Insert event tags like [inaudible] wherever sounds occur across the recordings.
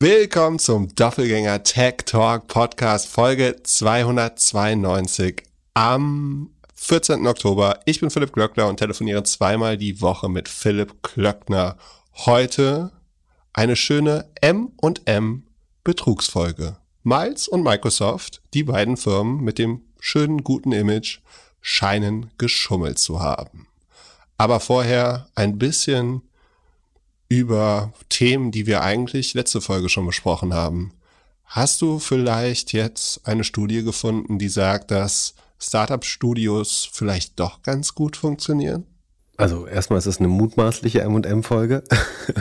Willkommen zum Doppelgänger Tech Talk Podcast Folge 292 am 14. Oktober. Ich bin Philipp Glöckner und telefoniere zweimal die Woche mit Philipp Glöckner. Heute eine schöne M&M Betrugsfolge. Miles und Microsoft, die beiden Firmen mit dem schönen guten Image, scheinen geschummelt zu haben. Aber vorher ein bisschen über Themen, die wir eigentlich letzte Folge schon besprochen haben. Hast du vielleicht jetzt eine Studie gefunden, die sagt, dass Startup-Studios vielleicht doch ganz gut funktionieren? Also erstmal ist es eine mutmaßliche M&M-Folge,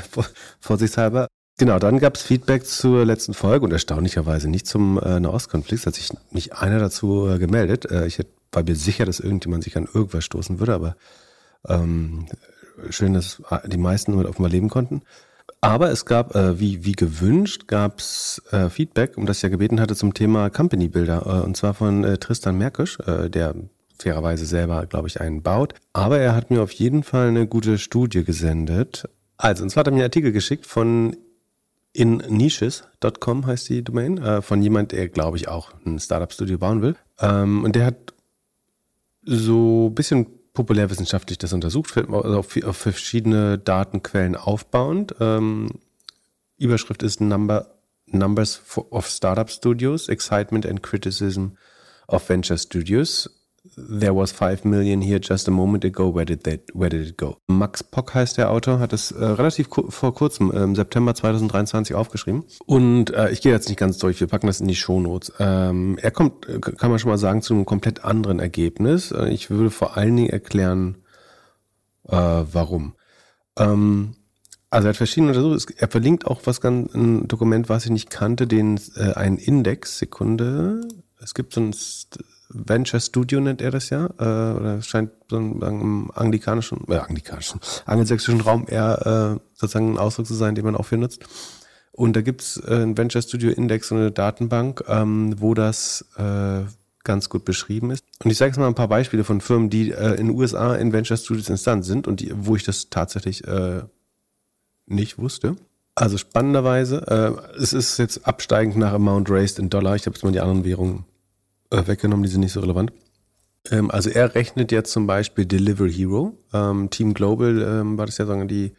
[laughs] vorsichtshalber. Genau, dann gab es Feedback zur letzten Folge und erstaunlicherweise nicht zum äh, Nahostkonflikt. Hat sich nicht einer dazu äh, gemeldet. Äh, ich war mir sicher, dass irgendjemand sich an irgendwas stoßen würde, aber ähm, schön, dass die meisten damit offenbar leben konnten. Aber es gab, äh, wie, wie gewünscht, gab es äh, Feedback, um das ich ja gebeten hatte, zum Thema Company Builder. Äh, und zwar von äh, Tristan Merkisch, äh, der fairerweise selber, glaube ich, einen baut. Aber er hat mir auf jeden Fall eine gute Studie gesendet. Also, und zwar hat er mir einen Artikel geschickt von inniches.com heißt die Domain, äh, von jemand, der, glaube ich, auch ein Startup-Studio bauen will. Ähm, und der hat so ein bisschen populärwissenschaftlich das untersucht, also auf, auf verschiedene Datenquellen aufbauend. Ähm, Überschrift ist Number, Numbers of Startup Studios, Excitement and Criticism of Venture Studios. There was five million here just a moment ago. Where did that, where did it go? Max Pock heißt der Autor, hat es äh, relativ ku vor kurzem, im September 2023 aufgeschrieben. Und äh, ich gehe jetzt nicht ganz durch, wir packen das in die Shownotes. Ähm, er kommt, äh, kann man schon mal sagen, zu einem komplett anderen Ergebnis. Äh, ich würde vor allen Dingen erklären, äh, warum. Ähm, also er hat verschiedene Untersuchungen. Er verlinkt auch was ganz, ein Dokument, was ich nicht kannte, den äh, einen Index, Sekunde. Es gibt so ein Venture Studio nennt er das ja, äh, oder scheint so ein, im anglikanischen, äh, anglikanischen, angelsächsischen Raum eher äh, sozusagen ein Ausdruck zu sein, den man auch für nutzt. Und da gibt's äh, ein Venture Studio Index und eine Datenbank, ähm, wo das äh, ganz gut beschrieben ist. Und ich sage jetzt mal ein paar Beispiele von Firmen, die äh, in den USA in Venture Studios instant sind und die, wo ich das tatsächlich äh, nicht wusste. Also spannenderweise, äh, es ist jetzt absteigend nach Amount Raised in Dollar. Ich habe jetzt mal die anderen Währungen äh, weggenommen, die sind nicht so relevant. Ähm, also er rechnet jetzt zum Beispiel Deliver Hero. Ähm, Team Global ähm, war das ja sagen die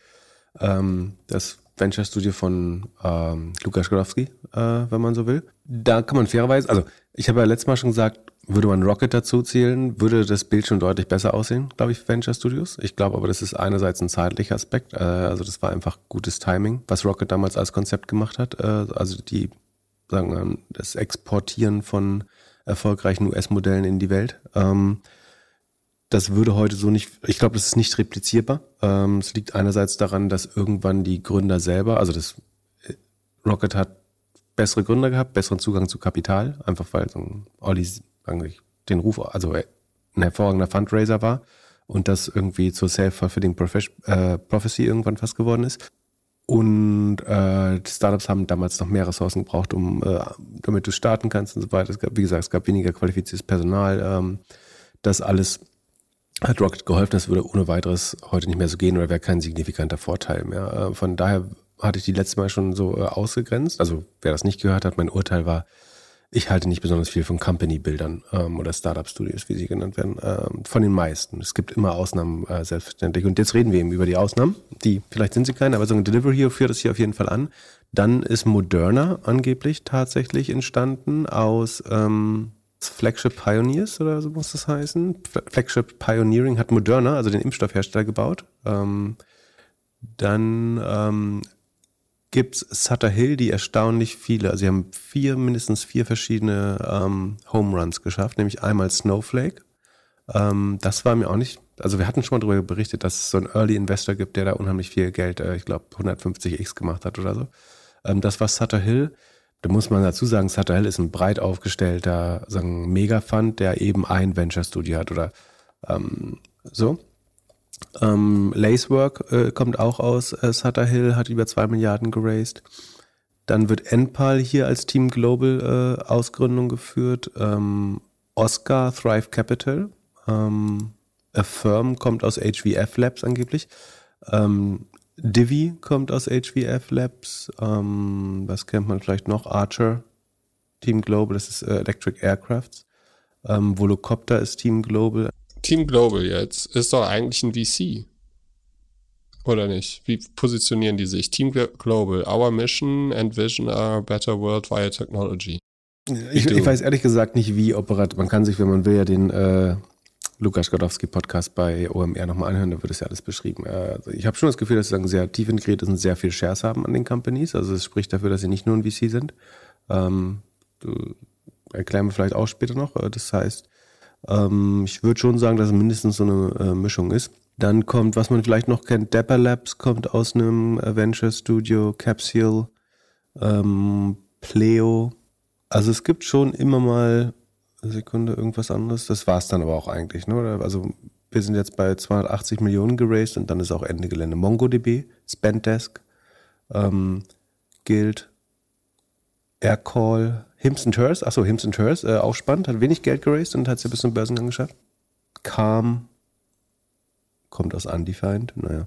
ähm, das Venture Studio von ähm, Lukas Skodowski, äh, wenn man so will. Da kann man fairerweise, also ich habe ja letztes Mal schon gesagt, würde man Rocket dazu zählen, würde das Bild schon deutlich besser aussehen, glaube ich, Venture Studios. Ich glaube aber, das ist einerseits ein zeitlicher Aspekt, äh, also das war einfach gutes Timing, was Rocket damals als Konzept gemacht hat. Äh, also die, sagen wir, das Exportieren von erfolgreichen US-Modellen in die Welt. Ähm, das würde heute so nicht, ich glaube, das ist nicht replizierbar. Ähm, es liegt einerseits daran, dass irgendwann die Gründer selber, also das äh, Rocket hat bessere Gründer gehabt, besseren Zugang zu Kapital, einfach weil so ein Olli eigentlich den Ruf, also ein hervorragender Fundraiser war und das irgendwie zur Self-Fulfilling äh, Prophecy irgendwann fast geworden ist. Und äh, die Startups haben damals noch mehr Ressourcen gebraucht, um äh, damit du starten kannst und so weiter. Es gab, wie gesagt, es gab weniger qualifiziertes Personal. Ähm, das alles hat Rocket geholfen. Das würde ohne weiteres heute nicht mehr so gehen oder wäre kein signifikanter Vorteil mehr. Äh, von daher hatte ich die letzte Mal schon so äh, ausgegrenzt. Also wer das nicht gehört hat, mein Urteil war, ich halte nicht besonders viel von Company-Bildern ähm, oder Startup-Studios, wie sie genannt werden, ähm, von den meisten. Es gibt immer Ausnahmen, äh, selbstverständlich. Und jetzt reden wir eben über die Ausnahmen. Die, vielleicht sind sie keine, aber so ein Delivery Hero führt das hier auf jeden Fall an. Dann ist Moderna angeblich tatsächlich entstanden aus ähm, Flagship Pioneers oder so muss das heißen. Flagship Pioneering hat Moderna, also den Impfstoffhersteller, gebaut. Ähm, dann ähm, gibt's Sutter Hill, die erstaunlich viele, also sie haben vier, mindestens vier verschiedene ähm, Home Runs geschafft, nämlich einmal Snowflake. Ähm, das war mir auch nicht, also wir hatten schon mal darüber berichtet, dass es so einen Early Investor gibt, der da unheimlich viel Geld, äh, ich glaube 150x gemacht hat oder so. Ähm, das war Sutter Hill. Da muss man dazu sagen, Sutter Hill ist ein breit aufgestellter, sagen Mega-Fund, der eben ein Venture-Studio hat oder ähm, so. Ähm, Lacework äh, kommt auch aus äh, Sutter Hill, hat über zwei Milliarden geraced. Dann wird Enpal hier als Team Global äh, Ausgründung geführt. Ähm, Oscar Thrive Capital. Ähm, Affirm kommt aus HVF Labs angeblich. Ähm, Divi kommt aus HVF Labs. Ähm, was kennt man vielleicht noch? Archer, Team Global, das ist äh, Electric Aircrafts. Ähm, Volocopter ist Team Global. Team Global jetzt ist doch eigentlich ein VC. Oder nicht? Wie positionieren die sich? Team Global, our mission and vision are better world via technology. Ich, ich, weiß ehrlich gesagt nicht, wie operativ. Man kann sich, wenn man will, ja den äh, Lukas Godowski Podcast bei OMR nochmal anhören, da wird es ja alles beschrieben. Also ich habe schon das Gefühl, dass sie sagen, sehr tief integriert ist und sehr viel Shares haben an den Companies. Also es spricht dafür, dass sie nicht nur ein VC sind. Ähm, du erklären wir vielleicht auch später noch. Äh, das heißt, ähm, ich würde schon sagen, dass es mindestens so eine äh, Mischung ist. Dann kommt, was man vielleicht noch kennt, Dapper Labs kommt aus einem Venture Studio, Capsule, ähm, Pleo. Also es gibt schon immer mal Sekunde irgendwas anderes. Das war es dann aber auch eigentlich. Ne? Also wir sind jetzt bei 280 Millionen geraced und dann ist auch Ende Gelände. MongoDB, Spendesk, ähm, Guild, Aircall, Hims and Hers, achso, Hims and Hers, äh, auch spannend, hat wenig Geld geraced und hat es ja bis zum Börsengang geschafft. Calm, kommt aus Undefined, naja.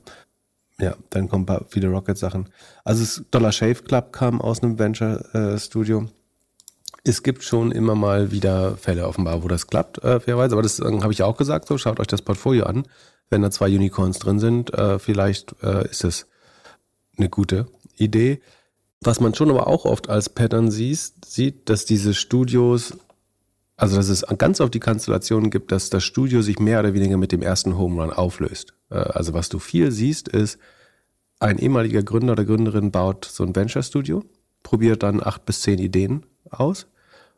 Ja, dann kommen paar viele Rocket-Sachen. Also das Dollar Shave Club kam aus einem Venture-Studio. Äh, es gibt schon immer mal wieder Fälle offenbar, wo das klappt, äh, fairerweise. Aber das äh, habe ich auch gesagt, so schaut euch das Portfolio an. Wenn da zwei Unicorns drin sind, äh, vielleicht äh, ist es eine gute Idee. Was man schon aber auch oft als Pattern sieht, sieht, dass diese Studios, also dass es ganz oft die Konstellation gibt, dass das Studio sich mehr oder weniger mit dem ersten Home Run auflöst. Äh, also was du viel siehst, ist, ein ehemaliger Gründer oder Gründerin baut so ein Venture-Studio, probiert dann acht bis zehn Ideen aus.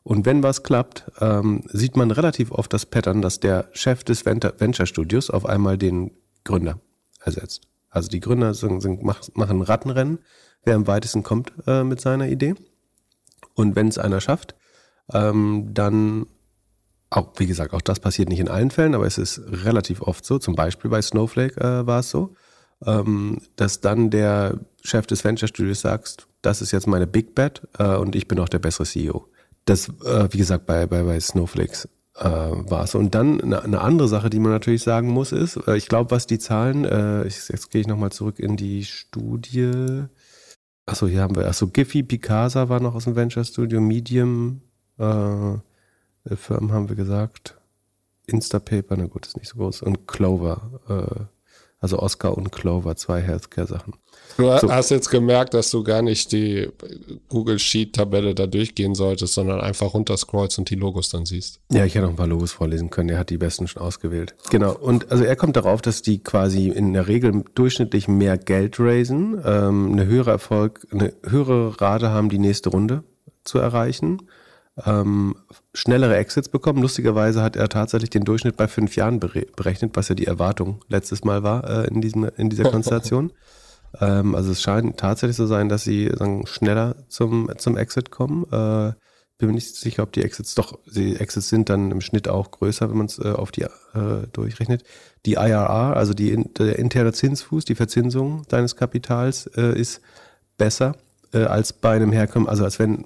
Und wenn was klappt, ähm, sieht man relativ oft das Pattern, dass der Chef des Venture Studios auf einmal den Gründer ersetzt. Also die Gründer sind, sind, machen Rattenrennen, wer am weitesten kommt äh, mit seiner Idee. Und wenn es einer schafft, ähm, dann auch, wie gesagt, auch das passiert nicht in allen Fällen, aber es ist relativ oft so. Zum Beispiel bei Snowflake äh, war es so, ähm, dass dann der Chef des Venture Studios sagt, das ist jetzt meine Big Bet äh, und ich bin auch der bessere CEO. Das, äh, wie gesagt, bei, bei, bei Snowflakes äh, war es. Und dann eine, eine, andere Sache, die man natürlich sagen muss, ist, äh, ich glaube, was die Zahlen, äh, ich, jetzt gehe ich nochmal zurück in die Studie. Achso, hier haben wir, achso, Giphy, Picasa war noch aus dem Venture Studio, Medium, äh, Firmen haben wir gesagt. Instapaper, na gut, ist nicht so groß. Und Clover, äh, also Oscar und Clover, zwei Healthcare-Sachen. Du so. hast jetzt gemerkt, dass du gar nicht die Google Sheet-Tabelle da durchgehen solltest, sondern einfach runterscrollst und die Logos dann siehst. Ja, ich hätte noch ein paar Logos vorlesen können. Er hat die besten schon ausgewählt. Genau. Und also er kommt darauf, dass die quasi in der Regel durchschnittlich mehr Geld raisen, ähm, eine höhere Erfolg, eine höhere Rate haben, die nächste Runde zu erreichen ähm, schnellere Exits bekommen. Lustigerweise hat er tatsächlich den Durchschnitt bei fünf Jahren berechnet, was ja die Erwartung letztes Mal war äh, in, diesem, in dieser [laughs] Konstellation. ähm, also es scheint tatsächlich so sein, dass sie sagen, schneller zum, zum Exit kommen. Äh, bin mir nicht sicher, ob die Exits doch, die Exits sind dann im Schnitt auch größer, wenn man es äh, auf die äh, durchrechnet. Die IRR, also die, der interne Zinsfuß, die Verzinsung deines Kapitals, äh, ist besser äh, als bei einem Herkommen, also als wenn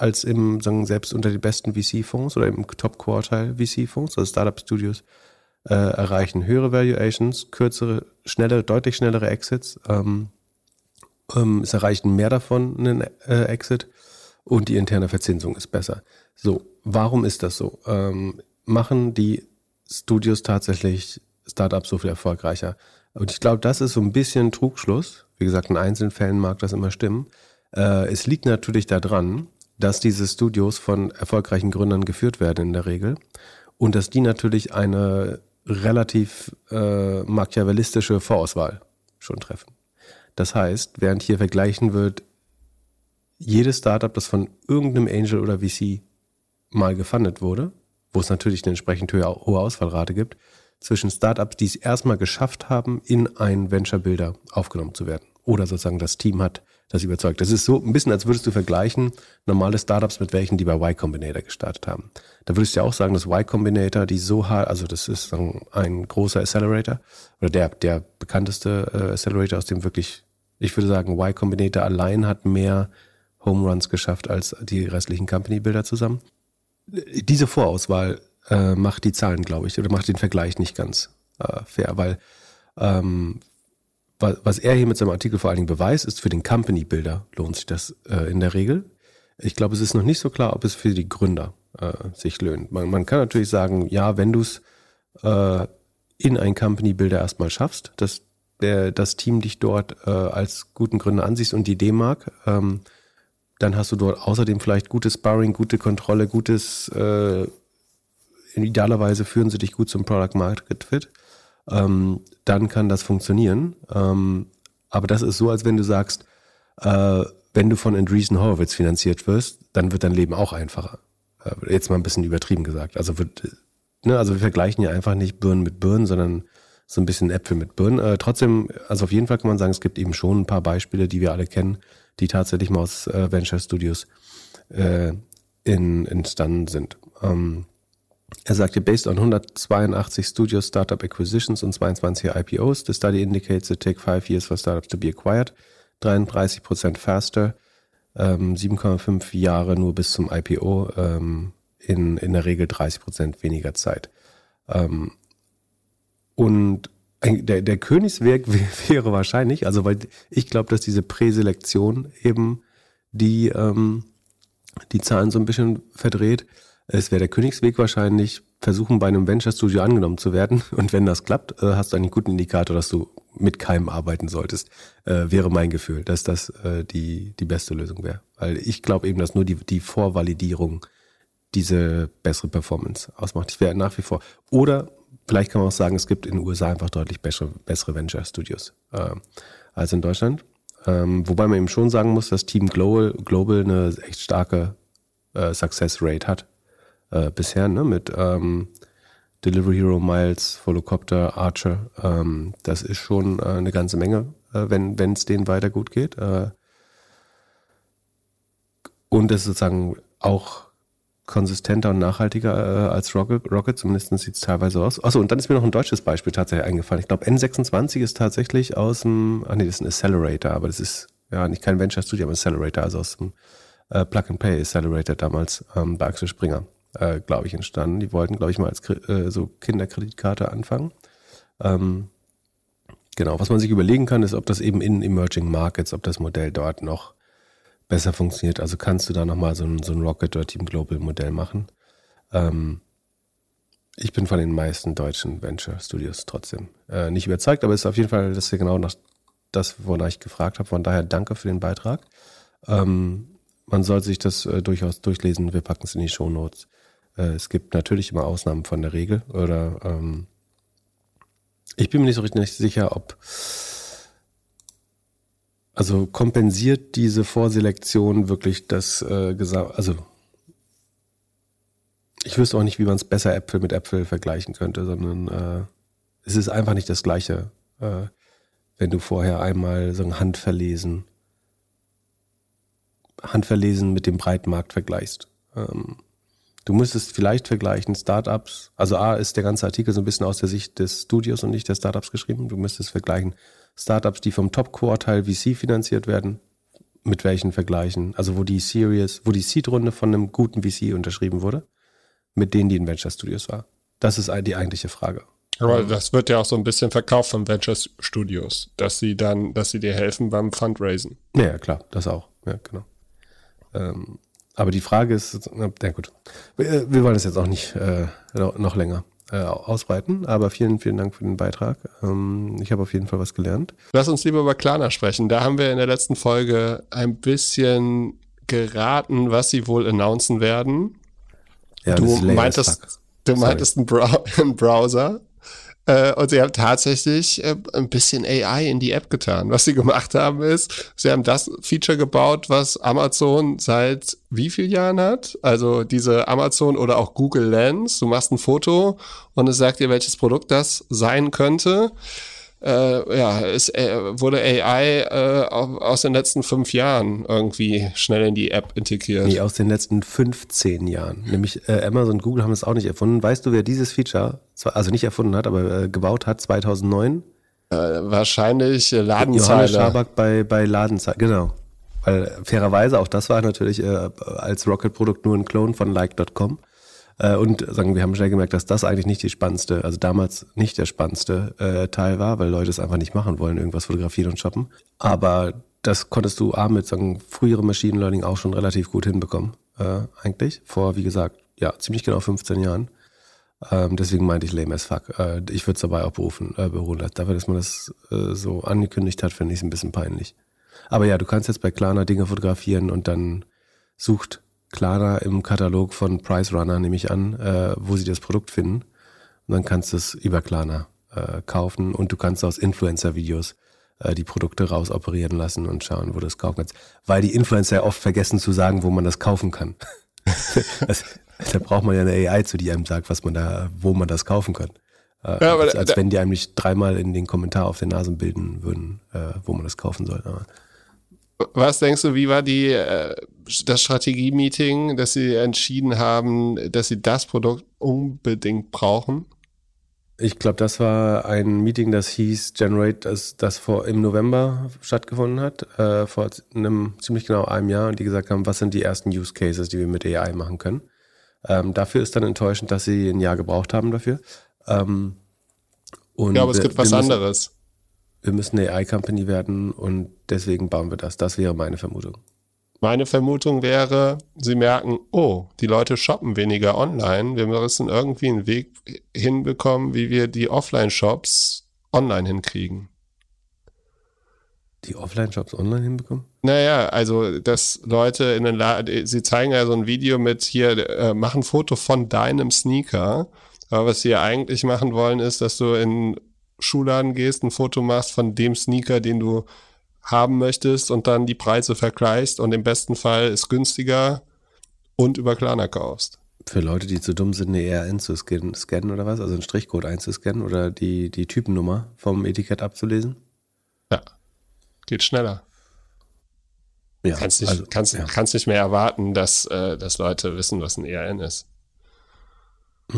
als im, sagen, selbst unter den besten VC-Fonds oder im Top-Quartile VC-Fonds, also Startup-Studios, äh, erreichen höhere Valuations, kürzere, schnellere, deutlich schnellere Exits. Ähm, ähm, es erreichen mehr davon einen äh, Exit und die interne Verzinsung ist besser. So, warum ist das so? Ähm, machen die Studios tatsächlich Startups so viel erfolgreicher? Und ich glaube, das ist so ein bisschen Trugschluss. Wie gesagt, in einzelnen Fällen mag das immer stimmen. Äh, es liegt natürlich daran, dass diese Studios von erfolgreichen Gründern geführt werden in der Regel und dass die natürlich eine relativ äh, machiavellistische Vorauswahl schon treffen. Das heißt, während hier vergleichen wird, jedes Startup, das von irgendeinem Angel oder VC mal gefundet wurde, wo es natürlich eine entsprechend hohe Ausfallrate gibt, zwischen Startups, die es erstmal geschafft haben, in einen Venture-Builder aufgenommen zu werden. Oder sozusagen das Team hat das überzeugt. Das ist so ein bisschen, als würdest du vergleichen normale Startups mit welchen, die bei Y Combinator gestartet haben. Da würdest du ja auch sagen, dass Y Combinator, die so hart, also das ist ein großer Accelerator oder der, der bekannteste äh, Accelerator, aus dem wirklich, ich würde sagen, Y Combinator allein hat mehr Home Runs geschafft als die restlichen Company Builder zusammen. Diese Vorauswahl äh, macht die Zahlen, glaube ich, oder macht den Vergleich nicht ganz äh, fair, weil ähm, was er hier mit seinem Artikel vor allen Dingen beweist, ist, für den Company Builder lohnt sich das äh, in der Regel. Ich glaube, es ist noch nicht so klar, ob es für die Gründer äh, sich lohnt. Man, man, kann natürlich sagen, ja, wenn du es äh, in ein Company Builder erstmal schaffst, dass der, das Team dich dort äh, als guten Gründer ansiehst und die Idee mag, ähm, dann hast du dort außerdem vielleicht gutes Sparring, gute Kontrolle, gutes, äh, idealerweise führen sie dich gut zum Product Market Fit ähm, dann kann das funktionieren. Ähm, aber das ist so, als wenn du sagst, äh, wenn du von Andreessen Horowitz finanziert wirst, dann wird dein Leben auch einfacher. Äh, jetzt mal ein bisschen übertrieben gesagt. Also wird, ne, also wir vergleichen ja einfach nicht Birnen mit Birnen, sondern so ein bisschen Äpfel mit Birnen. Äh, trotzdem, also auf jeden Fall kann man sagen, es gibt eben schon ein paar Beispiele, die wir alle kennen, die tatsächlich mal aus äh, Venture Studios äh, in, entstanden sind. Ähm, er sagte, based on 182 Studio Startup Acquisitions und 22 IPOs, the study indicates it take five years for startups to be acquired, 33% faster, ähm, 7,5 Jahre nur bis zum IPO, ähm, in, in der Regel 30% weniger Zeit. Ähm, und der, der Königsweg [laughs] wäre wahrscheinlich, also weil ich glaube, dass diese Präselektion eben die, ähm, die Zahlen so ein bisschen verdreht, es wäre der Königsweg wahrscheinlich, versuchen bei einem Venture Studio angenommen zu werden. Und wenn das klappt, äh, hast du einen guten Indikator, dass du mit keinem arbeiten solltest. Äh, wäre mein Gefühl, dass das äh, die, die beste Lösung wäre. Weil ich glaube eben, dass nur die, die Vorvalidierung diese bessere Performance ausmacht. Ich wäre nach wie vor. Oder vielleicht kann man auch sagen, es gibt in den USA einfach deutlich bessere, bessere Venture Studios äh, als in Deutschland. Ähm, wobei man eben schon sagen muss, dass Team Global, Global eine echt starke äh, Success Rate hat äh, bisher, ne? Mit ähm, Delivery Hero, Miles, Volocopter, Archer. Ähm, das ist schon äh, eine ganze Menge, äh, wenn es denen weiter gut geht. Äh, und es ist sozusagen auch konsistenter und nachhaltiger äh, als Rocket. Rocket, zumindest sieht es teilweise aus. Achso, und dann ist mir noch ein deutsches Beispiel tatsächlich eingefallen. Ich glaube, N26 ist tatsächlich aus dem, ach nee, das ist ein Accelerator, aber das ist ja nicht kein Venture Studio, aber ein Accelerator, also aus dem äh, Plug and Play Accelerator damals ähm, bei Axel Springer äh, glaube ich, entstanden. Die wollten, glaube ich, mal als äh, so Kinderkreditkarte anfangen. Ähm, genau, was man sich überlegen kann, ist, ob das eben in Emerging Markets, ob das Modell dort noch besser funktioniert. Also kannst du da nochmal so ein, so ein Rocket oder Team Global Modell machen. Ähm, ich bin von den meisten deutschen Venture Studios trotzdem äh, nicht überzeugt, aber es ist auf jeden Fall das ist ja genau nach, das, wonach ich gefragt habe. Von daher danke für den Beitrag. Ähm, man soll sich das äh, durchaus durchlesen. Wir packen es in die Show Notes. Äh, es gibt natürlich immer Ausnahmen von der Regel. Oder ähm, ich bin mir nicht so richtig sicher, ob also kompensiert diese Vorselektion wirklich das äh, Gesam also ich wüsste auch nicht, wie man es besser Äpfel mit Äpfel vergleichen könnte, sondern äh, es ist einfach nicht das Gleiche, äh, wenn du vorher einmal so ein Handverlesen, Handverlesen mit dem Breitmarkt vergleichst. Ähm, Du müsstest vielleicht vergleichen Startups. Also A ist der ganze Artikel so ein bisschen aus der Sicht des Studios und nicht der Startups geschrieben. Du müsstest vergleichen Startups, die vom Top-Quartal VC finanziert werden, mit welchen vergleichen. Also wo die Series, wo die Seed-Runde von einem guten VC unterschrieben wurde, mit denen, die in Venture Studios war. Das ist die eigentliche Frage. Aber das wird ja auch so ein bisschen verkauft von Venture Studios, dass sie dann, dass sie dir helfen beim Fundraisen. Ja, klar, das auch. Ja, genau. Ähm, aber die Frage ist, na gut, wir, wir wollen das jetzt auch nicht äh, noch länger äh, ausbreiten, aber vielen, vielen Dank für den Beitrag. Ähm, ich habe auf jeden Fall was gelernt. Lass uns lieber über Klarna sprechen. Da haben wir in der letzten Folge ein bisschen geraten, was sie wohl announcen werden. Ja, du meintest, du meintest einen, Brow [laughs] einen Browser. Äh, und sie haben tatsächlich äh, ein bisschen AI in die App getan. Was sie gemacht haben ist, sie haben das Feature gebaut, was Amazon seit wie vielen Jahren hat? Also diese Amazon oder auch Google Lens. Du machst ein Foto und es sagt dir, welches Produkt das sein könnte äh, ja, es äh, wurde AI äh, aus den letzten fünf Jahren irgendwie schnell in die App integriert. Nee, aus den letzten 15 Jahren. Nämlich äh, Amazon und Google haben es auch nicht erfunden. Weißt du, wer dieses Feature, also nicht erfunden hat, aber äh, gebaut hat 2009? Äh, wahrscheinlich äh, Ladenzeile. Johannes Schaback bei, bei Ladenzeile, genau. Weil fairerweise, auch das war natürlich äh, als Rocket-Produkt nur ein Clone von Like.com. Äh, und sagen, wir haben schnell gemerkt, dass das eigentlich nicht die spannendste, also damals nicht der spannendste äh, Teil war, weil Leute es einfach nicht machen wollen, irgendwas fotografieren und shoppen. Aber das konntest du A mit sagen, früherem Machine Learning auch schon relativ gut hinbekommen, äh, eigentlich. Vor, wie gesagt, ja, ziemlich genau 15 Jahren. Ähm, deswegen meinte ich lame as fuck. Äh, ich würde es dabei auch berufen, äh, beruhen Dafür, dass man das äh, so angekündigt hat, finde ich es ein bisschen peinlich. Aber ja, du kannst jetzt bei Klarna Dinge fotografieren und dann sucht Klarna im Katalog von Price Runner, nehme ich an, äh, wo sie das Produkt finden. Und dann kannst du es über Klarna äh, kaufen und du kannst aus Influencer-Videos äh, die Produkte rausoperieren lassen und schauen, wo du es kaufen kannst. Weil die Influencer ja oft vergessen zu sagen, wo man das kaufen kann. [laughs] das, da braucht man ja eine AI zu, die einem sagt, was man da, wo man das kaufen kann. Äh, ja, als, als wenn die einem nicht dreimal in den Kommentar auf den Nasen bilden würden, äh, wo man das kaufen soll. Aber was denkst du, wie war die, äh, das Strategie-Meeting, dass sie entschieden haben, dass sie das Produkt unbedingt brauchen? Ich glaube, das war ein Meeting, das hieß Generate, das, das vor, im November stattgefunden hat, äh, vor einem ziemlich genau einem Jahr, und die gesagt haben, was sind die ersten Use Cases, die wir mit AI machen können. Ähm, dafür ist dann enttäuschend, dass sie ein Jahr gebraucht haben dafür. Ähm, ja, aber es gibt was anderes wir müssen eine AI-Company werden und deswegen bauen wir das. Das wäre meine Vermutung. Meine Vermutung wäre, sie merken, oh, die Leute shoppen weniger online. Wir müssen irgendwie einen Weg hinbekommen, wie wir die Offline-Shops online hinkriegen. Die Offline-Shops online hinbekommen? Naja, also, dass Leute in den Laden, sie zeigen ja so ein Video mit hier, äh, machen ein Foto von deinem Sneaker. Aber was sie ja eigentlich machen wollen, ist, dass du in Schuhladen gehst, ein Foto machst von dem Sneaker, den du haben möchtest und dann die Preise vergleichst und im besten Fall ist günstiger und über Klarna kaufst. Für Leute, die zu dumm sind, eine ERN zu scannen, oder was? Also einen Strichcode einzuscannen oder die, die Typennummer vom Etikett abzulesen? Ja. Geht schneller. Ja, kannst, nicht, also, kannst, ja. kannst nicht mehr erwarten, dass, äh, dass Leute wissen, was ein ERN ist.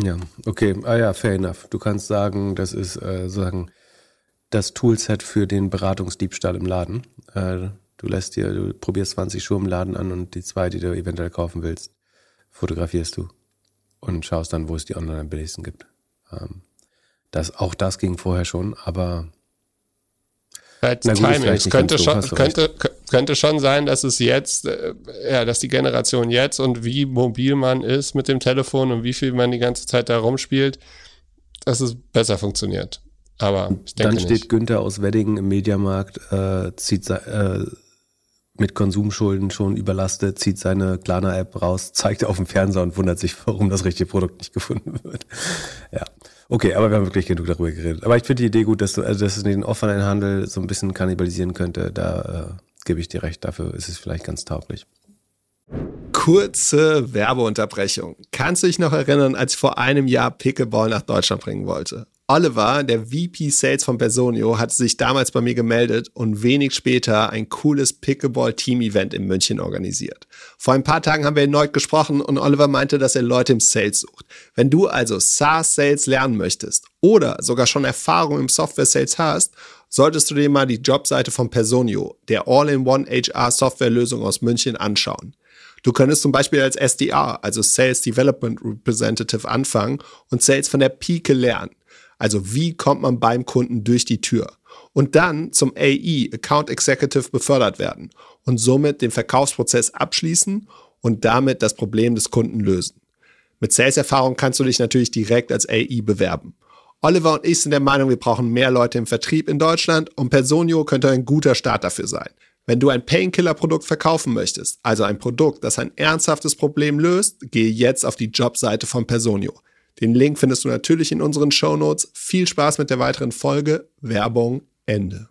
Ja, okay. Ah ja, fair enough. Du kannst sagen, das ist äh, sozusagen das Toolset für den Beratungsdiebstahl im Laden. Äh, du lässt dir, du probierst 20 Schuhe im Laden an und die zwei, die du eventuell kaufen willst, fotografierst du und schaust dann, wo es die online am billigsten gibt. Ähm, das, auch das ging vorher schon, aber Halt Na gut, Timing. Es könnte schon, könnte, könnte schon sein, dass es jetzt, äh, ja, dass die Generation jetzt und wie mobil man ist mit dem Telefon und wie viel man die ganze Zeit da rumspielt, dass es besser funktioniert. Aber ich denke Dann steht nicht. Günther aus Wedding im Mediamarkt, äh, zieht äh, mit Konsumschulden schon überlastet, zieht seine Klarna-App raus, zeigt auf dem Fernseher und wundert sich, warum das richtige Produkt nicht gefunden wird. Ja. Okay, aber wir haben wirklich genug darüber geredet. Aber ich finde die Idee gut, dass du, also dass es den offenen Handel so ein bisschen kannibalisieren könnte. Da äh, gebe ich dir recht. Dafür ist es vielleicht ganz tauglich. Kurze Werbeunterbrechung. Kannst du dich noch erinnern, als ich vor einem Jahr Pickleball nach Deutschland bringen wollte? Oliver, der VP Sales von Personio, hatte sich damals bei mir gemeldet und wenig später ein cooles Pickleball-Team-Event in München organisiert. Vor ein paar Tagen haben wir erneut gesprochen und Oliver meinte, dass er Leute im Sales sucht. Wenn du also SaaS-Sales lernen möchtest oder sogar schon Erfahrung im Software-Sales hast, solltest du dir mal die Jobseite von Personio, der All-in-One HR-Software-Lösung aus München, anschauen. Du könntest zum Beispiel als SDR, also Sales Development Representative, anfangen und Sales von der Pike lernen. Also wie kommt man beim Kunden durch die Tür? Und dann zum AE, Account Executive, befördert werden und somit den Verkaufsprozess abschließen und damit das Problem des Kunden lösen. Mit Sales-Erfahrung kannst du dich natürlich direkt als AE bewerben. Oliver und ich sind der Meinung, wir brauchen mehr Leute im Vertrieb in Deutschland und Personio könnte ein guter Start dafür sein. Wenn du ein Painkiller-Produkt verkaufen möchtest, also ein Produkt, das ein ernsthaftes Problem löst, gehe jetzt auf die Jobseite von Personio. Den Link findest du natürlich in unseren Show Notes. Viel Spaß mit der weiteren Folge. Werbung Ende.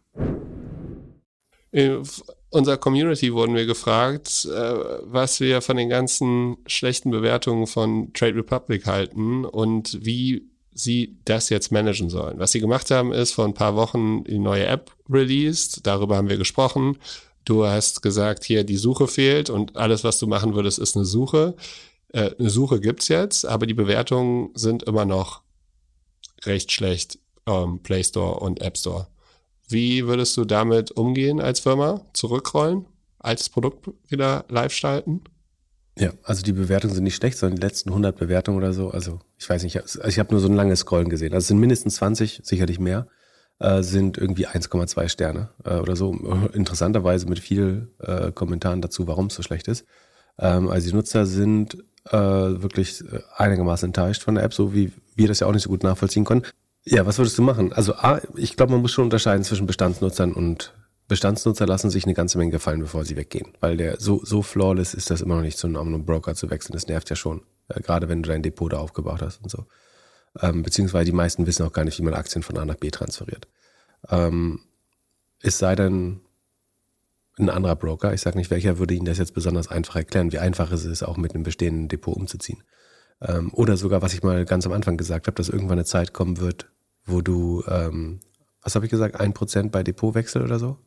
In unserer Community wurden wir gefragt, äh, was wir von den ganzen schlechten Bewertungen von Trade Republic halten und wie sie das jetzt managen sollen. Was sie gemacht haben, ist vor ein paar Wochen die neue App released. Darüber haben wir gesprochen. Du hast gesagt, hier die Suche fehlt und alles, was du machen würdest, ist eine Suche. Äh, eine Suche gibt's jetzt, aber die Bewertungen sind immer noch recht schlecht. Ähm, Play Store und App Store. Wie würdest du damit umgehen als Firma? Zurückrollen? Altes Produkt wieder live schalten? Ja, also die Bewertungen sind nicht schlecht, sondern die letzten 100 Bewertungen oder so. Also ich weiß nicht, also ich habe nur so ein langes Scrollen gesehen. Also es sind mindestens 20, sicherlich mehr, äh, sind irgendwie 1,2 Sterne äh, oder so. [laughs] Interessanterweise mit viel äh, Kommentaren dazu, warum es so schlecht ist. Ähm, also die Nutzer sind äh, wirklich äh, einigermaßen enttäuscht von der App, so wie wir das ja auch nicht so gut nachvollziehen können. Ja, was würdest du machen? Also A, ich glaube, man muss schon unterscheiden zwischen Bestandsnutzern und Bestandsnutzer lassen sich eine ganze Menge gefallen, bevor sie weggehen. Weil der so, so flawless ist das immer noch nicht, zu einem Broker zu wechseln. Das nervt ja schon. Äh, gerade wenn du dein Depot da aufgebaut hast und so. Ähm, beziehungsweise die meisten wissen auch gar nicht, wie man Aktien von A nach B transferiert. Ähm, es sei denn, ein anderer Broker, ich sage nicht welcher, würde Ihnen das jetzt besonders einfach erklären, wie einfach es ist, auch mit einem bestehenden Depot umzuziehen. Ähm, oder sogar, was ich mal ganz am Anfang gesagt habe, dass irgendwann eine Zeit kommen wird, wo du, ähm, was habe ich gesagt, ein Prozent bei Depotwechsel oder so?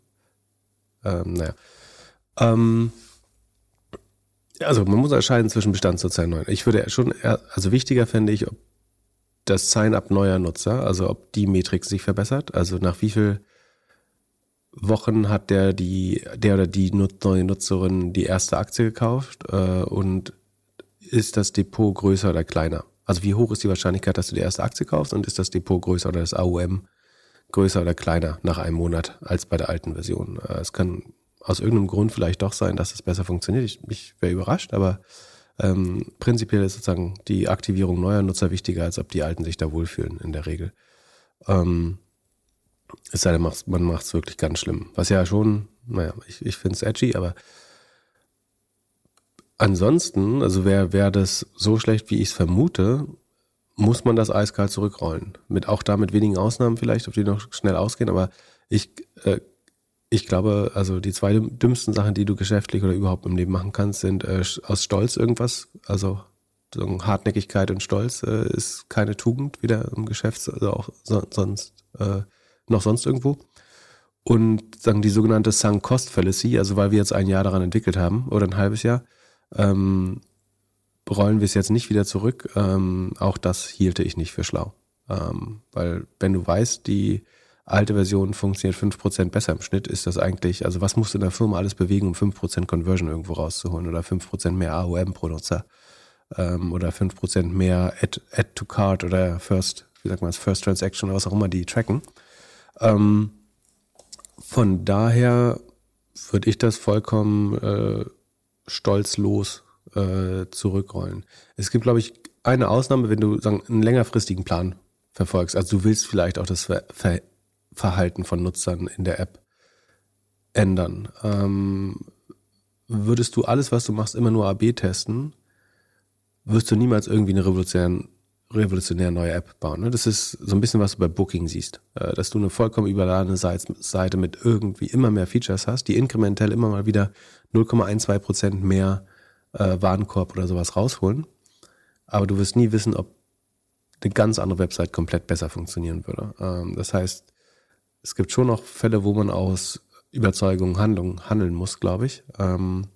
Ähm, naja. Ähm, also man muss unterscheiden zwischen Bestandsnutzer und neuen. Ich würde schon, also wichtiger fände ich, ob das Sign-up neuer Nutzer, also ob die Metrik sich verbessert, also nach wie viel Wochen hat der die, der oder die neue Nutzerin die erste Aktie gekauft äh, und ist das Depot größer oder kleiner? Also wie hoch ist die Wahrscheinlichkeit, dass du die erste Aktie kaufst und ist das Depot größer oder das AUM größer oder kleiner nach einem Monat als bei der alten Version? Äh, es kann aus irgendeinem Grund vielleicht doch sein, dass es besser funktioniert. Ich, ich wäre überrascht, aber ähm, prinzipiell ist sozusagen die Aktivierung neuer Nutzer wichtiger, als ob die alten sich da wohlfühlen in der Regel. Ähm, es sei denn, man macht es wirklich ganz schlimm. Was ja schon, naja, ich, ich finde es edgy, aber ansonsten, also wäre wär das so schlecht, wie ich es vermute, muss man das eiskalt zurückrollen. Mit auch da mit wenigen Ausnahmen vielleicht, auf die noch schnell ausgehen, aber ich, äh, ich glaube, also die zwei dümmsten Sachen, die du geschäftlich oder überhaupt im Leben machen kannst, sind äh, aus Stolz irgendwas, also so Hartnäckigkeit und Stolz äh, ist keine Tugend wieder im Geschäft, also auch so, sonst äh, noch sonst irgendwo. Und sagen die sogenannte Sunk Cost Fallacy, also weil wir jetzt ein Jahr daran entwickelt haben oder ein halbes Jahr, ähm, rollen wir es jetzt nicht wieder zurück. Ähm, auch das hielte ich nicht für schlau. Ähm, weil wenn du weißt, die alte Version funktioniert 5% besser im Schnitt, ist das eigentlich, also was musst du in der Firma alles bewegen, um 5% Conversion irgendwo rauszuholen oder 5% mehr AOM pro Nutzer ähm, oder 5% mehr Add, Add to Card oder First, wie sagt man das, First Transaction oder was auch immer die tracken. Ähm, von daher würde ich das vollkommen äh, stolzlos äh, zurückrollen. Es gibt, glaube ich, eine Ausnahme, wenn du sagen, einen längerfristigen Plan verfolgst. Also du willst vielleicht auch das Ver Ver Verhalten von Nutzern in der App ändern. Ähm, würdest du alles, was du machst, immer nur AB testen, wirst du niemals irgendwie eine revolutionäre revolutionär neue App bauen. Ne? Das ist so ein bisschen, was du bei Booking siehst. Äh, dass du eine vollkommen überladene Seite mit irgendwie immer mehr Features hast, die inkrementell immer mal wieder 0,12 Prozent mehr äh, Warenkorb oder sowas rausholen. Aber du wirst nie wissen, ob eine ganz andere Website komplett besser funktionieren würde. Ähm, das heißt, es gibt schon noch Fälle, wo man aus Überzeugung Handlung handeln muss, glaube ich. Ähm,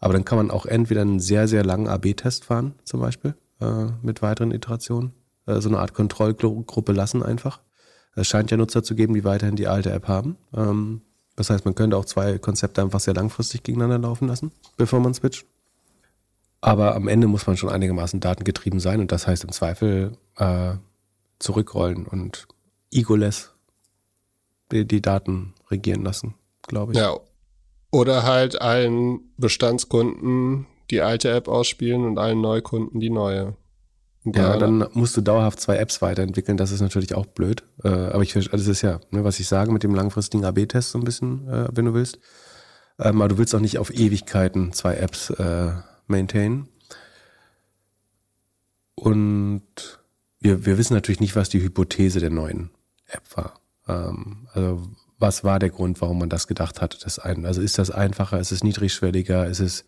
aber dann kann man auch entweder einen sehr, sehr langen AB-Test fahren, zum Beispiel äh, mit weiteren Iterationen. Äh, so eine Art Kontrollgruppe lassen einfach. Es scheint ja Nutzer zu geben, die weiterhin die alte App haben. Ähm, das heißt, man könnte auch zwei Konzepte einfach sehr langfristig gegeneinander laufen lassen, bevor man switcht. Aber am Ende muss man schon einigermaßen datengetrieben sein und das heißt im Zweifel äh, zurückrollen und egoless die, die Daten regieren lassen, glaube ich. Ja. Oder halt allen Bestandskunden die alte App ausspielen und allen Neukunden die neue. Ja, dann musst du dauerhaft zwei Apps weiterentwickeln. Das ist natürlich auch blöd. Äh, aber ich also das ist ja, ne, was ich sage mit dem langfristigen AB-Test so ein bisschen, äh, wenn du willst. Ähm, aber du willst auch nicht auf Ewigkeiten zwei Apps äh, maintainen. Und wir, wir wissen natürlich nicht, was die Hypothese der neuen App war. Ähm, also was war der Grund, warum man das gedacht hat? Das ein, also ist das einfacher, ist es niedrigschwelliger, ist es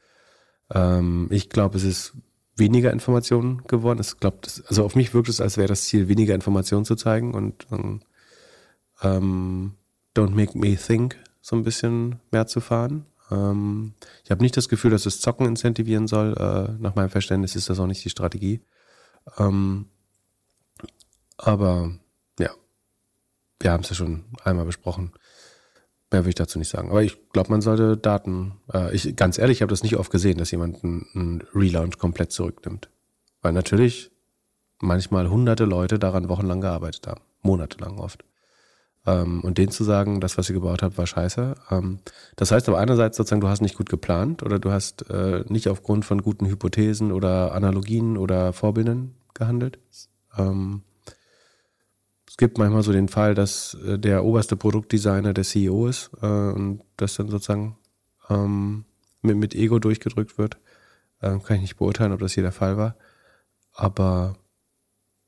ähm, ich glaube, es ist weniger Informationen geworden. Ich glaube, also auf mich wirkt es, als wäre das Ziel, weniger Informationen zu zeigen und ähm, Don't Make Me Think so ein bisschen mehr zu fahren. Ähm, ich habe nicht das Gefühl, dass es Zocken incentivieren soll. Äh, nach meinem Verständnis ist das auch nicht die Strategie. Ähm, aber ja, wir haben es ja schon einmal besprochen. Mehr will ich dazu nicht sagen. Aber ich glaube, man sollte Daten, äh, ich, ganz ehrlich, ich habe das nicht oft gesehen, dass jemand einen Relaunch komplett zurücknimmt. Weil natürlich manchmal hunderte Leute daran wochenlang gearbeitet haben. Monatelang oft. Ähm, und denen zu sagen, das, was ihr gebaut habt, war scheiße. Ähm, das heißt aber einerseits sozusagen, du hast nicht gut geplant oder du hast äh, nicht aufgrund von guten Hypothesen oder Analogien oder Vorbildern gehandelt. Ähm, es gibt manchmal so den Fall, dass äh, der oberste Produktdesigner der CEO ist äh, und das dann sozusagen ähm, mit, mit Ego durchgedrückt wird. Ähm, kann ich nicht beurteilen, ob das hier der Fall war. Aber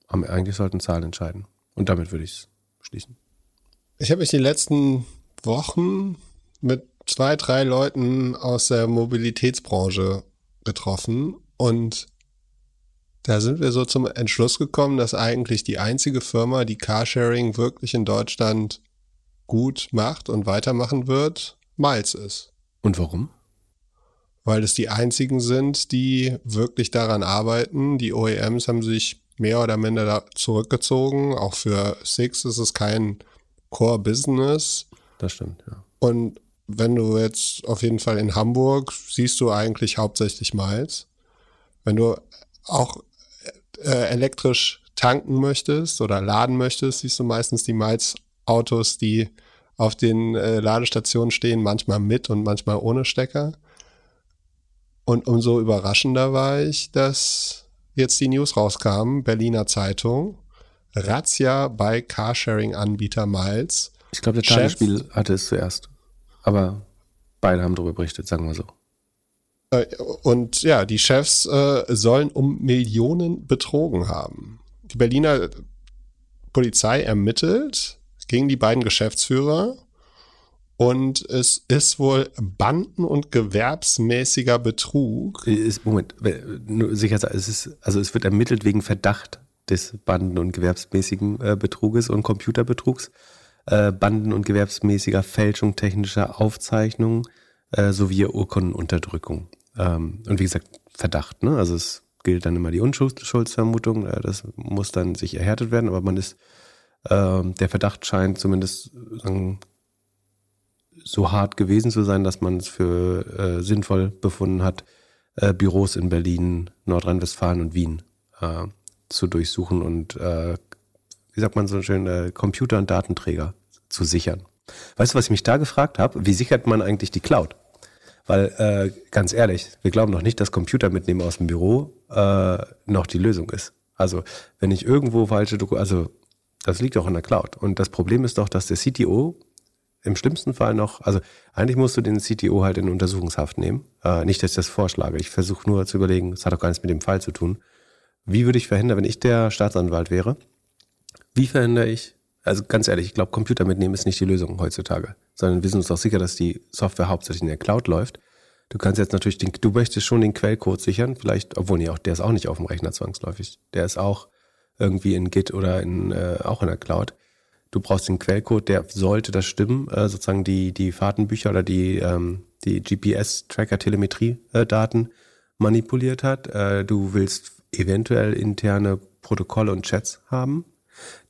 eigentlich sollten Zahlen entscheiden. Und damit würde ich es schließen. Ich habe mich die letzten Wochen mit zwei, drei Leuten aus der Mobilitätsbranche getroffen und da sind wir so zum Entschluss gekommen, dass eigentlich die einzige Firma, die Carsharing wirklich in Deutschland gut macht und weitermachen wird, Miles ist. Und warum? Weil es die einzigen sind, die wirklich daran arbeiten. Die OEMs haben sich mehr oder minder zurückgezogen. Auch für Six ist es kein Core-Business. Das stimmt, ja. Und wenn du jetzt auf jeden Fall in Hamburg siehst du eigentlich hauptsächlich Miles. Wenn du auch äh, elektrisch tanken möchtest oder laden möchtest, siehst du meistens die Miles-Autos, die auf den äh, Ladestationen stehen, manchmal mit und manchmal ohne Stecker. Und umso überraschender war ich, dass jetzt die News rauskamen, Berliner Zeitung, Razzia bei Carsharing-Anbieter Miles. Ich glaube, der Tagesspiel hatte es zuerst. Aber beide haben darüber berichtet, sagen wir so. Äh, und ja, die Chefs äh, sollen um Millionen betrogen haben. Die Berliner Polizei ermittelt gegen die beiden Geschäftsführer und es ist wohl banden- und gewerbsmäßiger Betrug. Moment, nur sicher es ist, also es wird ermittelt wegen Verdacht des banden- und gewerbsmäßigen äh, Betruges und Computerbetrugs, äh, banden- und gewerbsmäßiger Fälschung technischer Aufzeichnungen äh, sowie Urkundenunterdrückung. Ähm, und wie gesagt, Verdacht, ne? Also es gilt dann immer die Unschuldsvermutung, äh, das muss dann sich erhärtet werden, aber man ist, ähm, der Verdacht scheint zumindest sagen, so hart gewesen zu sein, dass man es für äh, sinnvoll befunden hat, äh, Büros in Berlin, Nordrhein-Westfalen und Wien äh, zu durchsuchen und, äh, wie sagt man so schön, äh, Computer und Datenträger zu sichern. Weißt du, was ich mich da gefragt habe? Wie sichert man eigentlich die Cloud? Weil, äh, ganz ehrlich, wir glauben noch nicht, dass Computer mitnehmen aus dem Büro äh, noch die Lösung ist. Also, wenn ich irgendwo falsche Dokumente, also das liegt auch in der Cloud. Und das Problem ist doch, dass der CTO im schlimmsten Fall noch, also eigentlich musst du den CTO halt in Untersuchungshaft nehmen. Äh, nicht, dass ich das vorschlage. Ich versuche nur zu überlegen, es hat auch gar nichts mit dem Fall zu tun. Wie würde ich verhindern, wenn ich der Staatsanwalt wäre? Wie verhindere ich, also ganz ehrlich, ich glaube, Computer mitnehmen ist nicht die Lösung heutzutage sondern wir sind uns auch sicher, dass die Software hauptsächlich in der Cloud läuft. Du kannst jetzt natürlich den, du möchtest schon den Quellcode sichern, vielleicht, obwohl nee, auch, der ist auch nicht auf dem Rechner zwangsläufig. Der ist auch irgendwie in Git oder in, äh, auch in der Cloud. Du brauchst den Quellcode, der sollte das stimmen, äh, sozusagen die, die Fahrtenbücher oder die, ähm, die GPS-Tracker-Telemetrie-Daten manipuliert hat. Äh, du willst eventuell interne Protokolle und Chats haben.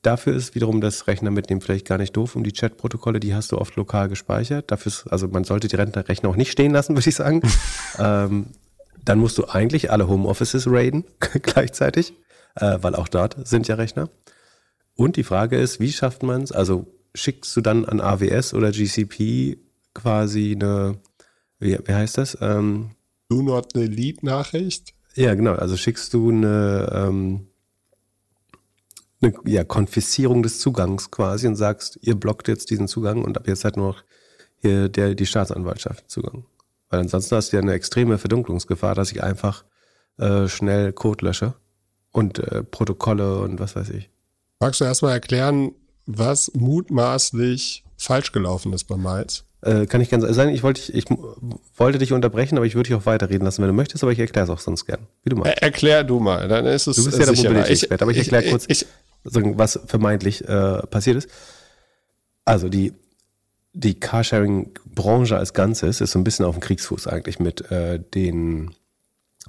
Dafür ist wiederum das Rechner mitnehmen vielleicht gar nicht doof, um die Chatprotokolle, die hast du oft lokal gespeichert. Dafür ist, also man sollte die Rechner auch nicht stehen lassen, [laughs] würde ich sagen. ähm, dann musst du eigentlich alle Homeoffices raiden [laughs] gleichzeitig, äh, weil auch dort sind ja Rechner. Und die Frage ist, wie schafft man es? Also schickst du dann an AWS oder GCP quasi eine, wie, wie heißt das? Ähm, Do not delete Nachricht? Ja, genau. Also schickst du eine, ähm, eine ja, Konfiszierung des Zugangs quasi und sagst, ihr blockt jetzt diesen Zugang und ab jetzt hat nur noch hier der, die Staatsanwaltschaft Zugang. Weil ansonsten hast du ja eine extreme Verdunklungsgefahr, dass ich einfach äh, schnell Code lösche und äh, Protokolle und was weiß ich. Magst du erstmal erklären, was mutmaßlich falsch gelaufen ist bei Miles? Äh, kann ich gerne sagen, ich wollte, ich, ich wollte dich unterbrechen, aber ich würde dich auch weiterreden lassen, wenn du möchtest, aber ich erkläre es auch sonst gern. Wie du. Er, erklär du mal, dann ist es Du bist ja der Mobilitätsexperte, aber ich erkläre kurz. Ich, was vermeintlich äh, passiert ist. Also die, die Carsharing-Branche als Ganzes ist so ein bisschen auf dem Kriegsfuß eigentlich mit äh, den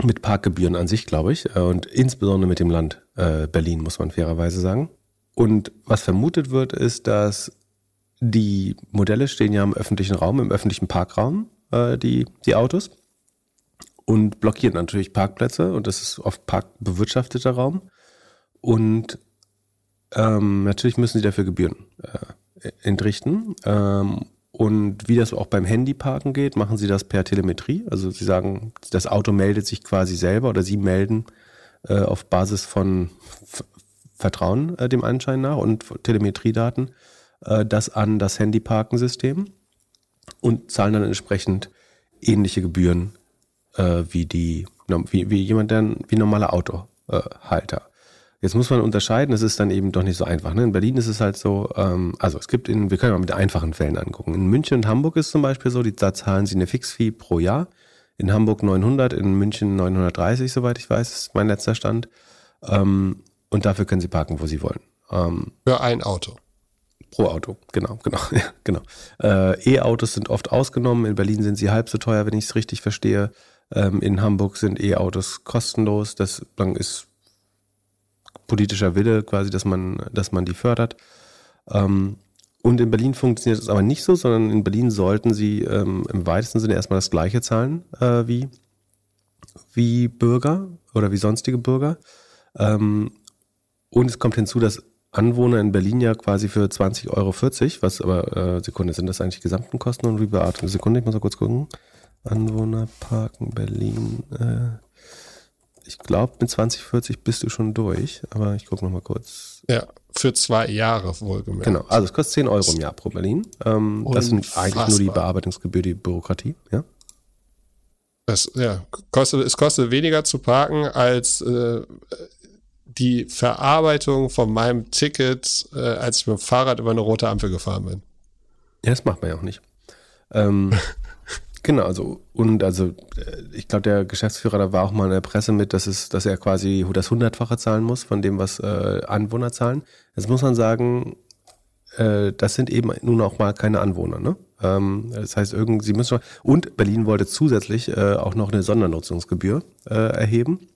mit Parkgebühren an sich, glaube ich, äh, und insbesondere mit dem Land äh, Berlin, muss man fairerweise sagen. Und was vermutet wird, ist, dass die Modelle stehen ja im öffentlichen Raum, im öffentlichen Parkraum, äh, die, die Autos. Und blockieren natürlich Parkplätze und das ist oft parkbewirtschafteter Raum. Und ähm, natürlich müssen sie dafür Gebühren äh, entrichten. Ähm, und wie das auch beim Handyparken geht, machen sie das per Telemetrie. Also sie sagen, das Auto meldet sich quasi selber oder sie melden äh, auf Basis von Vertrauen äh, dem Anschein nach und Telemetriedaten äh, das an das Handyparkensystem und zahlen dann entsprechend ähnliche Gebühren äh, wie die wie, wie jemand der wie normaler Autohalter. Jetzt muss man unterscheiden, es ist dann eben doch nicht so einfach. Ne? In Berlin ist es halt so, ähm, also es gibt in, wir können mal mit einfachen Fällen angucken. In München und Hamburg ist zum Beispiel so, die, da zahlen sie eine Fixfee pro Jahr. In Hamburg 900, in München 930, soweit ich weiß, ist mein letzter Stand. Ähm, und dafür können sie parken, wo sie wollen. Ähm, Für ein Auto. Pro Auto, genau, genau, [laughs] ja, genau. Äh, E-Autos sind oft ausgenommen. In Berlin sind sie halb so teuer, wenn ich es richtig verstehe. Ähm, in Hamburg sind E-Autos kostenlos. Das ist politischer Wille quasi, dass man, dass man die fördert. Ähm, und in Berlin funktioniert es aber nicht so, sondern in Berlin sollten sie ähm, im weitesten Sinne erstmal das gleiche zahlen äh, wie, wie Bürger oder wie sonstige Bürger. Ähm, und es kommt hinzu, dass Anwohner in Berlin ja quasi für 20,40 Euro, was aber, äh, Sekunde, sind das eigentlich die gesamten Kosten und Rebeatmung? Sekunde, ich muss mal kurz gucken. Anwohner parken Berlin. Äh, ich glaube, mit 2040 bist du schon durch, aber ich gucke nochmal kurz. Ja, für zwei Jahre wohlgemerkt. Genau, also es kostet 10 Euro im Jahr pro Berlin. Ähm, das sind eigentlich nur die Bearbeitungsgebühr, die Bürokratie, ja. Es, ja, kostet, es kostet weniger zu parken als äh, die Verarbeitung von meinem Ticket, äh, als ich mit dem Fahrrad über eine rote Ampel gefahren bin. Ja, das macht man ja auch nicht. Ähm, [laughs] Genau, also und also äh, ich glaube, der Geschäftsführer, da war auch mal in der Presse mit, dass es, dass er quasi das hundertfache zahlen muss von dem, was äh, Anwohner zahlen. Jetzt muss man sagen, äh, das sind eben nun auch mal keine Anwohner, ne? Ähm, das heißt, irgendwie, sie müssen und Berlin wollte zusätzlich äh, auch noch eine Sondernutzungsgebühr äh, erheben,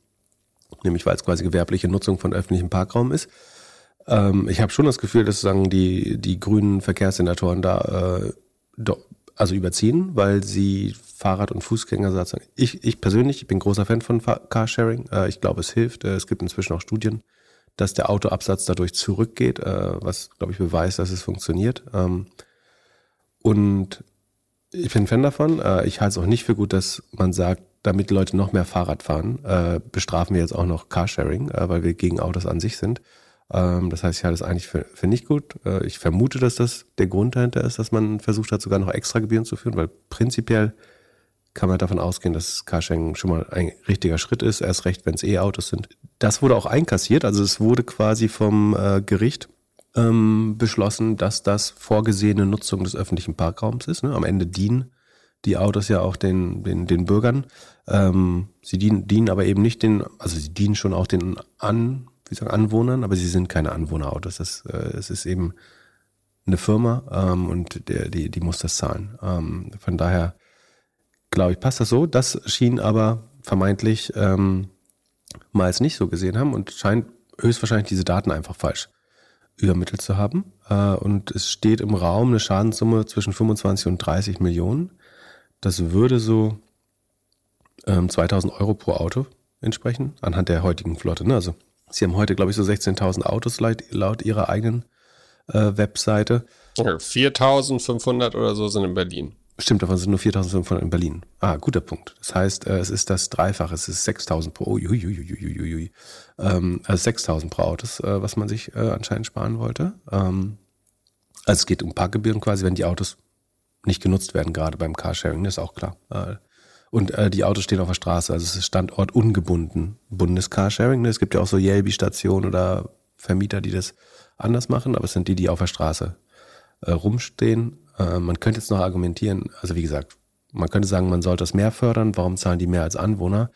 nämlich weil es quasi gewerbliche Nutzung von öffentlichem Parkraum ist. Ähm, ich habe schon das Gefühl, dass sagen die die grünen Verkehrssenatoren da äh, do, also überziehen, weil sie Fahrrad- und Fußgänger sagen. Ich, ich persönlich ich bin großer Fan von Carsharing. Äh, ich glaube, es hilft. Äh, es gibt inzwischen auch Studien, dass der Autoabsatz dadurch zurückgeht, äh, was, glaube ich, beweist, dass es funktioniert. Ähm, und ich bin Fan davon. Ich halte es auch nicht für gut, dass man sagt, damit Leute noch mehr Fahrrad fahren, bestrafen wir jetzt auch noch Carsharing, weil wir gegen Autos an sich sind. Ähm, das heißt, ich halte es eigentlich für, für nicht gut. Äh, ich vermute, dass das der Grund dahinter ist, dass man versucht hat, sogar noch extra Gebühren zu führen, weil prinzipiell kann man davon ausgehen, dass Carsharing schon mal ein richtiger Schritt ist, erst recht, wenn es E-Autos sind. Das wurde auch einkassiert, also es wurde quasi vom äh, Gericht ähm, beschlossen, dass das vorgesehene Nutzung des öffentlichen Parkraums ist. Ne? Am Ende dienen die Autos ja auch den, den, den Bürgern. Ähm, sie dienen, dienen aber eben nicht den, also sie dienen schon auch den an, wie sagen, Anwohnern, aber sie sind keine Anwohnerautos. Das, äh, es ist eben eine Firma ähm, und der, die, die muss das zahlen. Ähm, von daher glaube ich, passt das so. Das schien aber vermeintlich ähm, mal nicht so gesehen haben und scheint höchstwahrscheinlich diese Daten einfach falsch übermittelt zu haben. Äh, und es steht im Raum eine Schadenssumme zwischen 25 und 30 Millionen. Das würde so ähm, 2000 Euro pro Auto entsprechen, anhand der heutigen Flotte. Ne? Also Sie haben heute, glaube ich, so 16.000 Autos laut, laut Ihrer eigenen äh, Webseite. 4.500 oder so sind in Berlin. Stimmt, davon sind nur 4.500 in Berlin. Ah, guter Punkt. Das heißt, äh, es ist das Dreifache, es ist 6.000 pro, uiuiuiuiui, ähm, also 6.000 pro Autos, äh, was man sich äh, anscheinend sparen wollte. Ähm, also es geht um Parkgebühren quasi, wenn die Autos nicht genutzt werden, gerade beim Carsharing, das ist auch klar. Und äh, die Autos stehen auf der Straße, also es ist Standort ungebunden. Bundescarsharing, ne? es gibt ja auch so Yelby-Stationen oder Vermieter, die das anders machen, aber es sind die, die auf der Straße äh, rumstehen. Äh, man könnte jetzt noch argumentieren, also wie gesagt, man könnte sagen, man sollte das mehr fördern, warum zahlen die mehr als Anwohner?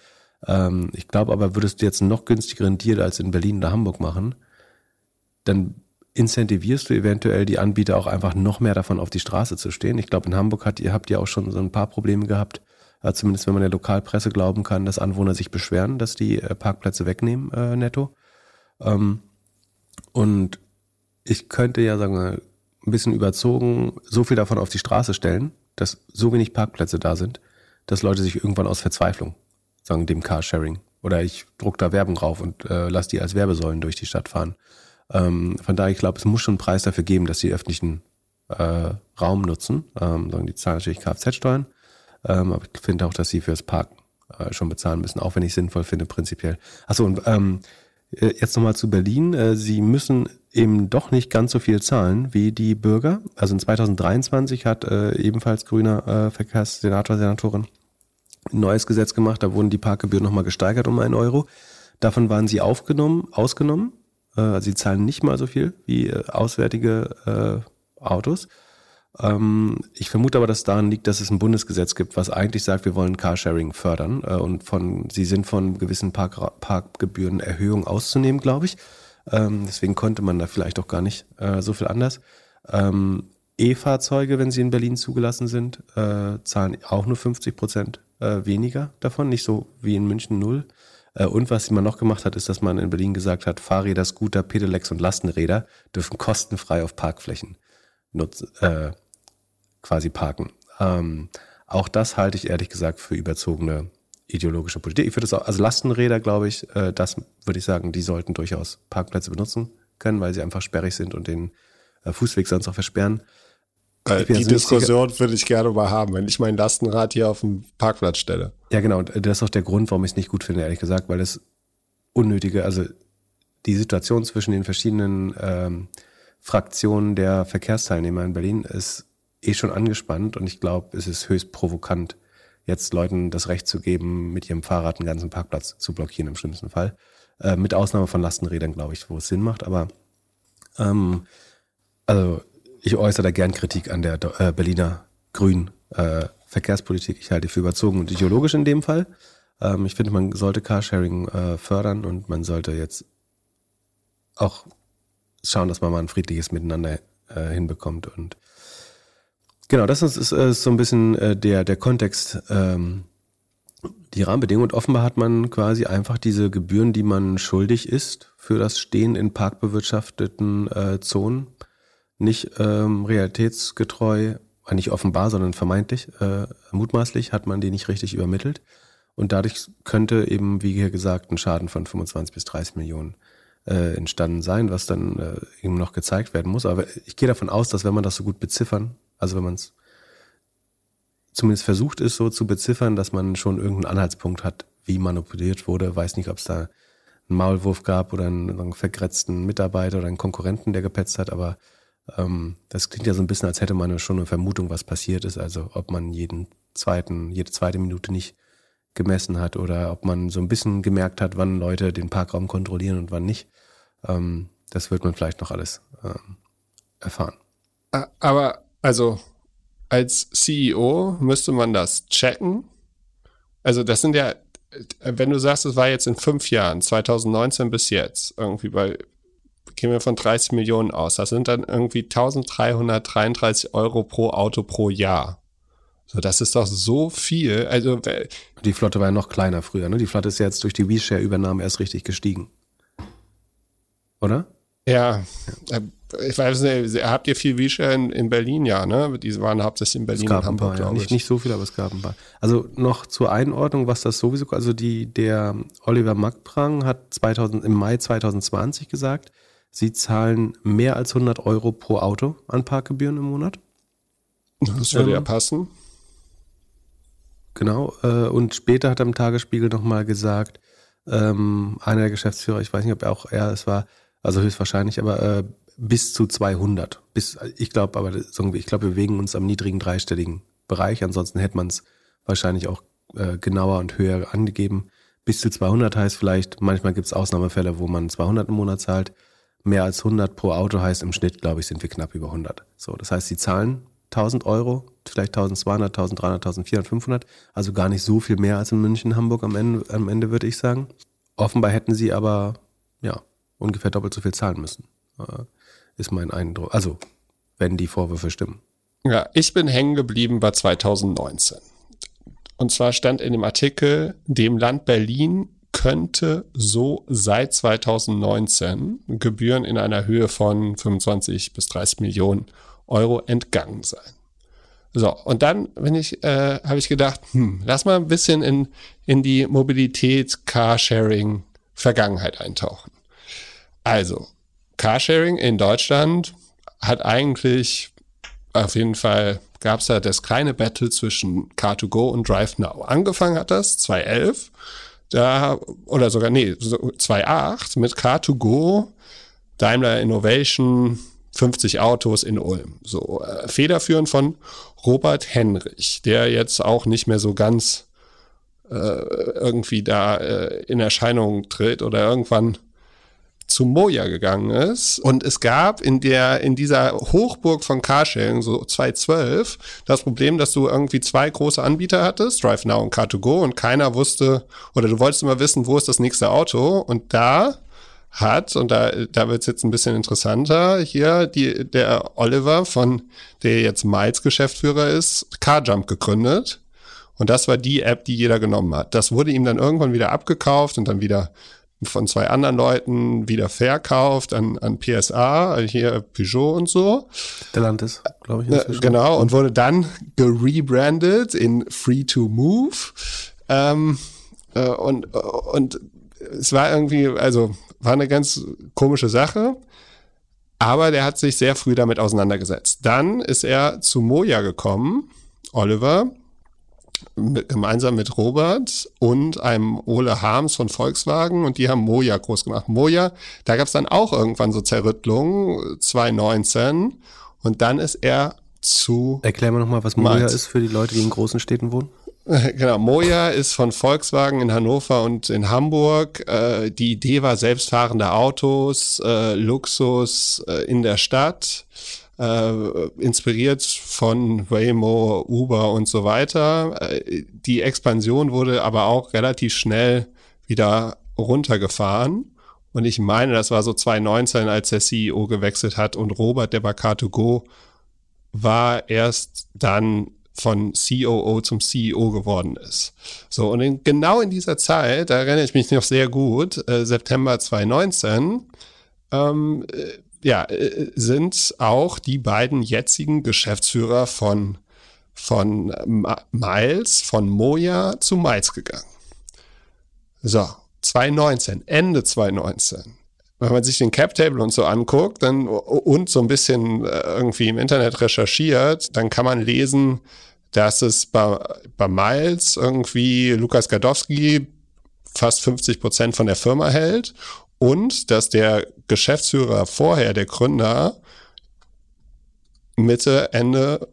Ähm, ich glaube aber, würdest du jetzt einen noch günstigeren Deal als in Berlin oder Hamburg machen, dann incentivierst du eventuell die Anbieter auch einfach noch mehr davon auf die Straße zu stehen. Ich glaube, in Hamburg hat, ihr habt ja auch schon so ein paar Probleme gehabt, zumindest wenn man der Lokalpresse glauben kann, dass Anwohner sich beschweren, dass die äh, Parkplätze wegnehmen äh, netto. Ähm, und ich könnte ja sagen, ein bisschen überzogen so viel davon auf die Straße stellen, dass so wenig Parkplätze da sind, dass Leute sich irgendwann aus Verzweiflung sagen, dem Carsharing oder ich druck da Werbung drauf und äh, lass die als Werbesäulen durch die Stadt fahren. Ähm, von daher, ich glaube, es muss schon einen Preis dafür geben, dass die öffentlichen äh, Raum nutzen. Ähm, die zahlen natürlich Kfz-Steuern, ähm, aber ich finde auch, dass sie fürs Parken äh, schon bezahlen müssen, auch wenn ich sinnvoll finde, prinzipiell. Achso, und ähm, äh, jetzt nochmal zu Berlin. Äh, sie müssen eben doch nicht ganz so viel zahlen wie die Bürger. Also in 2023 hat äh, ebenfalls grüner äh, Verkehrssenator, Senatorin ein neues Gesetz gemacht. Da wurden die Parkgebühren nochmal gesteigert um einen Euro. Davon waren sie aufgenommen, ausgenommen. Äh, also sie zahlen nicht mal so viel wie äh, auswärtige äh, Autos. Ähm, ich vermute aber, dass daran liegt, dass es ein Bundesgesetz gibt, was eigentlich sagt, wir wollen Carsharing fördern äh, und von, sie sind von gewissen Park, Parkgebührenerhöhungen auszunehmen, glaube ich. Ähm, deswegen konnte man da vielleicht auch gar nicht äh, so viel anders. Ähm, E-Fahrzeuge, wenn sie in Berlin zugelassen sind, äh, zahlen auch nur 50 Prozent weniger davon, nicht so wie in München null. Und was man noch gemacht hat, ist, dass man in Berlin gesagt hat, Fahrräder, Scooter, Pedelecs und Lastenräder dürfen kostenfrei auf Parkflächen nutzen, äh, quasi parken. Ähm, auch das halte ich ehrlich gesagt für überzogene ideologische Politik. Ich würde es auch, also Lastenräder, glaube ich, äh, das würde ich sagen, die sollten durchaus Parkplätze benutzen können, weil sie einfach sperrig sind und den äh, Fußweg sonst auch versperren. Äh, die also Diskussion würde ich gerne mal haben, wenn ich mein Lastenrad hier auf dem Parkplatz stelle. Ja, genau. Das ist auch der Grund, warum ich es nicht gut finde, ehrlich gesagt, weil es unnötige, also die Situation zwischen den verschiedenen ähm, Fraktionen der Verkehrsteilnehmer in Berlin ist eh schon angespannt und ich glaube, es ist höchst provokant, jetzt Leuten das Recht zu geben, mit ihrem Fahrrad einen ganzen Parkplatz zu blockieren im schlimmsten Fall. Äh, mit Ausnahme von Lastenrädern, glaube ich, wo es Sinn macht. Aber ähm, also ich äußere da gern Kritik an der äh, Berliner Grünen äh, Verkehrspolitik. Ich halte die für überzogen und ideologisch in dem Fall. Ähm, ich finde, man sollte Carsharing äh, fördern und man sollte jetzt auch schauen, dass man mal ein friedliches Miteinander äh, hinbekommt und Genau, das ist, ist, ist so ein bisschen äh, der, der Kontext, ähm, die Rahmenbedingungen. Und offenbar hat man quasi einfach diese Gebühren, die man schuldig ist für das Stehen in parkbewirtschafteten äh, Zonen, nicht ähm, realitätsgetreu, äh, nicht offenbar, sondern vermeintlich, äh, mutmaßlich hat man die nicht richtig übermittelt. Und dadurch könnte eben, wie hier gesagt, ein Schaden von 25 bis 30 Millionen äh, entstanden sein, was dann äh, eben noch gezeigt werden muss. Aber ich gehe davon aus, dass wenn man das so gut beziffern also wenn man es zumindest versucht ist, so zu beziffern, dass man schon irgendeinen Anhaltspunkt hat, wie manipuliert wurde. Weiß nicht, ob es da einen Maulwurf gab oder einen, einen vergrätzten Mitarbeiter oder einen Konkurrenten, der gepetzt hat, aber ähm, das klingt ja so ein bisschen, als hätte man schon eine Vermutung, was passiert ist. Also ob man jeden zweiten, jede zweite Minute nicht gemessen hat oder ob man so ein bisschen gemerkt hat, wann Leute den Parkraum kontrollieren und wann nicht. Ähm, das wird man vielleicht noch alles ähm, erfahren. Aber also als CEO müsste man das checken. Also das sind ja, wenn du sagst, es war jetzt in fünf Jahren, 2019 bis jetzt, irgendwie bei, gehen wir von 30 Millionen aus, das sind dann irgendwie 1333 Euro pro Auto pro Jahr. So, das ist doch so viel. Also die Flotte war ja noch kleiner früher. Ne? Die Flotte ist ja jetzt durch die WeShare-Übernahme erst richtig gestiegen, oder? Ja, äh, ich weiß nicht, habt ihr viel Wischer in, in, Berlin, ja, ne? Die waren hauptsächlich in Berlin und Hamburg, paar, ja. nicht, nicht so viel, aber es gab ein paar. Also noch zur Einordnung, was das sowieso, also die, der Oliver Magprang hat 2000, im Mai 2020 gesagt, sie zahlen mehr als 100 Euro pro Auto an Parkgebühren im Monat. Das würde ähm, ja passen. Genau, äh, und später hat er im Tagesspiegel nochmal gesagt, ähm, einer der Geschäftsführer, ich weiß nicht, ob er auch er es war, also höchstwahrscheinlich, aber äh, bis zu 200. Bis, ich glaube, aber ich glaube, wir bewegen uns am niedrigen dreistelligen Bereich. Ansonsten hätte man es wahrscheinlich auch äh, genauer und höher angegeben. Bis zu 200 heißt vielleicht, manchmal gibt es Ausnahmefälle, wo man 200 im Monat zahlt. Mehr als 100 pro Auto heißt im Schnitt, glaube ich, sind wir knapp über 100. So, das heißt, sie zahlen 1000 Euro, vielleicht 1200, 1300, 1400, 500. Also gar nicht so viel mehr als in München, Hamburg am Ende, am Ende würde ich sagen. Offenbar hätten sie aber, ja, ungefähr doppelt so viel zahlen müssen. Ist mein Eindruck. Also, wenn die Vorwürfe stimmen. Ja, ich bin hängen geblieben bei 2019. Und zwar stand in dem Artikel, dem Land Berlin könnte so seit 2019 Gebühren in einer Höhe von 25 bis 30 Millionen Euro entgangen sein. So, und dann äh, habe ich gedacht, hm, lass mal ein bisschen in, in die Mobilität, Carsharing, Vergangenheit eintauchen. Also, Carsharing in Deutschland hat eigentlich auf jeden Fall gab es da das kleine Battle zwischen Car2Go und DriveNow. Angefangen hat das 2011, da, oder sogar, nee, 2008 mit Car2Go, Daimler Innovation, 50 Autos in Ulm. So, äh, federführend von Robert Henrich, der jetzt auch nicht mehr so ganz äh, irgendwie da äh, in Erscheinung tritt oder irgendwann zu Moja gegangen ist. Und es gab in der, in dieser Hochburg von Carsharing, so 2012, das Problem, dass du irgendwie zwei große Anbieter hattest, DriveNow und Car2Go, und keiner wusste, oder du wolltest immer wissen, wo ist das nächste Auto. Und da hat, und da, da wird es jetzt ein bisschen interessanter, hier die, der Oliver von, der jetzt Miles Geschäftsführer ist, CarJump gegründet. Und das war die App, die jeder genommen hat. Das wurde ihm dann irgendwann wieder abgekauft und dann wieder von zwei anderen Leuten wieder verkauft an, an PSA, hier Peugeot und so. Stellantis, glaube ich. Äh, inzwischen. Genau, und wurde dann gerebrandet in Free to Move. Ähm, äh, und, und es war irgendwie, also war eine ganz komische Sache. Aber der hat sich sehr früh damit auseinandergesetzt. Dann ist er zu Moja gekommen, Oliver, mit, gemeinsam mit Robert und einem Ole Harms von Volkswagen und die haben Moja groß gemacht. Moja, da gab es dann auch irgendwann so Zerrüttlungen, 2019 und dann ist er zu... Erklären wir nochmal, was Moja ist für die Leute, die in großen Städten wohnen. [laughs] Genau, Moja ist von Volkswagen in Hannover und in Hamburg. Äh, die Idee war selbstfahrende Autos, äh, Luxus äh, in der Stadt, äh, inspiriert von Waymo, Uber und so weiter. Äh, die Expansion wurde aber auch relativ schnell wieder runtergefahren. Und ich meine, das war so 2019, als der CEO gewechselt hat und Robert, der bei Car2Go war erst dann von COO zum CEO geworden ist. So, und in, genau in dieser Zeit, da erinnere ich mich noch sehr gut, äh, September 2019, ähm, äh, ja, äh, sind auch die beiden jetzigen Geschäftsführer von, von Miles, von Moja zu Miles gegangen. So, 2019, Ende 2019 wenn man sich den Cap Table und so anguckt dann, und so ein bisschen äh, irgendwie im Internet recherchiert, dann kann man lesen, dass es bei, bei Miles irgendwie Lukas Gadowski fast 50 Prozent von der Firma hält und dass der Geschäftsführer vorher, der Gründer, Mitte, Ende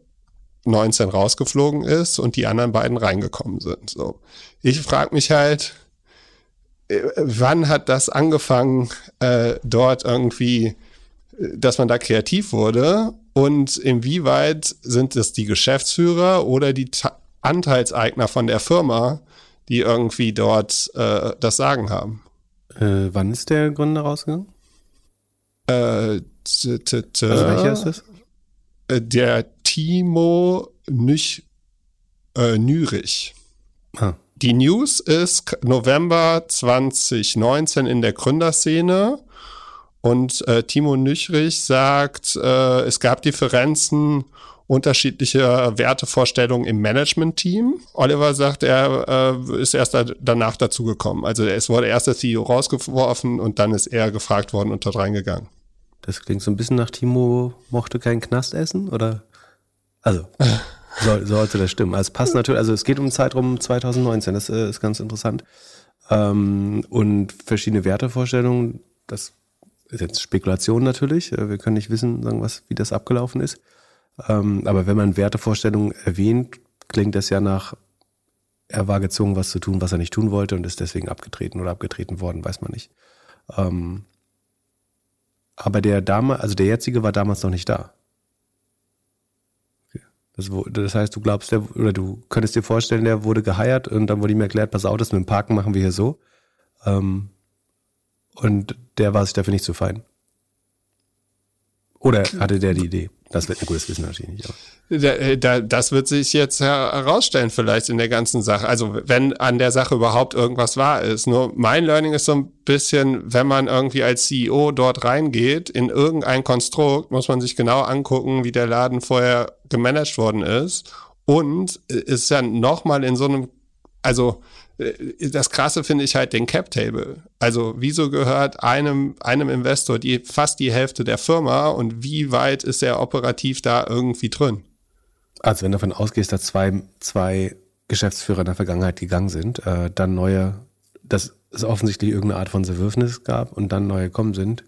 19 rausgeflogen ist und die anderen beiden reingekommen sind. So. Ich frage mich halt, äh, wann hat das angefangen, äh, dort irgendwie, dass man da kreativ wurde und inwieweit sind es die Geschäftsführer oder die Ta Anteilseigner von der Firma, die irgendwie dort äh, das Sagen haben? Äh, wann ist der Gründer rausgegangen? Äh, also welcher ist das? Äh, der Timo Nüch, äh, Nürich. Ah. Die News ist November 2019 in der Gründerszene. Und äh, Timo Nüchrich sagt, äh, es gab Differenzen unterschiedliche Wertevorstellungen im Management-Team. Oliver sagt, er äh, ist erst da, danach dazugekommen. Also es wurde erst der CEO rausgeworfen und dann ist er gefragt worden und dort reingegangen. Das klingt so ein bisschen nach Timo mochte keinen Knast essen, oder? Also. [laughs] Soll, sollte das stimmen. Also es passt natürlich, also es geht um den Zeitraum 2019, das äh, ist ganz interessant. Ähm, und verschiedene Wertevorstellungen, das ist jetzt Spekulation natürlich. Äh, wir können nicht wissen, sagen was, wie das abgelaufen ist. Ähm, aber wenn man Wertevorstellungen erwähnt, klingt das ja nach, er war gezwungen, was zu tun, was er nicht tun wollte und ist deswegen abgetreten oder abgetreten worden, weiß man nicht. Ähm, aber der Dame, also der jetzige war damals noch nicht da. Das, das, heißt, du glaubst, der, oder du könntest dir vorstellen, der wurde geheiert und dann wurde ihm erklärt, pass auf, das mit dem Parken machen wir hier so. Ähm, und der war sich dafür nicht zu fein. Oder hatte der die Idee? Das wird ein gutes Wissen natürlich nicht. Da, da, das wird sich jetzt herausstellen vielleicht in der ganzen Sache. Also wenn an der Sache überhaupt irgendwas wahr ist. Nur mein Learning ist so ein bisschen, wenn man irgendwie als CEO dort reingeht in irgendein Konstrukt, muss man sich genau angucken, wie der Laden vorher gemanagt worden ist. Und ist ja nochmal in so einem, also äh, das Krasse finde ich halt den Cap Table. Also wieso gehört einem, einem Investor die, fast die Hälfte der Firma und wie weit ist er operativ da irgendwie drin? Also wenn du davon ausgehst, dass zwei, zwei Geschäftsführer in der Vergangenheit gegangen sind, äh, dann neue, dass es offensichtlich irgendeine Art von Zerwürfnis gab und dann neue gekommen sind.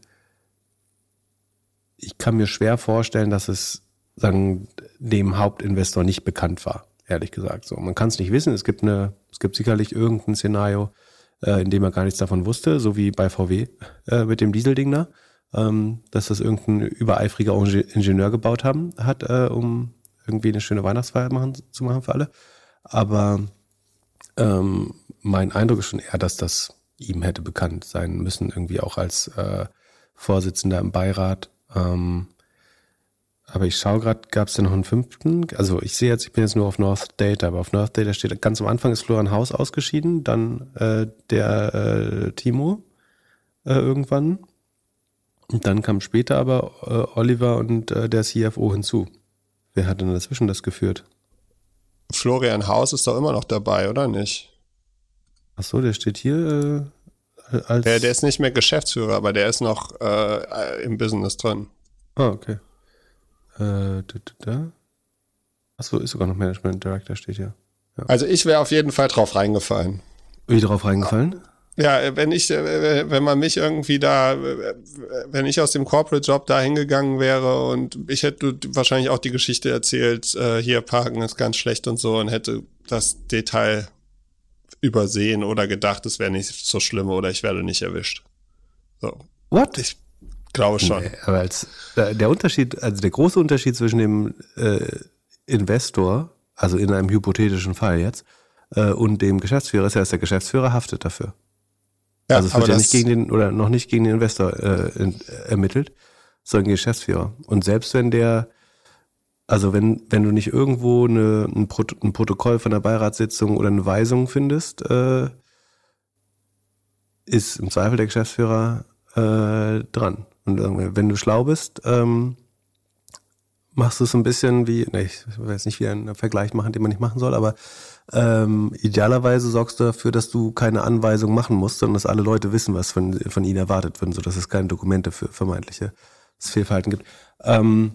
Ich kann mir schwer vorstellen, dass es sagen, dem Hauptinvestor nicht bekannt war ehrlich gesagt. So, man kann es nicht wissen. Es gibt eine, es gibt sicherlich irgendein Szenario, äh, in dem er gar nichts davon wusste, so wie bei VW äh, mit dem Dieselding da, ähm, dass das irgendein übereifriger Ingenieur gebaut haben, hat, äh, um irgendwie eine schöne Weihnachtsfeier machen, zu machen für alle. Aber ähm, mein Eindruck ist schon eher, dass das ihm hätte bekannt sein müssen, irgendwie auch als äh, Vorsitzender im Beirat. Ähm, aber ich schaue gerade, gab es denn noch einen fünften? Also ich sehe jetzt, ich bin jetzt nur auf North Data, aber auf North Data steht ganz am Anfang ist Florian Haus ausgeschieden, dann äh, der äh, Timo äh, irgendwann. Und dann kam später aber äh, Oliver und äh, der CFO hinzu. Wer hat denn dazwischen das geführt? Florian Haus ist doch immer noch dabei, oder nicht? Ach so, der steht hier äh, als. Der, der ist nicht mehr Geschäftsführer, aber der ist noch im Business drin. Ah, okay. Äh. Achso, ist sogar noch Management Director, steht hier. Ja. Also ich wäre auf jeden Fall drauf reingefallen. Wie drauf reingefallen? Ja, wenn ich, äh, wenn man mich irgendwie da, wenn ich aus dem Corporate Job da hingegangen wäre und ich hätte wahrscheinlich auch die Geschichte erzählt, äh, hier parken ist ganz schlecht und so und hätte das Detail übersehen oder gedacht, es wäre nicht so schlimm oder ich werde nicht erwischt. So. What? Ich Glaube schon. Nee, aber als, äh, der Unterschied, also der große Unterschied zwischen dem äh, Investor, also in einem hypothetischen Fall jetzt, äh, und dem Geschäftsführer ist ja, dass der Geschäftsführer haftet dafür. Ja, also es wird ja nicht gegen den oder noch nicht gegen den Investor äh, in, ermittelt, sondern gegen den Geschäftsführer. Und selbst wenn der, also wenn, wenn du nicht irgendwo eine, ein, Prot ein Protokoll von der Beiratssitzung oder eine Weisung findest, äh, ist im Zweifel der Geschäftsführer äh, dran. Und wenn du schlau bist, ähm, machst du es ein bisschen wie, ne, ich jetzt nicht wieder einen Vergleich machen, den man nicht machen soll, aber ähm, idealerweise sorgst du dafür, dass du keine Anweisung machen musst, sondern dass alle Leute wissen, was von, von ihnen erwartet wird, sodass es keine Dokumente für vermeintliche Fehlverhalten gibt. Ähm,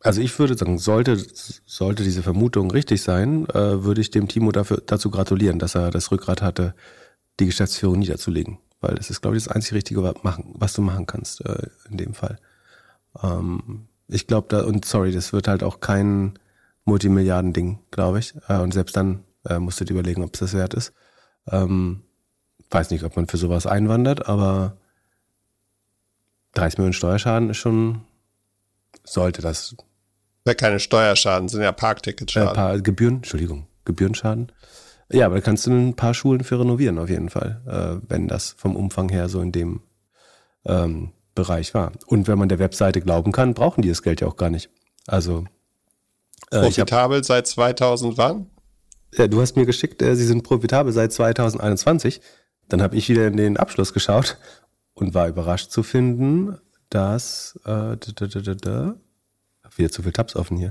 also ich würde sagen, sollte, sollte diese Vermutung richtig sein, äh, würde ich dem Timo dafür, dazu gratulieren, dass er das Rückgrat hatte, die Geschäftsführung niederzulegen weil das ist, glaube ich, das einzig Richtige, was du machen kannst äh, in dem Fall. Ähm, ich glaube, da, und sorry, das wird halt auch kein Multimilliarden-Ding, glaube ich. Äh, und selbst dann äh, musst du dir überlegen, ob es das wert ist. Ähm, weiß nicht, ob man für sowas einwandert, aber 30 Millionen Steuerschaden ist schon, sollte das. Ja, keine Steuerschaden, sind ja Parkticketschaden. Äh, Gebühren, Entschuldigung, Gebührenschaden. Ja, aber da kannst du ein paar Schulen für renovieren auf jeden Fall, äh, wenn das vom Umfang her so in dem ähm, Bereich war. Und wenn man der Webseite glauben kann, brauchen die das Geld ja auch gar nicht. Also äh, profitabel hab, seit 2000 wann? Ja, du hast mir geschickt, äh, sie sind profitabel seit 2021. Dann habe ich wieder in den Abschluss geschaut und war überrascht zu finden, dass äh, da, da, da, da, wieder zu viel Tabs offen hier.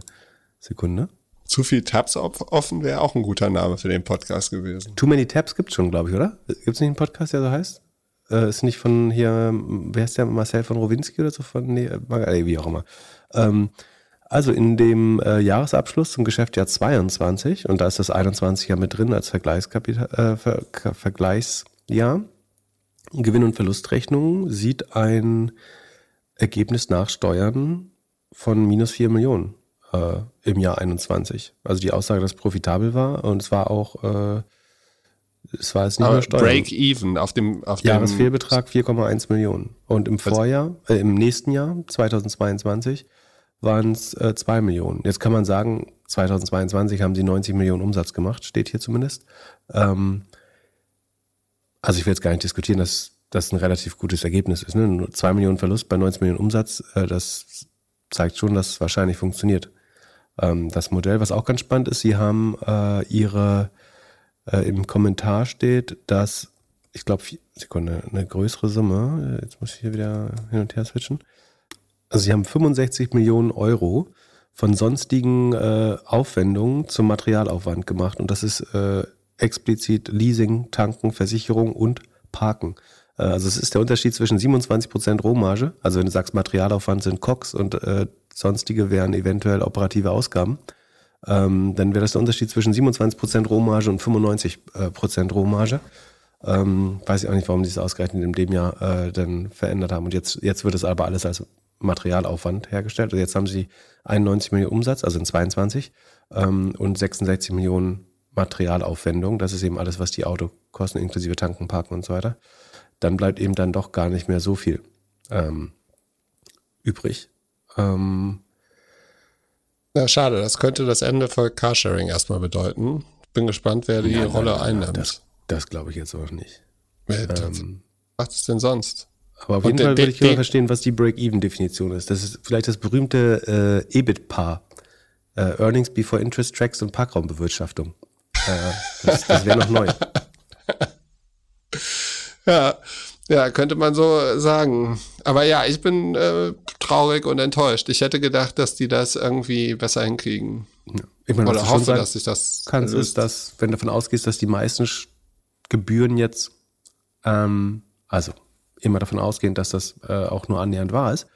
Sekunde. Zu viel Tabs offen wäre auch ein guter Name für den Podcast gewesen. Too Many Tabs gibt's schon, glaube ich, oder? Gibt es nicht einen Podcast, der so heißt? Äh, ist nicht von hier, wer ist der, Marcel von Rowinski oder so von, nee, äh, wie auch immer. Ähm, also in dem äh, Jahresabschluss zum Geschäftsjahr 22, und da ist das 21 ja mit drin als Vergleichskapital, äh, Ver Vergleichsjahr, Gewinn- und Verlustrechnung sieht ein Ergebnis nach Steuern von minus 4 Millionen äh, im Jahr 21. Also die Aussage, dass es profitabel war und es war auch, äh, es war jetzt nicht nur Steuern. Break even auf dem auf Jahresfehlbetrag 4,1 Millionen. Und im Vorjahr, äh, im nächsten Jahr, 2022, waren es äh, 2 Millionen. Jetzt kann man sagen, 2022 haben sie 90 Millionen Umsatz gemacht, steht hier zumindest. Ähm, also ich will jetzt gar nicht diskutieren, dass das ein relativ gutes Ergebnis ist. Ne? Nur 2 Millionen Verlust bei 90 Millionen Umsatz, äh, das zeigt schon, dass es wahrscheinlich funktioniert. Ähm, das Modell, was auch ganz spannend ist, sie haben äh, ihre, äh, im Kommentar steht, dass, ich glaube, Sekunde, eine größere Summe, jetzt muss ich hier wieder hin und her switchen. Also sie haben 65 Millionen Euro von sonstigen äh, Aufwendungen zum Materialaufwand gemacht und das ist äh, explizit Leasing, Tanken, Versicherung und Parken. Äh, also es ist der Unterschied zwischen 27% Rohmarge, also wenn du sagst Materialaufwand sind COX und äh, sonstige wären eventuell operative Ausgaben, ähm, dann wäre das der Unterschied zwischen 27% Rohmarge und 95% äh, Rohmarge. Ähm, weiß ich auch nicht, warum sie es ausgerechnet in dem Jahr äh, dann verändert haben. Und jetzt, jetzt wird es aber alles als Materialaufwand hergestellt. Also jetzt haben sie 91 Millionen Umsatz, also in 22, ähm, und 66 Millionen Materialaufwendung. Das ist eben alles, was die Autokosten inklusive Tanken, Parken und so weiter. Dann bleibt eben dann doch gar nicht mehr so viel ähm, übrig. Ähm, ja, schade. Das könnte das Ende für Carsharing erstmal bedeuten. Bin gespannt, wer die ja, Rolle nein, einnimmt. Das, das glaube ich jetzt auch nicht. Ähm, was ist denn sonst? Aber auf jeden Fall würde ich immer verstehen, was die Break-Even-Definition ist. Das ist vielleicht das berühmte äh, EBIT-Paar. Äh, Earnings before Interest Tracks und Parkraumbewirtschaftung. Äh, das das wäre noch neu. [laughs] ja, ja, könnte man so sagen. Aber ja, ich bin äh, traurig und enttäuscht. Ich hätte gedacht, dass die das irgendwie besser hinkriegen. Ja. Ich meine, Oder hoffe, dass ich das kann, ist, dass, wenn du davon ausgehst, dass die meisten Gebühren jetzt, ähm, also immer davon ausgehend, dass das äh, auch nur annähernd wahr ist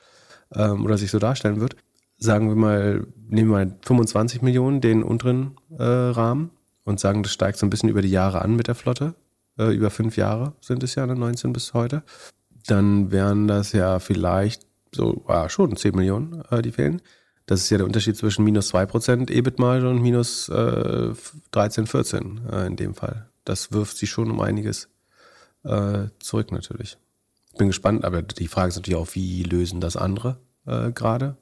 ähm, oder sich so darstellen wird, sagen wir mal, nehmen wir mal 25 Millionen, den unteren äh, Rahmen und sagen, das steigt so ein bisschen über die Jahre an mit der Flotte. Äh, über fünf Jahre sind es ja, 19 bis heute. Dann wären das ja vielleicht so, ah, schon 10 Millionen, äh, die fehlen. Das ist ja der Unterschied zwischen minus 2% EBIT-Marge und minus äh, 13, 14 äh, in dem Fall. Das wirft sie schon um einiges äh, zurück natürlich bin gespannt, aber die Frage ist natürlich auch, wie lösen das andere äh, gerade?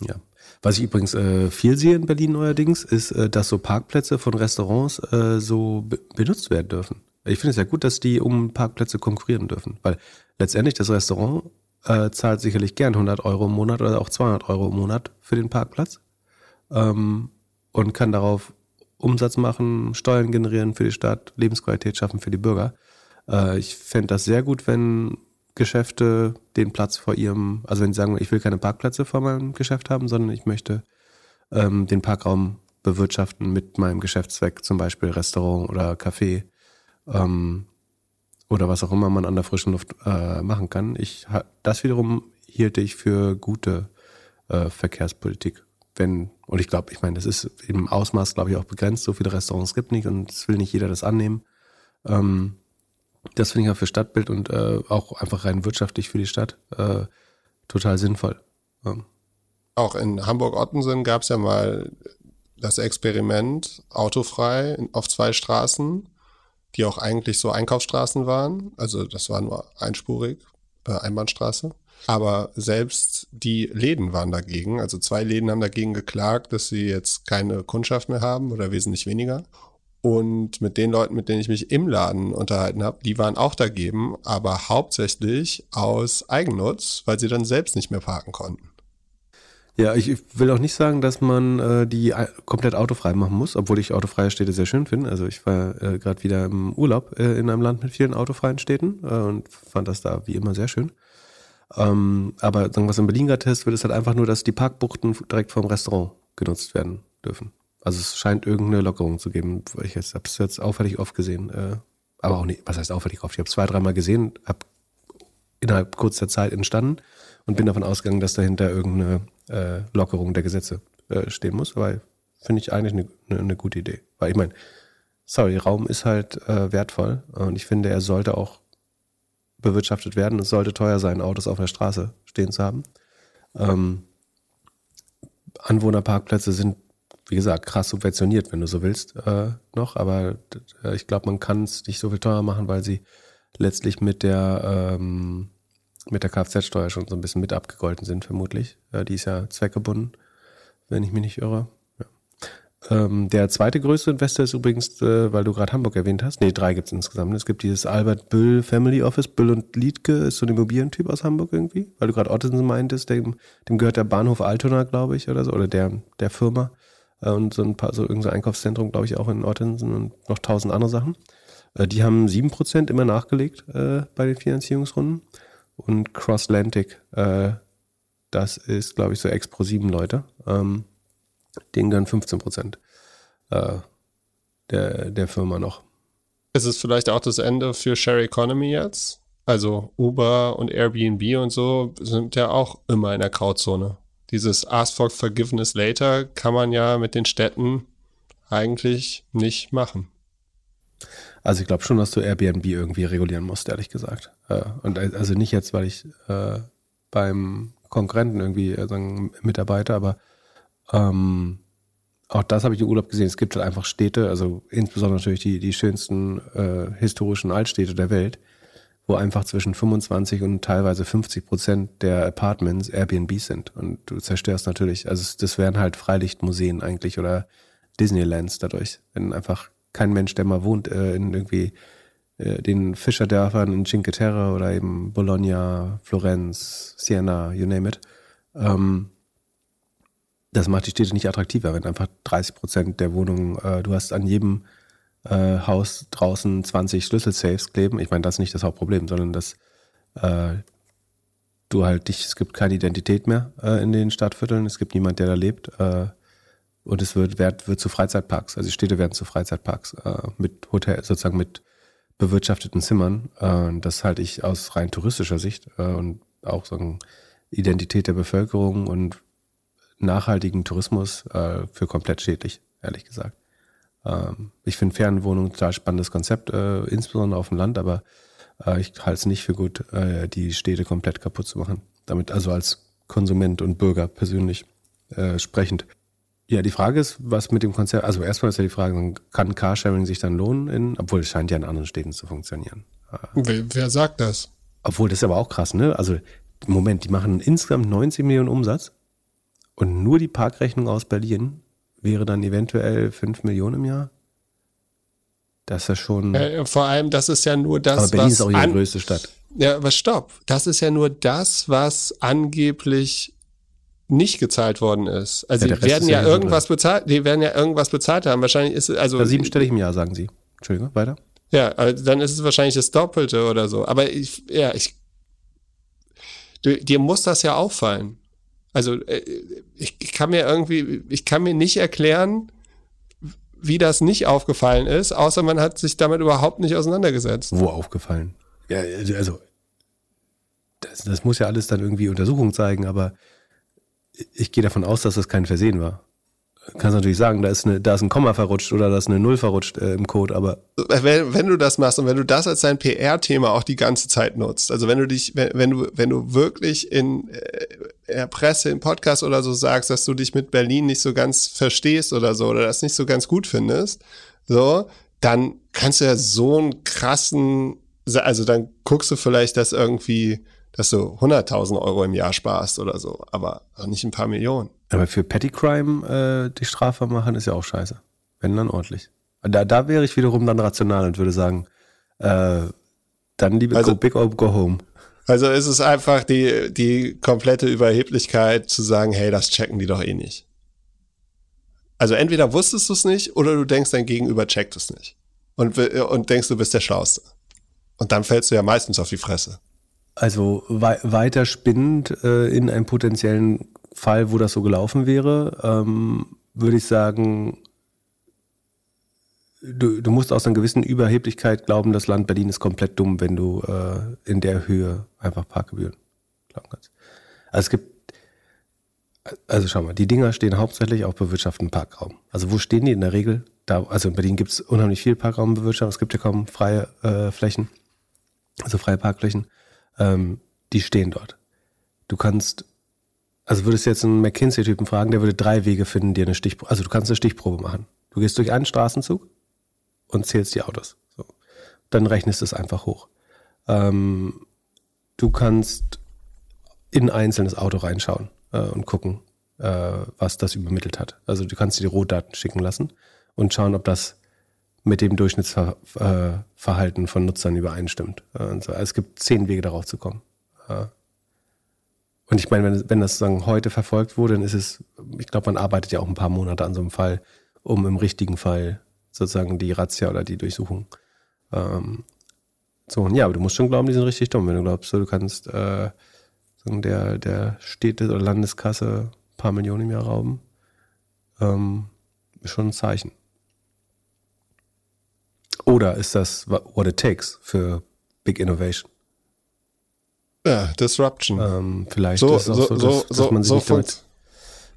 Ja. Was ich übrigens äh, viel sehe in Berlin neuerdings, ist, äh, dass so Parkplätze von Restaurants äh, so be benutzt werden dürfen. Ich finde es ja gut, dass die um Parkplätze konkurrieren dürfen, weil letztendlich das Restaurant äh, zahlt sicherlich gern 100 Euro im Monat oder auch 200 Euro im Monat für den Parkplatz ähm, und kann darauf Umsatz machen, Steuern generieren für die Stadt, Lebensqualität schaffen für die Bürger. Äh, ich fände das sehr gut, wenn Geschäfte den Platz vor ihrem, also wenn sie sagen, ich will keine Parkplätze vor meinem Geschäft haben, sondern ich möchte ähm, den Parkraum bewirtschaften mit meinem Geschäftszweck, zum Beispiel Restaurant oder Café ähm, oder was auch immer man an der frischen Luft äh, machen kann. Ich, das wiederum hielte ich für gute äh, Verkehrspolitik. Wenn, und ich glaube, ich meine, das ist im Ausmaß, glaube ich, auch begrenzt. So viele Restaurants gibt nicht und es will nicht jeder das annehmen. Ähm, das finde ich auch für Stadtbild und äh, auch einfach rein wirtschaftlich für die Stadt äh, total sinnvoll. Ja. Auch in Hamburg-Ottensen gab es ja mal das Experiment autofrei auf zwei Straßen, die auch eigentlich so Einkaufsstraßen waren. Also das war nur einspurig, äh, Einbahnstraße. Aber selbst die Läden waren dagegen. Also zwei Läden haben dagegen geklagt, dass sie jetzt keine Kundschaft mehr haben oder wesentlich weniger. Und mit den Leuten, mit denen ich mich im Laden unterhalten habe, die waren auch dagegen, aber hauptsächlich aus Eigennutz, weil sie dann selbst nicht mehr parken konnten. Ja, ich will auch nicht sagen, dass man äh, die komplett autofrei machen muss, obwohl ich autofreie Städte sehr schön finde. Also ich war äh, gerade wieder im Urlaub äh, in einem Land mit vielen autofreien Städten äh, und fand das da wie immer sehr schön. Ähm, aber sagen wir was in Berlin gerade ist, wird es halt einfach nur, dass die Parkbuchten direkt vom Restaurant genutzt werden dürfen. Also es scheint irgendeine Lockerung zu geben. Ich habe es jetzt auffällig oft gesehen. Äh, aber auch nicht, was heißt auffällig oft? Ich habe es zwei, dreimal gesehen, habe innerhalb kurzer Zeit entstanden und bin davon ausgegangen, dass dahinter irgendeine äh, Lockerung der Gesetze äh, stehen muss. Aber finde ich eigentlich eine, eine, eine, gute Idee. Weil ich meine, sorry, Raum ist halt äh, wertvoll und ich finde, er sollte auch bewirtschaftet werden. Es sollte teuer sein, Autos auf der Straße stehen zu haben. Ähm, Anwohnerparkplätze sind wie gesagt, krass subventioniert, wenn du so willst, äh, noch. Aber äh, ich glaube, man kann es nicht so viel teurer machen, weil sie letztlich mit der, ähm, mit der Kfz-Steuer schon so ein bisschen mit abgegolten sind, vermutlich. Äh, die ist ja zweckgebunden, wenn ich mich nicht irre. Ja. Ähm, der zweite größte Investor ist übrigens, äh, weil du gerade Hamburg erwähnt hast. Nee, drei gibt es insgesamt. Es gibt dieses Albert Büll Family Office. Büll und Liedke ist so ein Immobilientyp aus Hamburg irgendwie, weil du gerade Ottensen meintest. Dem, dem gehört der Bahnhof Altona, glaube ich, oder so, oder der, der Firma. Äh, und so ein paar, so irgendein Einkaufszentrum, glaube ich, auch in Ottensen und noch tausend andere Sachen. Äh, die haben sieben Prozent immer nachgelegt äh, bei den Finanzierungsrunden. Und Crosslantic, äh, das ist, glaube ich, so Ex-Pro 7 Leute. Ähm, denen dann 15 Prozent äh, der, der Firma noch. Ist es vielleicht auch das Ende für Share Economy jetzt? Also Uber und Airbnb und so sind ja auch immer in der Grauzone. Dieses Ask for Forgiveness Later kann man ja mit den Städten eigentlich nicht machen. Also ich glaube schon, dass du Airbnb irgendwie regulieren musst, ehrlich gesagt. Äh, und also nicht jetzt, weil ich äh, beim Konkurrenten irgendwie äh, sagen Mitarbeiter, aber ähm, auch das habe ich im Urlaub gesehen. Es gibt halt einfach Städte, also insbesondere natürlich die, die schönsten äh, historischen Altstädte der Welt, wo einfach zwischen 25 und teilweise 50 Prozent der Apartments Airbnb sind. Und du zerstörst natürlich, also das wären halt Freilichtmuseen eigentlich oder Disneylands dadurch. Wenn einfach kein Mensch, der mal wohnt, äh, in irgendwie äh, den Fischerdörfern in Cinque Terre oder eben Bologna, Florenz, Siena, you name it, ähm, das macht die Städte nicht attraktiver, wenn einfach 30 Prozent der Wohnungen, äh, du hast an jedem äh, Haus draußen 20 Schlüsselsafes kleben. Ich meine, das ist nicht das Hauptproblem, sondern dass äh, du halt dich, es gibt keine Identität mehr äh, in den Stadtvierteln, es gibt niemand, der da lebt. Und es wird, wird, wird zu Freizeitparks. Also die Städte werden zu Freizeitparks äh, mit Hotel, sozusagen mit bewirtschafteten Zimmern. Äh, das halte ich aus rein touristischer Sicht äh, und auch so eine Identität der Bevölkerung und nachhaltigen Tourismus äh, für komplett schädlich, ehrlich gesagt. Ähm, ich finde Fernwohnungen total spannendes Konzept, äh, insbesondere auf dem Land, aber äh, ich halte es nicht für gut, die Städte komplett kaputt zu machen. Damit also als Konsument und Bürger persönlich sprechend. Ja, die Frage ist, was mit dem Konzept, also erstmal ist ja die Frage, kann Carsharing sich dann lohnen, in, obwohl es scheint ja in anderen Städten zu funktionieren. Wer, wer sagt das? Obwohl, das ist aber auch krass, ne? Also, Moment, die machen insgesamt 90 Millionen Umsatz und nur die Parkrechnung aus Berlin wäre dann eventuell 5 Millionen im Jahr? Das ist ja schon. Äh, vor allem, das ist ja nur das, aber Berlin was. ist auch ihre größte Stadt. Ja, aber stopp. Das ist ja nur das, was angeblich nicht gezahlt worden ist. Also ja, die werden ja, ja irgendwas bezahlt, die werden ja irgendwas bezahlt haben. Wahrscheinlich ist es, also. Ja, siebenstellig im Jahr, sagen sie. Entschuldigung, weiter. Ja, also dann ist es wahrscheinlich das Doppelte oder so. Aber ich, ja, ich, du, dir muss das ja auffallen. Also äh, ich, ich kann mir irgendwie, ich kann mir nicht erklären, wie das nicht aufgefallen ist, außer man hat sich damit überhaupt nicht auseinandergesetzt. Wo aufgefallen? Ja, also das, das muss ja alles dann irgendwie Untersuchung zeigen, aber ich gehe davon aus, dass das kein Versehen war kannst natürlich sagen, da ist, eine, da ist ein Komma verrutscht oder da ist eine Null verrutscht äh, im Code, aber. Wenn, wenn du das machst und wenn du das als dein PR-Thema auch die ganze Zeit nutzt, also wenn du dich, wenn, wenn du, wenn du wirklich in, äh, in der Presse, im Podcast oder so sagst, dass du dich mit Berlin nicht so ganz verstehst oder so, oder das nicht so ganz gut findest, so, dann kannst du ja so einen krassen, also dann guckst du vielleicht, dass irgendwie, dass du 100.000 Euro im Jahr sparst oder so, aber nicht ein paar Millionen. Aber für Petty Crime äh, die Strafe machen ist ja auch scheiße. Wenn dann ordentlich. Da, da wäre ich wiederum dann rational und würde sagen, äh, dann lieber also, go big or go home. Also ist es einfach die, die komplette Überheblichkeit zu sagen, hey, das checken die doch eh nicht. Also entweder wusstest du es nicht oder du denkst, dein Gegenüber checkt es nicht. Und, und denkst, du bist der Schlauste. Und dann fällst du ja meistens auf die Fresse. Also wei weiter spinnend äh, in einem potenziellen Fall, wo das so gelaufen wäre, ähm, würde ich sagen, du, du musst aus einer gewissen Überheblichkeit glauben, das Land Berlin ist komplett dumm, wenn du äh, in der Höhe einfach Parkgebühren glauben kannst. Also es gibt, also schau mal, die Dinger stehen hauptsächlich auf bewirtschafteten Parkraum. Also wo stehen die in der Regel? Da, also in Berlin gibt es unheimlich viel Parkraumbewirtschaftung, es gibt ja kaum freie äh, Flächen, also freie Parkflächen. Ähm, die stehen dort. Du kannst also würdest du jetzt einen McKinsey-Typen fragen, der würde drei Wege finden, dir eine Stichprobe, also du kannst eine Stichprobe machen. Du gehst durch einen Straßenzug und zählst die Autos. So. Dann rechnest du es einfach hoch. Ähm, du kannst in ein einzelnes Auto reinschauen äh, und gucken, äh, was das übermittelt hat. Also du kannst dir die Rohdaten schicken lassen und schauen, ob das mit dem Durchschnittsverhalten von Nutzern übereinstimmt. Also es gibt zehn Wege darauf zu kommen. Und ich meine, wenn, wenn das sagen heute verfolgt wurde, dann ist es, ich glaube, man arbeitet ja auch ein paar Monate an so einem Fall, um im richtigen Fall sozusagen die Razzia oder die Durchsuchung. Ähm, so, ja, aber du musst schon glauben, die sind richtig dumm. Wenn du glaubst, du kannst äh, der, der Städte- oder Landeskasse ein paar Millionen im Jahr rauben, ähm, ist schon ein Zeichen. Oder ist das what it takes für Big Innovation? Ja, Disruption. Ähm, vielleicht so, ist es auch so, so, dass, dass man sich nicht damit,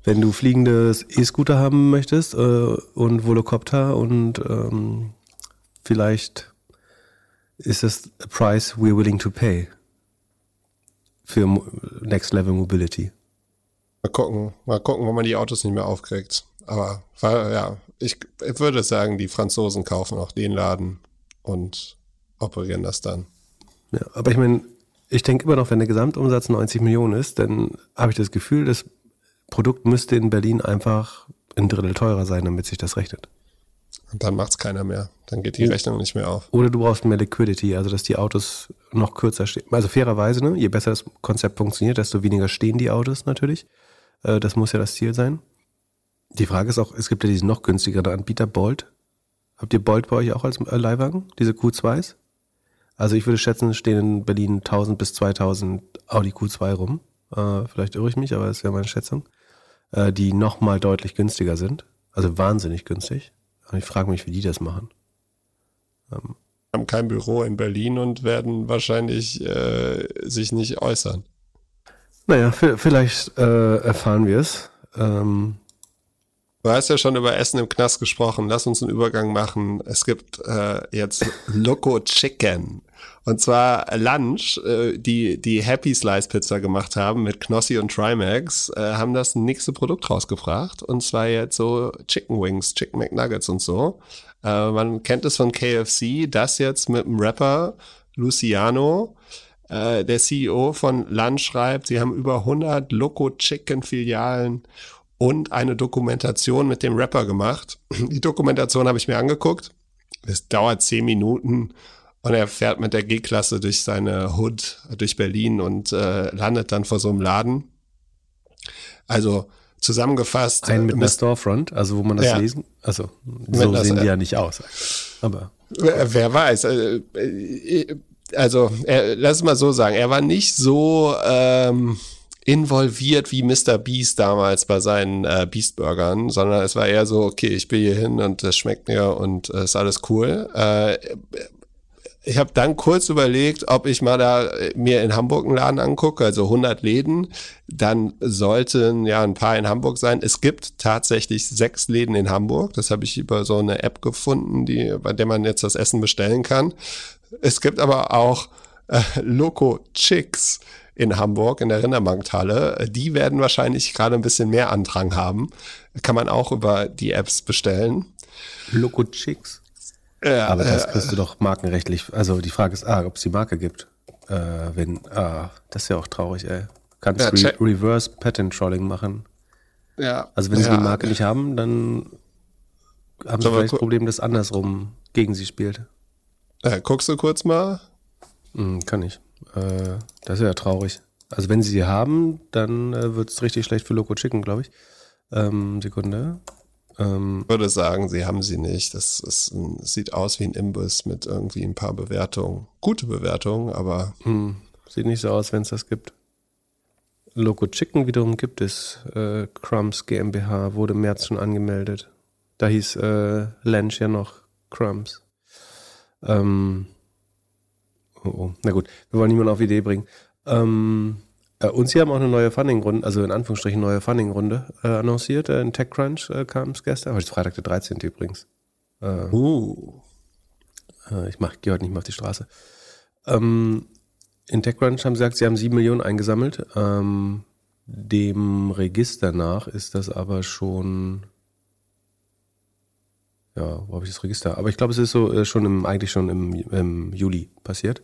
wenn du fliegendes E-Scooter haben möchtest äh, und Volocopter und ähm, vielleicht ist es a price we're willing to pay für Next Level Mobility. Mal gucken, mal gucken, wo man die Autos nicht mehr aufkriegt. Aber ja, ich, ich würde sagen, die Franzosen kaufen auch den Laden und operieren das dann. Ja, aber ich meine, ich denke immer noch, wenn der Gesamtumsatz 90 Millionen ist, dann habe ich das Gefühl, das Produkt müsste in Berlin einfach ein Drittel teurer sein, damit sich das rechnet. Und dann macht es keiner mehr. Dann geht die Rechnung nicht mehr auf. Oder du brauchst mehr Liquidity, also dass die Autos noch kürzer stehen. Also fairerweise, ne? je besser das Konzept funktioniert, desto weniger stehen die Autos natürlich. Äh, das muss ja das Ziel sein. Die Frage ist auch, es gibt ja diesen noch günstigeren Anbieter, Bolt. Habt ihr Bolt bei euch auch als äh, Leihwagen, diese Q2s? Also ich würde schätzen, stehen in Berlin 1000 bis 2000 Audi Q2 rum. Äh, vielleicht irre ich mich, aber das wäre meine Schätzung. Äh, die nochmal deutlich günstiger sind. Also wahnsinnig günstig. Und ich frage mich, wie die das machen. Ähm. Haben kein Büro in Berlin und werden wahrscheinlich äh, sich nicht äußern. Naja, vielleicht äh, erfahren wir es. Ähm, Du hast ja schon über Essen im Knast gesprochen. Lass uns einen Übergang machen. Es gibt äh, jetzt [laughs] Loco Chicken. Und zwar Lunch, äh, die die Happy Slice Pizza gemacht haben mit Knossi und Trimax, äh, haben das nächste Produkt rausgebracht. Und zwar jetzt so Chicken Wings, Chicken McNuggets und so. Äh, man kennt es von KFC, das jetzt mit dem Rapper Luciano. Äh, der CEO von Lunch schreibt, sie haben über 100 Loco Chicken Filialen und eine Dokumentation mit dem Rapper gemacht. [clears throat] Die Dokumentation habe ich mir angeguckt. Es dauert zehn Minuten und er fährt mit der G-Klasse durch seine Hood, durch Berlin und äh, landet dann vor so einem Laden. Also zusammengefasst. Ein mit einer Storefront, also wo man das ja, lesen. Also so das, sehen die ja nicht aus. Aber wer, wer weiß. Äh, äh, also er, lass es mal so sagen. Er war nicht so ähm, involviert wie Mr. Beast damals bei seinen äh, Beast-Burgern, sondern es war eher so, okay, ich bin hier hin und das schmeckt mir und äh, ist alles cool. Äh, ich habe dann kurz überlegt, ob ich mal da äh, mir in Hamburg einen Laden angucke, also 100 Läden. Dann sollten ja ein paar in Hamburg sein. Es gibt tatsächlich sechs Läden in Hamburg. Das habe ich über so eine App gefunden, die, bei der man jetzt das Essen bestellen kann. Es gibt aber auch äh, Loco Chicks in Hamburg in der Rindermarkthalle. Die werden wahrscheinlich gerade ein bisschen mehr Andrang haben. Kann man auch über die Apps bestellen. Loco Chicks. Ja, Aber das äh, kriegst du doch markenrechtlich. Also die Frage ist, ah, ob es die Marke gibt. Äh, wenn, ah, das ist ja auch traurig, ey. Kannst ja, Re Reverse Patent Trolling machen. Ja. Also wenn sie ja. die Marke nicht haben, dann haben sie vielleicht das Problem, dass andersrum gegen sie spielt. Äh, guckst du kurz mal? Mm, kann ich. Äh, das ist ja traurig. Also wenn sie sie haben, dann äh, wird es richtig schlecht für Loco Chicken, glaube ich. Ähm, Sekunde. Ähm, ich würde sagen, sie haben sie nicht. Das, ist ein, sieht aus wie ein Imbiss mit irgendwie ein paar Bewertungen. Gute Bewertungen, aber. Mh, sieht nicht so aus, wenn es das gibt. Loco Chicken wiederum gibt es. Äh, Crumbs GmbH wurde im März schon angemeldet. Da hieß äh, Lench ja noch Crumbs. Ähm, Oh, oh. Na gut, wir wollen niemanden auf Idee bringen. Ähm, äh, und sie haben auch eine neue Funding-Runde, also in Anführungsstrichen neue Funding-Runde äh, annonciert. Äh, in TechCrunch äh, kam es gestern. Heute ist Freitag der 13. übrigens. Äh, uh. Ich gehe heute nicht mehr auf die Straße. Ähm, in TechCrunch haben sie gesagt, sie haben sieben Millionen eingesammelt. Ähm, dem Register nach ist das aber schon ja, wo habe ich das Register? Aber ich glaube, es ist so äh, schon im, eigentlich schon im, im Juli passiert.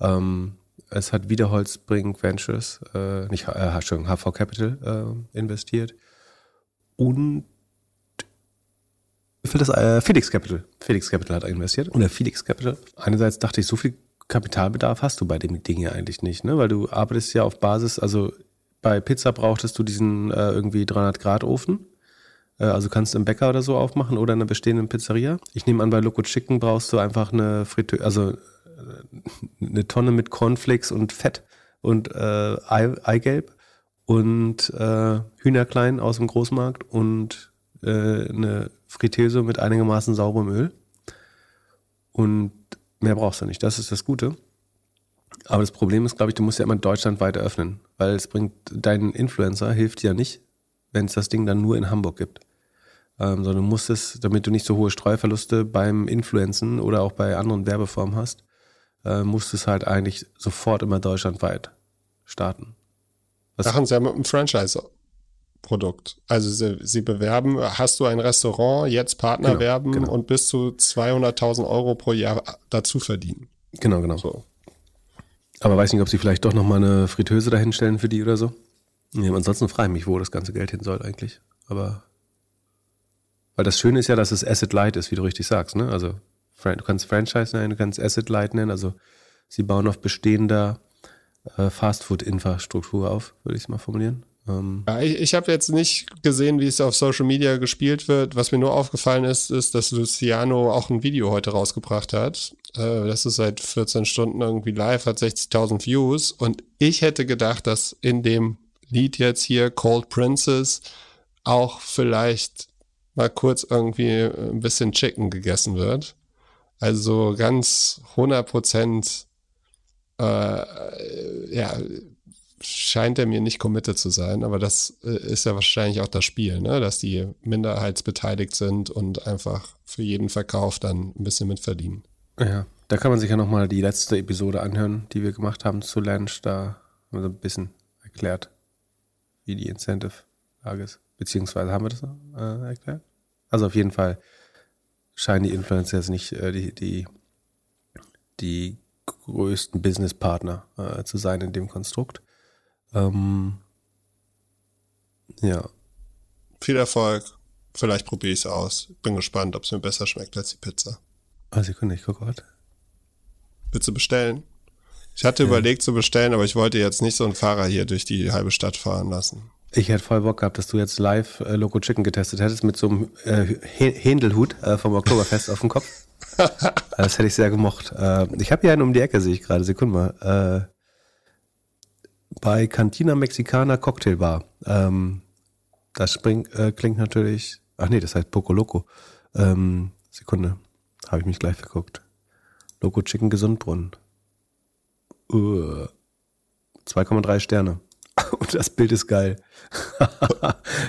Ähm, es hat wieder Holzbrink Ventures, äh, nicht äh, schon HV Capital äh, investiert. Und für das äh, Felix Capital. Felix Capital hat investiert. Oder Felix Capital. Einerseits dachte ich, so viel Kapitalbedarf hast du bei dem Ding ja eigentlich nicht, ne? Weil du arbeitest ja auf Basis, also bei Pizza brauchtest du diesen äh, irgendwie 300 Grad Ofen. Äh, also kannst du im Bäcker oder so aufmachen oder in einer bestehenden Pizzeria. Ich nehme an, bei Loco Chicken brauchst du einfach eine Fritteuse, also äh, eine Tonne mit Cornflakes und Fett und äh, Ei, Eigelb und äh, Hühnerklein aus dem Großmarkt und äh, eine Fritteuse mit einigermaßen sauberem Öl. Und mehr brauchst du nicht. Das ist das Gute. Aber das Problem ist, glaube ich, du musst ja immer deutschlandweit eröffnen, weil es bringt, deinen Influencer hilft dir ja nicht, wenn es das Ding dann nur in Hamburg gibt. Ähm, sondern du musst es, damit du nicht so hohe Streuverluste beim Influenzen oder auch bei anderen Werbeformen hast, äh, musst du es halt eigentlich sofort immer deutschlandweit starten. Was Machen sie ja mit einem Franchise-Produkt. Also sie, sie, bewerben, hast du ein Restaurant, jetzt Partner genau, werben genau. und bis zu 200.000 Euro pro Jahr dazu verdienen. Genau, genau. So. Aber weiß nicht, ob sie vielleicht doch nochmal eine Fritteuse dahinstellen für die oder so. Nee, ansonsten frage ich mich, wo das ganze Geld hin soll eigentlich. Aber weil das Schöne ist ja, dass es Asset Light ist, wie du richtig sagst. Ne? Also du kannst Franchise nennen, du kannst Asset Light nennen. Also sie bauen auf bestehender äh, Fastfood-Infrastruktur auf, würde ich es mal formulieren. Ähm ja, ich ich habe jetzt nicht gesehen, wie es auf Social Media gespielt wird. Was mir nur aufgefallen ist, ist, dass Luciano auch ein Video heute rausgebracht hat. Äh, das ist seit 14 Stunden irgendwie live, hat 60.000 Views. Und ich hätte gedacht, dass in dem Lied jetzt hier Cold Princess auch vielleicht mal kurz irgendwie ein bisschen Chicken gegessen wird. Also ganz 100 Prozent, äh, ja, scheint er mir nicht committed zu sein, aber das äh, ist ja wahrscheinlich auch das Spiel, ne? dass die minderheitsbeteiligt sind und einfach für jeden Verkauf dann ein bisschen mitverdienen. Ja, da kann man sich ja nochmal die letzte Episode anhören, die wir gemacht haben zu Lunch, da haben wir so ein bisschen erklärt, wie die Incentive-Lage ist. Beziehungsweise haben wir das äh, erklärt? Also auf jeden Fall scheinen die Influencer jetzt nicht äh, die, die, die größten Businesspartner äh, zu sein in dem Konstrukt. Ähm, ja. Viel Erfolg. Vielleicht probiere ich es aus. Bin gespannt, ob es mir besser schmeckt als die Pizza. Ah, Sekunde, ich gucke gerade. Willst du bestellen? Ich hatte ja. überlegt zu bestellen, aber ich wollte jetzt nicht so einen Fahrer hier durch die halbe Stadt fahren lassen. Ich hätte voll Bock gehabt, dass du jetzt live äh, Loco Chicken getestet hättest mit so einem äh, Händelhut äh, vom Oktoberfest auf dem Kopf. [laughs] das hätte ich sehr gemocht. Äh, ich habe hier einen um die Ecke, sehe ich gerade. Sekunde mal. Äh, bei Cantina Mexicana Cocktailbar. Ähm, das spring, äh, klingt natürlich. Ach nee, das heißt Poco Loco. Ähm, Sekunde. Habe ich mich gleich verguckt. Loco Chicken Gesundbrunnen. Uh, 2,3 Sterne. [laughs] Und das Bild ist geil.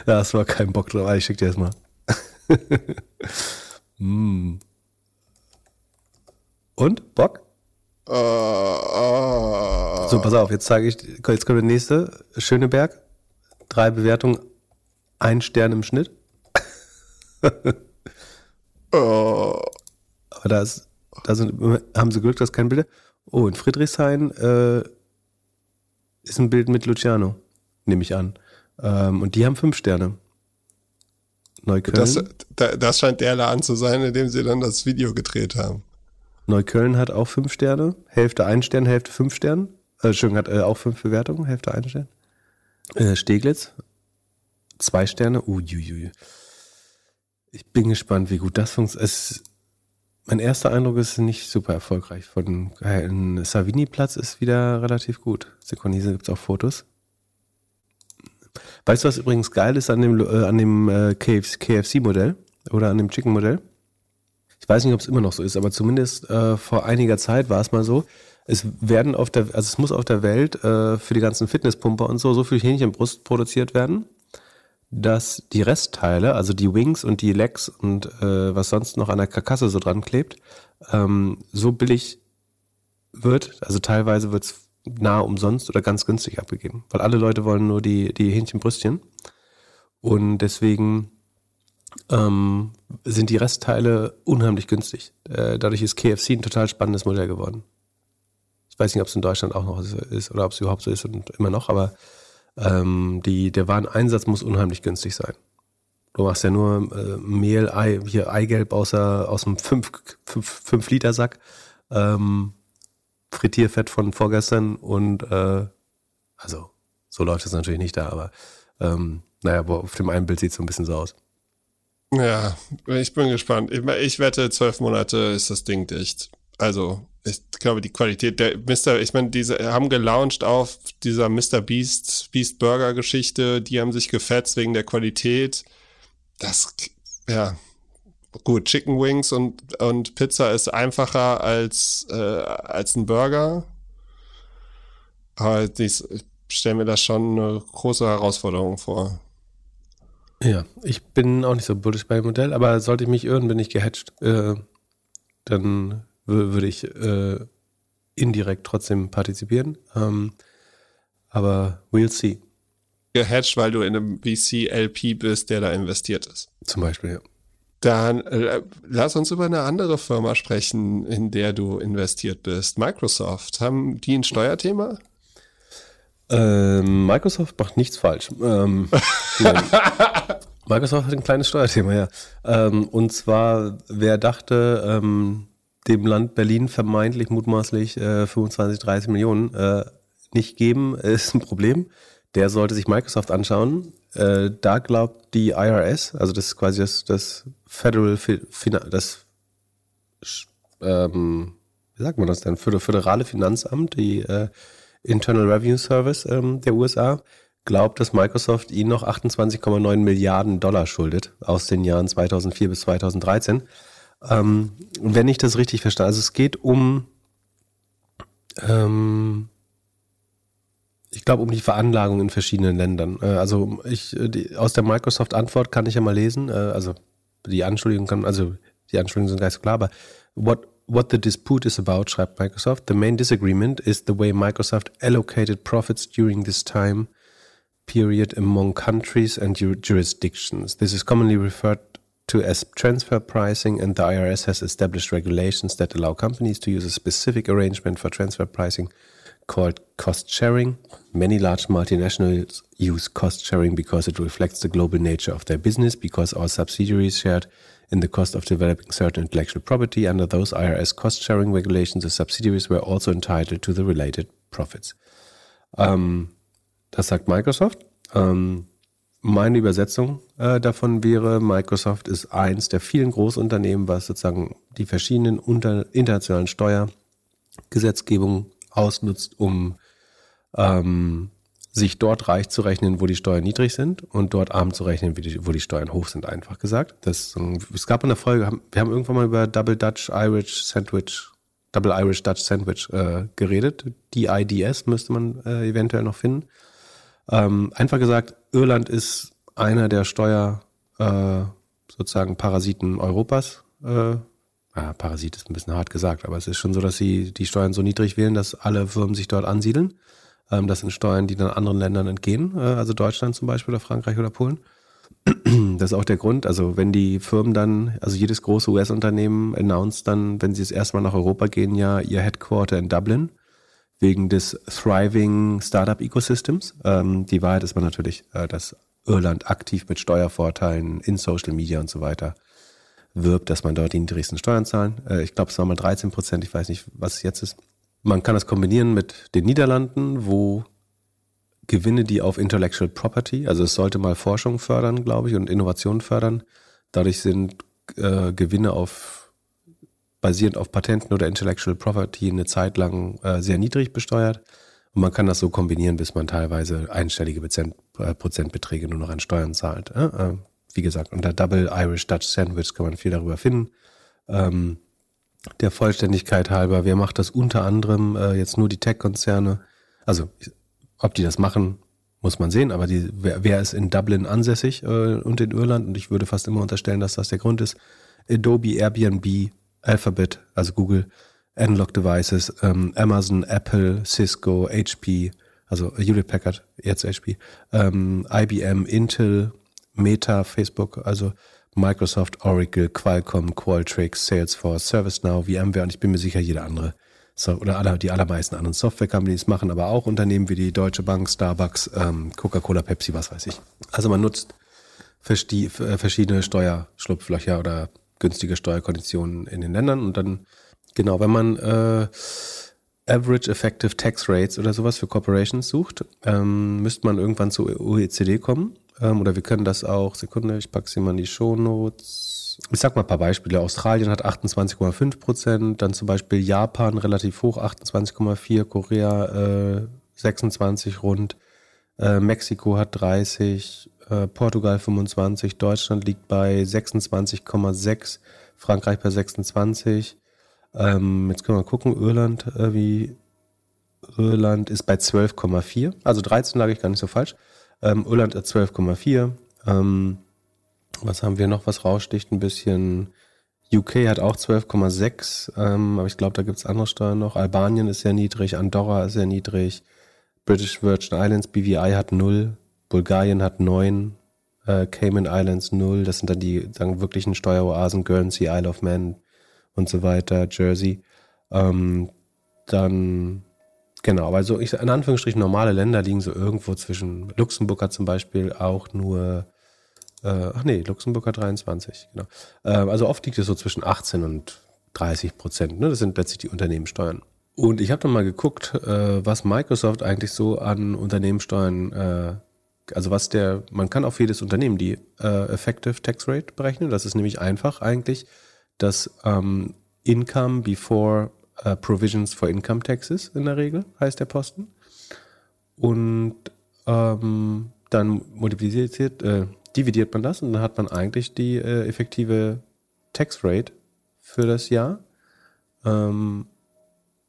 das war kein Bock drauf. Ich schick dir das mal. [laughs] mm. Und? Bock? Uh, uh. So, pass auf, jetzt zeige ich, jetzt kommt der nächste. Schöneberg. Drei Bewertungen, ein Stern im Schnitt. [laughs] Aber da, ist, da sind, haben sie Glück, dass kein Bild. Oh, in Friedrichshain äh, ist ein Bild mit Luciano, nehme ich an. Ähm, und die haben fünf Sterne. Neukölln. Das, das scheint der Laden zu sein, in dem sie dann das Video gedreht haben. Neukölln hat auch fünf Sterne, Hälfte ein Stern, Hälfte fünf Sterne. Äh, Entschuldigung, hat äh, auch fünf Bewertungen, Hälfte ein Stern. Äh, Steglitz, zwei Sterne. Uiuiui. Ich bin gespannt, wie gut das funktioniert. Mein erster Eindruck ist nicht super erfolgreich. Von äh, Savini-Platz ist wieder relativ gut. Sekunde, gibt es auch Fotos. Weißt du, was übrigens geil ist an dem, äh, an dem äh, KFC-Modell oder an dem Chicken-Modell? Ich weiß nicht, ob es immer noch so ist, aber zumindest äh, vor einiger Zeit war es mal so. Es werden auf der, also es muss auf der Welt äh, für die ganzen Fitnesspumper und so so viel Hähnchenbrust produziert werden, dass die Restteile, also die Wings und die Legs und äh, was sonst noch an der Karkasse so dran klebt, ähm, so billig wird. Also teilweise wird es nahe umsonst oder ganz günstig abgegeben, weil alle Leute wollen nur die, die Hähnchenbrüstchen. Und deswegen ähm, sind die Restteile unheimlich günstig. Äh, dadurch ist KFC ein total spannendes Modell geworden. Ich weiß nicht, ob es in Deutschland auch noch ist oder ob es überhaupt so ist und immer noch, aber ähm, die, der Wareneinsatz muss unheimlich günstig sein. Du machst ja nur äh, Mehl, Ei, hier Eigelb außer, aus dem 5-Liter-Sack, ähm, Frittierfett von vorgestern und äh, also so läuft es natürlich nicht da, aber ähm, naja, auf dem einen Bild sieht es so ein bisschen so aus. Ja, ich bin gespannt. Ich, ich wette, zwölf Monate ist das Ding dicht. Also, ich glaube, die Qualität der Mr. Ich meine, diese haben gelauncht auf dieser Mr. Beast, Beast Burger Geschichte. Die haben sich gefetzt wegen der Qualität. Das, ja, gut. Chicken Wings und, und Pizza ist einfacher als, äh, als ein Burger. Aber ich stelle mir das schon eine große Herausforderung vor. Ja, ich bin auch nicht so bullish bei dem Modell, aber sollte ich mich irren, bin ich gehatcht. Äh, dann würde ich äh, indirekt trotzdem partizipieren. Ähm, aber we'll see. Gehatcht, weil du in einem VC-LP bist, der da investiert ist. Zum Beispiel, ja. Dann äh, lass uns über eine andere Firma sprechen, in der du investiert bist. Microsoft. Haben die ein Steuerthema? Ähm, Microsoft macht nichts falsch. Ähm, [laughs] Microsoft hat ein kleines Steuerthema, ja. Ähm, und zwar, wer dachte, ähm, dem Land Berlin vermeintlich mutmaßlich äh, 25, 30 Millionen äh, nicht geben, [laughs] ist ein Problem. Der sollte sich Microsoft anschauen. Äh, da glaubt die IRS, also das ist quasi das, das Federal, das, ähm, wie sagt man das denn, föderale Finanzamt, die äh, Internal Revenue Service ähm, der USA glaubt, dass Microsoft ihnen noch 28,9 Milliarden Dollar schuldet aus den Jahren 2004 bis 2013. Ähm, wenn ich das richtig verstehe, also es geht um, ähm, ich glaube, um die Veranlagung in verschiedenen Ländern. Äh, also ich, die, aus der Microsoft-Antwort kann ich ja mal lesen, äh, also die Anschuldigungen kann, also die Anschuldigungen sind gar nicht so klar, aber what what the dispute is about, schreibt Microsoft. The main disagreement is the way Microsoft allocated profits during this time period among countries and jurisdictions. This is commonly referred to as transfer pricing, and the IRS has established regulations that allow companies to use a specific arrangement for transfer pricing called cost sharing. Many large multinationals use cost sharing because it reflects the global nature of their business, because our subsidiaries shared in the cost of developing certain intellectual property. Under those IRS cost sharing regulations, the subsidiaries were also entitled to the related profits. Ähm, das sagt Microsoft. Ähm, meine Übersetzung äh, davon wäre, Microsoft ist eins der vielen Großunternehmen, was sozusagen die verschiedenen unter, internationalen Steuergesetzgebungen ausnutzt, um ähm, sich dort reich zu rechnen, wo die Steuern niedrig sind und dort arm zu rechnen, wo die Steuern hoch sind, einfach gesagt. Das, es gab eine Folge, wir haben irgendwann mal über Double Dutch Irish Sandwich, Double Irish Dutch Sandwich äh, geredet. Die IDS müsste man äh, eventuell noch finden. Ähm, einfach gesagt, Irland ist einer der Steuer äh, sozusagen Parasiten Europas. Äh, ja, Parasit ist ein bisschen hart gesagt, aber es ist schon so, dass sie die Steuern so niedrig wählen, dass alle Firmen sich dort ansiedeln. Ähm, das sind Steuern, die dann anderen Ländern entgehen, äh, also Deutschland zum Beispiel oder Frankreich oder Polen. [clears throat] Das ist auch der Grund. Also wenn die Firmen dann, also jedes große US-Unternehmen announced dann, wenn sie es erstmal nach Europa gehen, ja ihr Headquarter in Dublin wegen des thriving Startup-Ecosystems. Ähm, die Wahrheit ist aber natürlich, äh, dass Irland aktiv mit Steuervorteilen in Social Media und so weiter wirbt, dass man dort die niedrigsten Steuern zahlen. Äh, ich glaube, es war mal 13 Prozent, ich weiß nicht, was es jetzt ist. Man kann das kombinieren mit den Niederlanden, wo Gewinne, die auf Intellectual Property, also es sollte mal Forschung fördern, glaube ich, und Innovation fördern. Dadurch sind äh, Gewinne auf basierend auf Patenten oder Intellectual Property eine Zeit lang äh, sehr niedrig besteuert. Und man kann das so kombinieren, bis man teilweise einstellige Prozent, äh, Prozentbeträge nur noch an Steuern zahlt. Äh, wie gesagt, unter Double Irish Dutch Sandwich kann man viel darüber finden. Ähm, der Vollständigkeit halber, wer macht das unter anderem äh, jetzt nur die Tech-Konzerne? Also ob die das machen, muss man sehen, aber die, wer, wer ist in Dublin ansässig äh, und in Irland? Und ich würde fast immer unterstellen, dass das der Grund ist. Adobe, Airbnb, Alphabet, also Google, Analog Devices, ähm, Amazon, Apple, Cisco, HP, also Hewlett Packard, jetzt HP, ähm, IBM, Intel, Meta, Facebook, also Microsoft, Oracle, Qualcomm, Qualtrics, Salesforce, ServiceNow, VMware und ich bin mir sicher, jeder andere so, oder alle, die allermeisten anderen Software-Companies machen aber auch Unternehmen wie die Deutsche Bank, Starbucks, ähm, Coca-Cola, Pepsi, was weiß ich. Also man nutzt äh, verschiedene Steuerschlupflöcher oder günstige Steuerkonditionen in den Ländern und dann, genau, wenn man äh, Average Effective Tax Rates oder sowas für Corporations sucht, ähm, müsste man irgendwann zur OECD kommen. Ähm, oder wir können das auch, Sekunde, ich packe sie mal in die Shownotes ich sag mal ein paar Beispiele. Australien hat 28,5 Prozent, dann zum Beispiel Japan relativ hoch, 28,4, Korea äh, 26 rund, äh, Mexiko hat 30, äh, Portugal 25, Deutschland liegt bei 26,6, Frankreich bei 26. Ähm, jetzt können wir gucken, Irland, äh, wie Irland ist bei 12,4, also 13 lag ich gar nicht so falsch. Ähm, Irland hat 12,4. Ähm, was haben wir noch, was raussticht ein bisschen? UK hat auch 12,6, ähm, aber ich glaube, da gibt es andere Steuern noch. Albanien ist sehr niedrig, Andorra ist sehr niedrig, British Virgin Islands, BVI hat 0, Bulgarien hat 9, äh, Cayman Islands 0, das sind dann die sagen, wirklichen Steueroasen, Guernsey, Isle of Man und so weiter, Jersey. Ähm, dann, genau, also ich, in Anführungsstrichen normale Länder liegen so irgendwo zwischen, Luxemburg hat zum Beispiel auch nur äh, ach nee, Luxemburg hat 23, genau. Äh, also oft liegt es so zwischen 18 und 30 Prozent. Ne? Das sind letztlich die Unternehmenssteuern. Und ich habe dann mal geguckt, äh, was Microsoft eigentlich so an Unternehmenssteuern, äh, also was der, man kann auf jedes Unternehmen die äh, Effective Tax Rate berechnen. Das ist nämlich einfach eigentlich das ähm, Income before uh, Provisions for Income Taxes in der Regel, heißt der Posten. Und ähm, dann multipliziert, äh, dividiert man das und dann hat man eigentlich die äh, effektive Tax Rate für das Jahr. Ähm,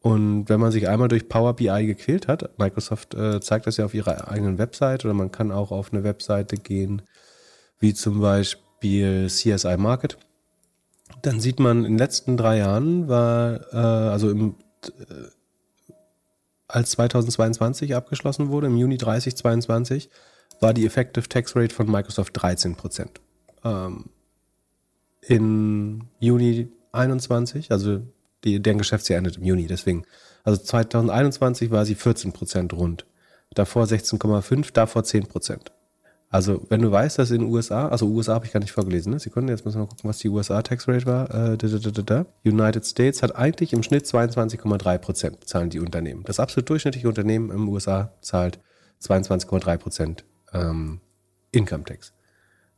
und wenn man sich einmal durch Power BI gequält hat, Microsoft äh, zeigt das ja auf ihrer eigenen Website oder man kann auch auf eine Webseite gehen, wie zum Beispiel CSI Market, dann sieht man in den letzten drei Jahren war, äh, also im, äh, als 2022 abgeschlossen wurde, im Juni 3022, war die Effective Tax Rate von Microsoft 13 Prozent. Ähm, in Juni 21, also die, deren Geschäftsjahr endet im Juni, deswegen. Also 2021 war sie 14 Prozent rund. Davor 16,5, davor 10 Prozent. Also, wenn du weißt, dass in den USA, also USA habe ich gar nicht vorgelesen, ne? Sekunden, jetzt müssen wir mal gucken, was die USA Tax Rate war. Äh, da, da, da, United States hat eigentlich im Schnitt 22,3 Prozent zahlen die Unternehmen. Das absolut durchschnittliche Unternehmen im USA zahlt 22,3 Prozent ähm, Income Tax.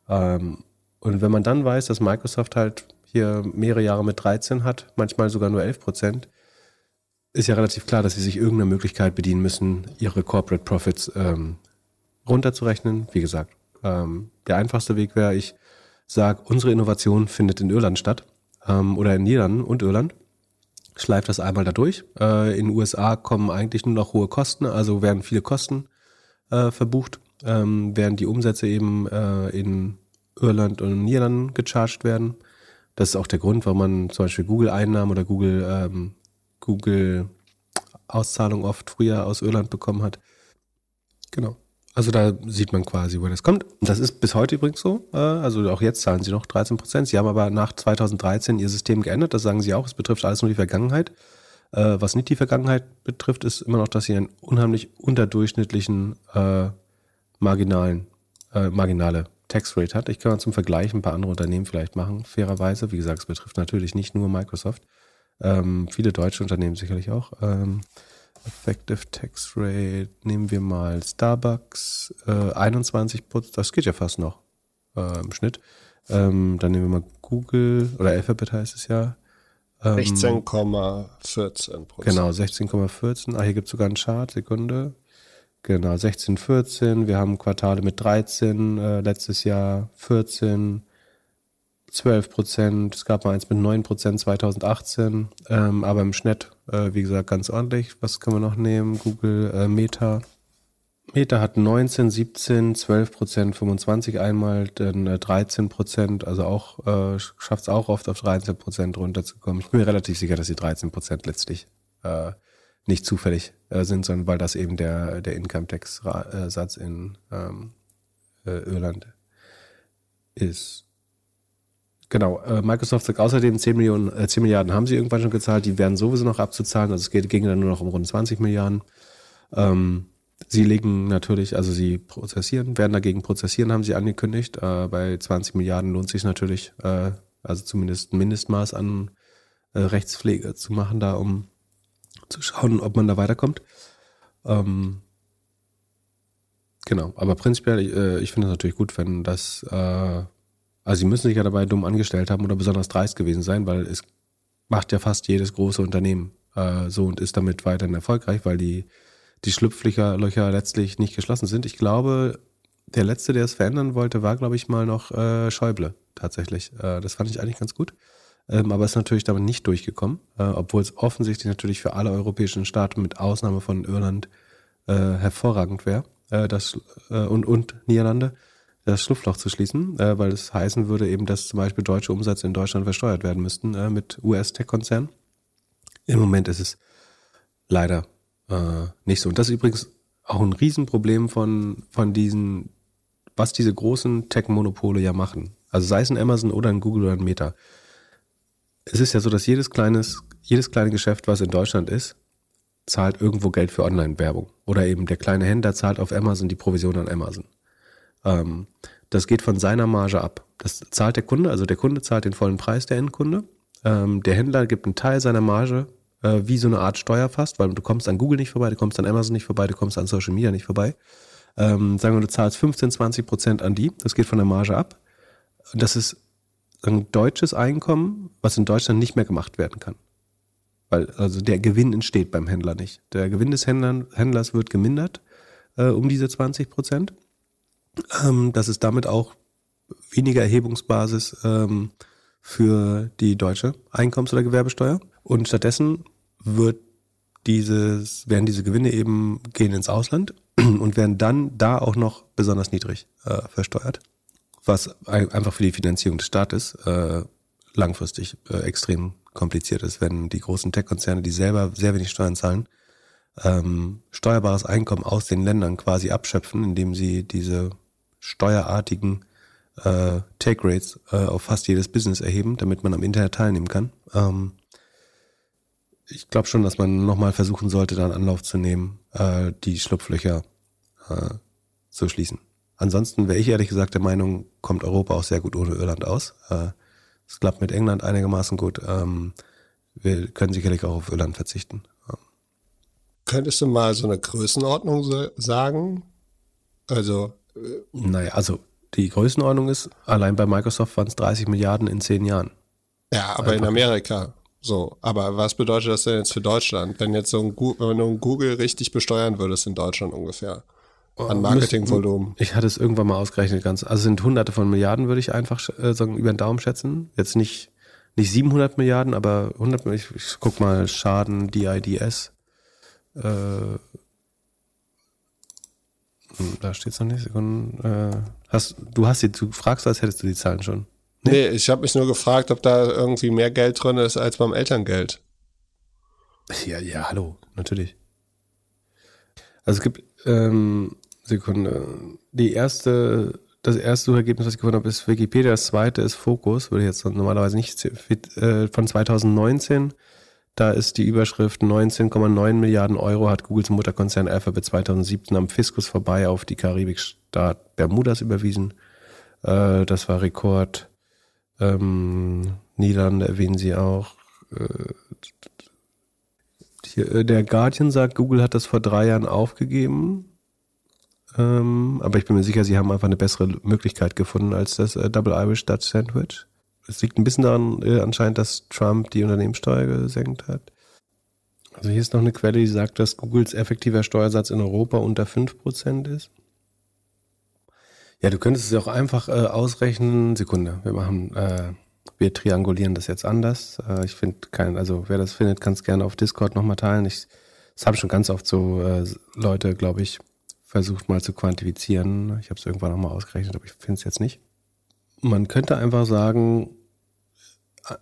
Ähm, und wenn man dann weiß, dass Microsoft halt hier mehrere Jahre mit 13 hat, manchmal sogar nur 11 Prozent, ist ja relativ klar, dass sie sich irgendeiner Möglichkeit bedienen müssen, ihre Corporate Profits ähm, runterzurechnen. Wie gesagt, ähm, der einfachste Weg wäre, ich sage, unsere Innovation findet in Irland statt ähm, oder in Niederlanden und Irland. Schleift das einmal da durch. Äh, in den USA kommen eigentlich nur noch hohe Kosten, also werden viele Kosten äh, verbucht ähm, während die Umsätze eben äh, in Irland und Niederlanden gecharged werden. Das ist auch der Grund, warum man zum Beispiel Google-Einnahmen oder Google, ähm, Google oft früher aus Irland bekommen hat. Genau. Also da sieht man quasi, wo das kommt. Das ist bis heute übrigens so. Äh, also auch jetzt zahlen sie noch 13 Prozent. Sie haben aber nach 2013 ihr System geändert. Das sagen sie auch. Es betrifft alles nur die Vergangenheit. Äh, was nicht die Vergangenheit betrifft, ist immer noch, dass sie einen unheimlich unterdurchschnittlichen äh, marginalen, äh, marginale Tax Rate hat. Ich kann mal zum Vergleich ein paar andere Unternehmen vielleicht machen, fairerweise. Wie gesagt, es betrifft natürlich nicht nur Microsoft. Ähm, viele deutsche Unternehmen sicherlich auch. Ähm, Effective Tax Rate, nehmen wir mal Starbucks, äh, 21 Prozent, das geht ja fast noch äh, im Schnitt. Ähm, dann nehmen wir mal Google, oder Alphabet heißt es ja. Ähm, 16,14 Prozent. Genau, 16,14. Ah, hier gibt es sogar einen Chart, Sekunde. Genau, 16, 14. Wir haben Quartale mit 13, äh, letztes Jahr 14, 12 Prozent. Es gab mal eins mit 9 Prozent 2018. Ähm, aber im Schnitt, äh, wie gesagt, ganz ordentlich. Was können wir noch nehmen? Google äh, Meta. Meta hat 19, 17, 12 Prozent, 25 einmal, dann äh, 13 Prozent, also auch äh, schafft es auch oft auf 13 Prozent runterzukommen. Ich bin mir relativ sicher, dass die 13 Prozent letztlich äh, nicht zufällig äh, sind, sondern weil das eben der, der Income-Tax-Satz in ähm, äh, Irland ist. genau. Äh, Microsoft sagt außerdem 10, Millionen, äh, 10 Milliarden haben sie irgendwann schon gezahlt, die werden sowieso noch abzuzahlen. Also es geht, ging dann nur noch um rund 20 Milliarden. Ähm, sie legen natürlich, also sie prozessieren, werden dagegen prozessieren, haben sie angekündigt. Äh, bei 20 Milliarden lohnt sich natürlich, äh, also zumindest ein Mindestmaß an äh, Rechtspflege zu machen, da um zu schauen, ob man da weiterkommt. Ähm, genau, aber prinzipiell, äh, ich finde es natürlich gut, wenn das, äh, also sie müssen sich ja dabei dumm angestellt haben oder besonders dreist gewesen sein, weil es macht ja fast jedes große Unternehmen äh, so und ist damit weiterhin erfolgreich, weil die, die Schlupflöcher Löcher letztlich nicht geschlossen sind. Ich glaube, der letzte, der es verändern wollte, war, glaube ich, mal noch äh, Schäuble tatsächlich. Äh, das fand ich eigentlich ganz gut ähm, aber ist natürlich damit nicht durchgekommen, äh, obwohl es offensichtlich natürlich für alle europäischen Staaten mit Ausnahme von Irland äh, hervorragend wäre, äh, das äh, und, und Niederlande das Schlupfloch zu schließen, äh, weil es heißen würde eben, dass zum Beispiel deutsche Umsätze in Deutschland versteuert werden müssten äh, mit US-Tech-Konzernen. Im Moment ist es leider äh, nicht so. Und das ist übrigens auch ein Riesenproblem von, von diesen, was diese großen Tech-Monopole ja machen. Also sei es ein Amazon oder ein Google oder ein Meta es ist ja so, dass jedes kleines, jedes kleine Geschäft, was in Deutschland ist, zahlt irgendwo Geld für Online-Werbung. Oder eben der kleine Händler zahlt auf Amazon die Provision an Amazon. Ähm, das geht von seiner Marge ab. Das zahlt der Kunde, also der Kunde zahlt den vollen Preis, der Endkunde. Ähm, der Händler gibt einen Teil seiner Marge, äh, wie so eine Art Steuer fast, weil du kommst an Google nicht vorbei, du kommst an Amazon nicht vorbei, du kommst an Social Media nicht vorbei. Ähm, sagen wir, du zahlst 15, 20 Prozent an die, das geht von der Marge ab. Das ist ein deutsches Einkommen, was in Deutschland nicht mehr gemacht werden kann. Weil also der Gewinn entsteht beim Händler nicht. Der Gewinn des Händlers wird gemindert äh, um diese 20 Prozent. Ähm, das ist damit auch weniger Erhebungsbasis ähm, für die deutsche Einkommens- oder Gewerbesteuer. Und stattdessen wird dieses, werden diese Gewinne eben gehen ins Ausland [clears throat] und werden dann da auch noch besonders niedrig äh, versteuert was einfach für die Finanzierung des Staates äh, langfristig äh, extrem kompliziert ist, wenn die großen Tech-Konzerne, die selber sehr wenig Steuern zahlen, ähm, steuerbares Einkommen aus den Ländern quasi abschöpfen, indem sie diese steuerartigen äh, Take Rates äh, auf fast jedes Business erheben, damit man am Internet teilnehmen kann. Ähm, ich glaube schon, dass man nochmal versuchen sollte, da einen Anlauf zu nehmen, äh, die Schlupflöcher äh, zu schließen. Ansonsten wäre ich ehrlich gesagt der Meinung, kommt Europa auch sehr gut ohne Irland aus. Äh, es klappt mit England einigermaßen gut. Ähm, wir können sicherlich auch auf Irland verzichten. Könntest du mal so eine Größenordnung sagen? Also. Äh, naja, also die Größenordnung ist, allein bei Microsoft waren es 30 Milliarden in zehn Jahren. Ja, aber in Amerika. So, aber was bedeutet das denn jetzt für Deutschland, wenn jetzt so ein, wenn du ein Google richtig besteuern würdest in Deutschland ungefähr? An Marketingvolumen. Ich hatte es irgendwann mal ausgerechnet ganz. Also sind hunderte von Milliarden, würde ich einfach äh, sagen, über den Daumen schätzen. Jetzt nicht, nicht 700 Milliarden, aber 100 Milliarden. Ich, ich guck mal, Schaden, DIDS. Äh, hm, da steht es noch nicht. Äh, hast, du hast die, du fragst, als hättest du die Zahlen schon. Nee, nee ich habe mich nur gefragt, ob da irgendwie mehr Geld drin ist als beim Elterngeld. Ja, ja, hallo, natürlich. Also es gibt ähm, Sekunde. Die erste, das erste Suchergebnis, was ich gefunden habe, ist Wikipedia. Das zweite ist Focus, würde ich jetzt normalerweise nicht, äh, von 2019. Da ist die Überschrift 19,9 Milliarden Euro hat Googles Mutterkonzern Alphabet 2017 am Fiskus vorbei auf die Karibikstaat Bermudas überwiesen. Äh, das war Rekord. Ähm, Niederlande erwähnen sie auch. Äh, hier, der Guardian sagt, Google hat das vor drei Jahren aufgegeben. Ähm, aber ich bin mir sicher, sie haben einfach eine bessere Möglichkeit gefunden als das äh, Double Irish Dutch Sandwich. Es liegt ein bisschen daran äh, anscheinend, dass Trump die Unternehmenssteuer gesenkt hat. Also hier ist noch eine Quelle, die sagt, dass Googles effektiver Steuersatz in Europa unter 5% ist. Ja, du könntest es auch einfach äh, ausrechnen. Sekunde, wir machen, äh, wir triangulieren das jetzt anders. Äh, ich finde kein, also wer das findet, kann es gerne auf Discord nochmal teilen. Ich, das haben schon ganz oft so äh, Leute, glaube ich, versucht mal zu quantifizieren. Ich habe es irgendwann nochmal ausgerechnet, aber ich finde es jetzt nicht. Man könnte einfach sagen,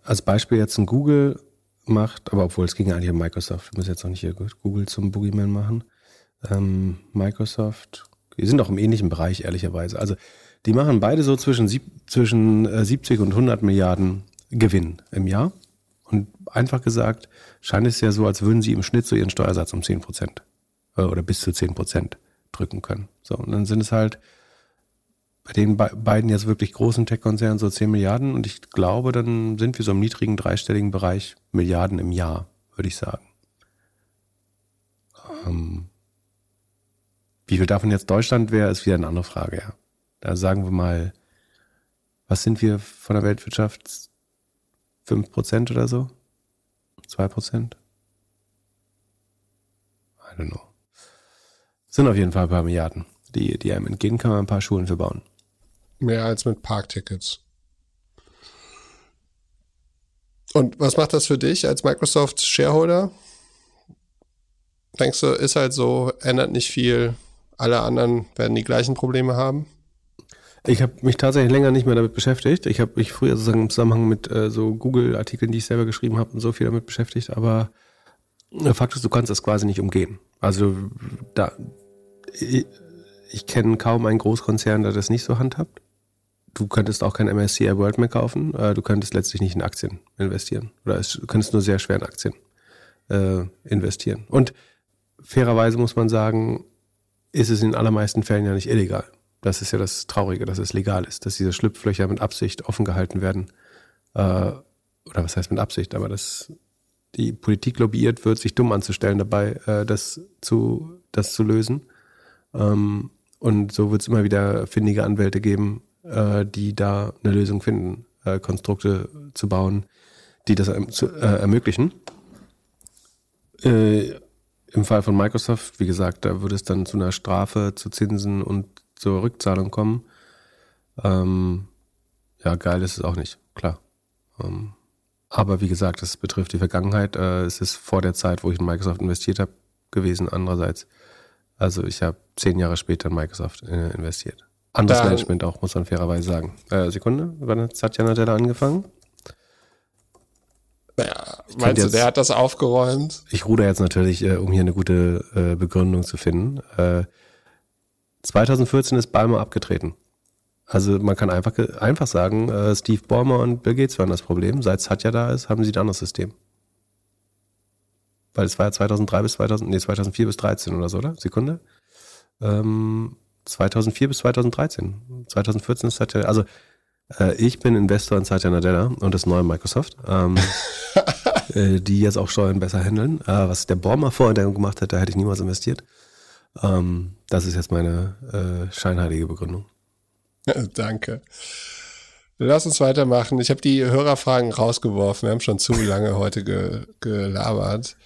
als Beispiel jetzt ein Google macht, aber obwohl es ging eigentlich um Microsoft, wir müssen jetzt auch nicht hier Google zum Boogeyman machen. Ähm, Microsoft, wir sind auch im ähnlichen Bereich, ehrlicherweise. Also Die machen beide so zwischen, sieb, zwischen 70 äh, und 100 Milliarden Gewinn im Jahr. Und einfach gesagt, scheint es ja so, als würden sie im Schnitt so ihren Steuersatz um 10 Prozent äh, oder bis zu 10 Prozent drücken können. So, und dann sind es halt bei den beiden jetzt wirklich großen Tech-Konzernen so 10 Milliarden und ich glaube, dann sind wir so im niedrigen dreistelligen Bereich Milliarden im Jahr, würde ich sagen. Ähm, wie viel davon jetzt Deutschland wäre, ist wieder eine andere Frage, ja. Da sagen wir mal, was sind wir von der Weltwirtschaft? 5% oder so? 2%? I don't know. Sind auf jeden Fall ein paar Milliarden, die, die einem entgehen, kann man ein paar Schulen für bauen. Mehr als mit Parktickets. Und was macht das für dich als Microsoft Shareholder? Denkst du, ist halt so, ändert nicht viel, alle anderen werden die gleichen Probleme haben? Ich habe mich tatsächlich länger nicht mehr damit beschäftigt. Ich habe mich früher sozusagen im Zusammenhang mit äh, so Google-Artikeln, die ich selber geschrieben habe und so viel damit beschäftigt, aber der Fakt ist, du kannst das quasi nicht umgehen. Also da ich, ich kenne kaum einen Großkonzern, der das nicht so handhabt. Du könntest auch kein MSCI World mehr kaufen. Äh, du könntest letztlich nicht in Aktien investieren. Oder du könntest nur sehr schwer in Aktien äh, investieren. Und fairerweise muss man sagen, ist es in allermeisten Fällen ja nicht illegal. Das ist ja das Traurige, dass es legal ist, dass diese Schlupflöcher mit Absicht offen gehalten werden. Äh, oder was heißt mit Absicht, aber dass die Politik lobbyiert wird, sich dumm anzustellen dabei, äh, das, zu, das zu lösen. Ähm, und so wird es immer wieder findige Anwälte geben, äh, die da eine Lösung finden, äh, Konstrukte zu bauen, die das zu, äh, ermöglichen. Äh, Im Fall von Microsoft, wie gesagt, da würde es dann zu einer Strafe, zu Zinsen und zur Rückzahlung kommen. Ähm, ja, geil ist es auch nicht, klar. Ähm, aber wie gesagt, das betrifft die Vergangenheit. Äh, es ist vor der Zeit, wo ich in Microsoft investiert habe, gewesen. Andererseits, also ich habe zehn Jahre später in Microsoft äh, investiert. Anderes Dann, Management auch, muss man fairerweise sagen. Äh, Sekunde, wann hat Satya Nadella angefangen? Naja, meinst jetzt, du, der hat das aufgeräumt? Ich ruder jetzt natürlich, äh, um hier eine gute äh, Begründung zu finden. Äh, 2014 ist Balmer abgetreten. Also man kann einfach, einfach sagen, äh, Steve Ballmer und Bill Gates waren das Problem. Seit Satya da ist, haben sie ein anderes System. Weil es war ja 2003 bis 2000, nee, 2004 bis 2013 oder so, oder? Sekunde. Ähm, 2004 bis 2013. 2014 ist Satya, also äh, ich bin Investor in Satya Nadella und das neue Microsoft, ähm, [laughs] äh, die jetzt auch Steuern besser handeln. Äh, was der Bormer vorher gemacht hat, da hätte ich niemals investiert. Ähm, das ist jetzt meine äh, scheinheilige Begründung. Danke. Lass uns weitermachen. Ich habe die Hörerfragen rausgeworfen. Wir haben schon zu lange heute ge gelabert.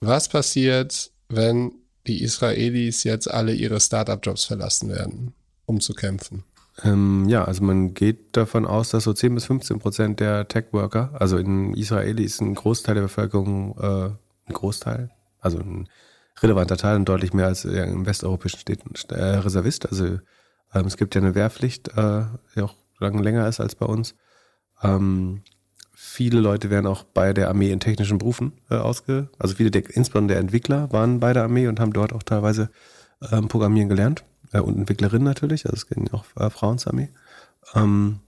Was passiert, wenn die Israelis jetzt alle ihre Startup-Jobs verlassen werden, um zu kämpfen? Ähm, ja, also man geht davon aus, dass so 10 bis 15 Prozent der Tech-Worker, also in Israel ist ein Großteil der Bevölkerung, äh, ein Großteil, also ein relevanter Teil und deutlich mehr als in westeuropäischen Städten äh, Reservist. Also ähm, es gibt ja eine Wehrpflicht, äh, die auch lange länger ist als bei uns. Ähm, viele Leute werden auch bei der Armee in technischen Berufen äh, ausge, also viele der, insbesondere der Entwickler waren bei der Armee und haben dort auch teilweise ähm, Programmieren gelernt äh, und Entwicklerinnen natürlich, also es gehen auch äh, Frauen zur Armee. Ähm,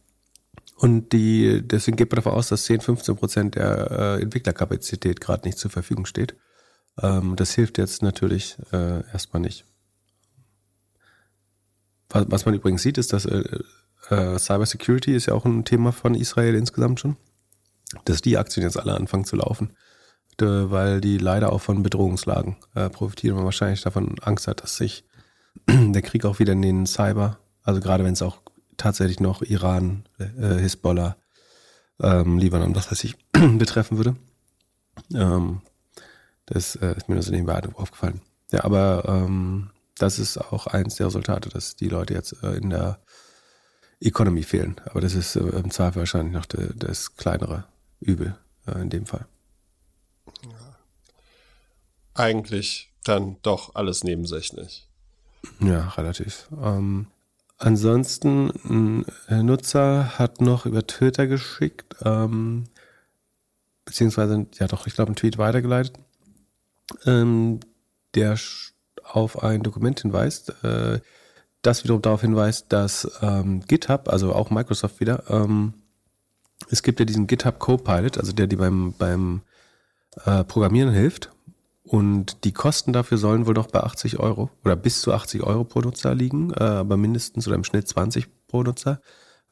und die, deswegen geht man davon aus, dass 10, 15 Prozent der äh, Entwicklerkapazität gerade nicht zur Verfügung steht. Ähm, das hilft jetzt natürlich äh, erstmal nicht. Was, was man übrigens sieht, ist, dass äh, äh, Cybersecurity ist ja auch ein Thema von Israel insgesamt schon, dass die Aktien jetzt alle anfangen zu laufen, weil die leider auch von Bedrohungslagen äh, profitieren und wahrscheinlich davon Angst hat, dass sich [clears throat] der Krieg auch wieder in den Cyber, also gerade wenn es auch tatsächlich noch Iran, äh, Hisbollah, ähm, Libanon, was weiß ich, [clears throat] betreffen würde. Ähm, das äh, ist mir nur so nebenbei aufgefallen. Ja, aber ähm, das ist auch eins der Resultate, dass die Leute jetzt äh, in der Economy fehlen. Aber das ist äh, im Zweifel wahrscheinlich noch de, das kleinere Übel äh, in dem Fall. Ja. Eigentlich dann doch alles nebensächlich. Ja, relativ. Ähm, ansonsten, ein Nutzer hat noch über Twitter geschickt, ähm, beziehungsweise, ja doch, ich glaube, einen Tweet weitergeleitet ähm, der auf ein Dokument hinweist, äh, das wiederum darauf hinweist, dass ähm, GitHub, also auch Microsoft wieder, ähm, es gibt ja diesen GitHub Copilot, also der dir beim, beim äh, Programmieren hilft. Und die Kosten dafür sollen wohl noch bei 80 Euro oder bis zu 80 Euro pro Nutzer liegen, äh, aber mindestens oder im Schnitt 20 pro Nutzer,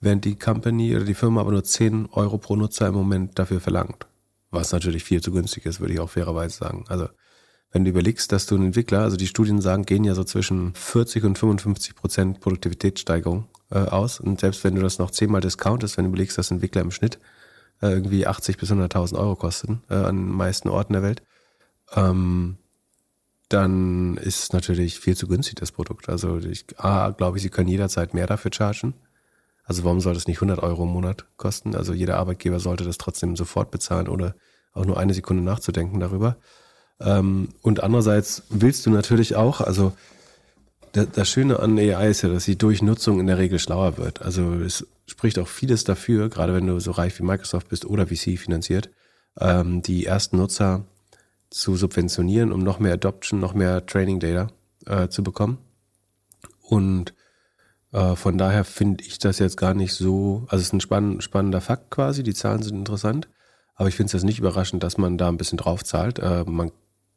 während die Company oder die Firma aber nur 10 Euro pro Nutzer im Moment dafür verlangt. Was natürlich viel zu günstig ist, würde ich auch fairerweise sagen. Also wenn du überlegst, dass du einen Entwickler, also die Studien sagen, gehen ja so zwischen 40 und 55 Prozent Produktivitätssteigerung äh, aus. Und selbst wenn du das noch zehnmal discountest, wenn du überlegst, dass Entwickler im Schnitt äh, irgendwie 80 bis 100.000 Euro kosten äh, an den meisten Orten der Welt, ähm, dann ist natürlich viel zu günstig, das Produkt. Also ich A, glaube ich, sie können jederzeit mehr dafür chargen. Also warum soll das nicht 100 Euro im Monat kosten? Also jeder Arbeitgeber sollte das trotzdem sofort bezahlen, ohne auch nur eine Sekunde nachzudenken darüber. Ähm, und andererseits willst du natürlich auch, also das Schöne an AI ist ja, dass sie durch Nutzung in der Regel schlauer wird. Also es spricht auch vieles dafür, gerade wenn du so reich wie Microsoft bist oder VC finanziert, ähm, die ersten Nutzer zu subventionieren, um noch mehr Adoption, noch mehr Training Data äh, zu bekommen. Und äh, von daher finde ich das jetzt gar nicht so, also es ist ein spann spannender Fakt quasi, die Zahlen sind interessant, aber ich finde es jetzt nicht überraschend, dass man da ein bisschen drauf zahlt. Äh, man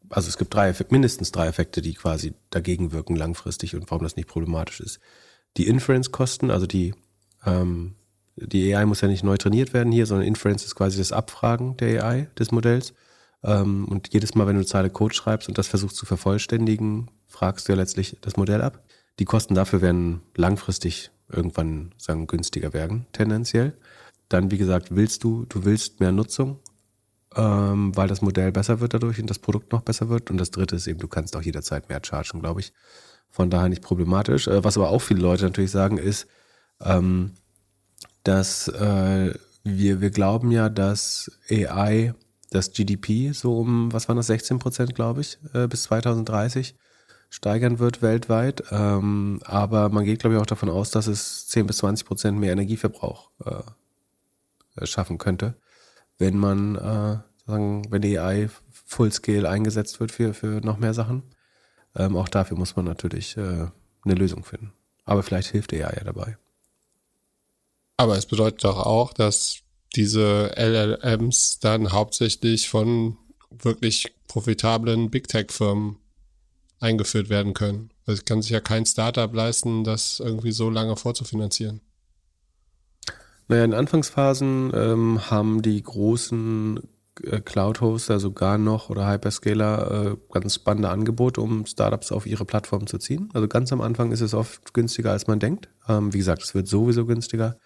also es gibt drei, mindestens drei Effekte, die quasi dagegen wirken langfristig und warum das nicht problematisch ist. Die Inference-Kosten, also die, ähm, die AI muss ja nicht neu trainiert werden hier, sondern Inference ist quasi das Abfragen der AI, des Modells. Ähm, und jedes Mal, wenn du eine Zeile Code schreibst und das versuchst zu vervollständigen, fragst du ja letztlich das Modell ab. Die Kosten dafür werden langfristig irgendwann sagen günstiger werden, tendenziell. Dann, wie gesagt, willst du, du willst mehr Nutzung ähm, weil das Modell besser wird dadurch und das Produkt noch besser wird. Und das dritte ist eben, du kannst auch jederzeit mehr chargen, glaube ich. Von daher nicht problematisch. Äh, was aber auch viele Leute natürlich sagen, ist, ähm, dass äh, wir, wir glauben ja, dass AI das GDP so um, was waren das, 16 Prozent, glaube ich, äh, bis 2030 steigern wird weltweit. Ähm, aber man geht, glaube ich, auch davon aus, dass es 10 bis 20 Prozent mehr Energieverbrauch äh, schaffen könnte wenn man äh, sagen, wenn AI Fullscale eingesetzt wird für, für noch mehr Sachen. Ähm, auch dafür muss man natürlich äh, eine Lösung finden. Aber vielleicht hilft AI ja dabei. Aber es bedeutet doch auch, dass diese LLMs dann hauptsächlich von wirklich profitablen Big Tech Firmen eingeführt werden können. Also kann sich ja kein Startup leisten, das irgendwie so lange vorzufinanzieren. Naja, in Anfangsphasen ähm, haben die großen äh, Cloud-Hoster sogar noch oder Hyperscaler äh, ganz spannende Angebote, um Startups auf ihre Plattform zu ziehen. Also ganz am Anfang ist es oft günstiger, als man denkt. Ähm, wie gesagt, es wird sowieso günstiger.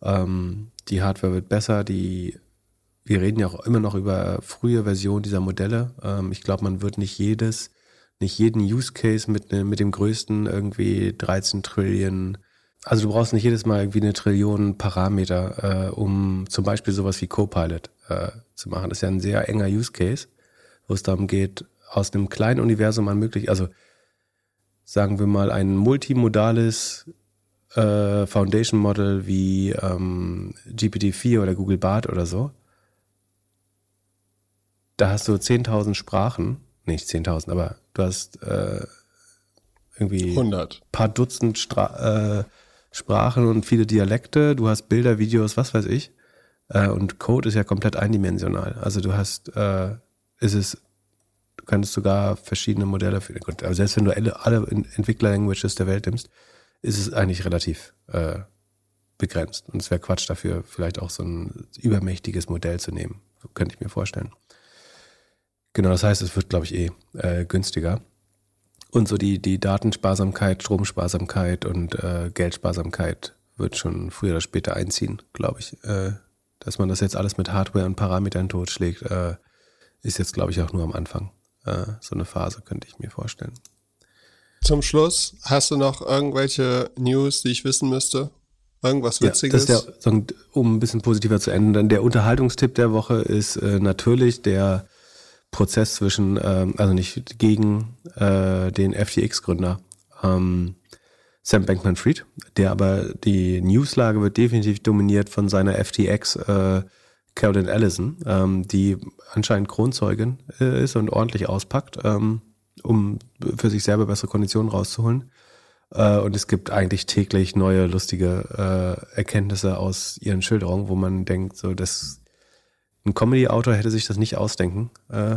Ähm, die Hardware wird besser. Die, wir reden ja auch immer noch über frühe Versionen dieser Modelle. Ähm, ich glaube, man wird nicht jedes, nicht jeden Use Case mit, ne, mit dem größten irgendwie 13 Trillion also du brauchst nicht jedes Mal irgendwie eine Trillion Parameter, äh, um zum Beispiel sowas wie Copilot äh, zu machen. Das ist ja ein sehr enger Use Case, wo es darum geht, aus einem kleinen Universum an möglich, also sagen wir mal ein multimodales äh, Foundation Model wie ähm, GPT-4 oder Google Bart oder so. Da hast du 10.000 Sprachen, nicht 10.000, aber du hast äh, irgendwie 100. paar Dutzend Stra äh, Sprachen und viele Dialekte, du hast Bilder, Videos, was weiß ich. Äh, und Code ist ja komplett eindimensional. Also du hast, äh, ist es, du kannst sogar verschiedene Modelle für, gut, aber selbst wenn du alle, alle Entwickler-Languages der Welt nimmst, ist es eigentlich relativ äh, begrenzt. Und es wäre Quatsch dafür, vielleicht auch so ein übermächtiges Modell zu nehmen. Könnte ich mir vorstellen. Genau, das heißt, es wird, glaube ich, eh äh, günstiger. Und so die, die Datensparsamkeit, Stromsparsamkeit und äh, Geldsparsamkeit wird schon früher oder später einziehen, glaube ich. Äh, dass man das jetzt alles mit Hardware und Parametern totschlägt, äh, ist jetzt, glaube ich, auch nur am Anfang. Äh, so eine Phase könnte ich mir vorstellen. Zum Schluss, hast du noch irgendwelche News, die ich wissen müsste? Irgendwas Witziges? Ja, der, um ein bisschen positiver zu enden, dann der Unterhaltungstipp der Woche ist äh, natürlich der Prozess zwischen, ähm, also nicht gegen äh, den FTX-Gründer ähm, Sam Bankman-Fried, der aber die Newslage wird definitiv dominiert von seiner FTX äh, Carolyn Allison, ähm, die anscheinend Kronzeugin äh, ist und ordentlich auspackt, ähm, um für sich selber bessere Konditionen rauszuholen. Äh, und es gibt eigentlich täglich neue lustige äh, Erkenntnisse aus ihren Schilderungen, wo man denkt, so dass ein Comedy-Autor hätte sich das nicht ausdenken äh,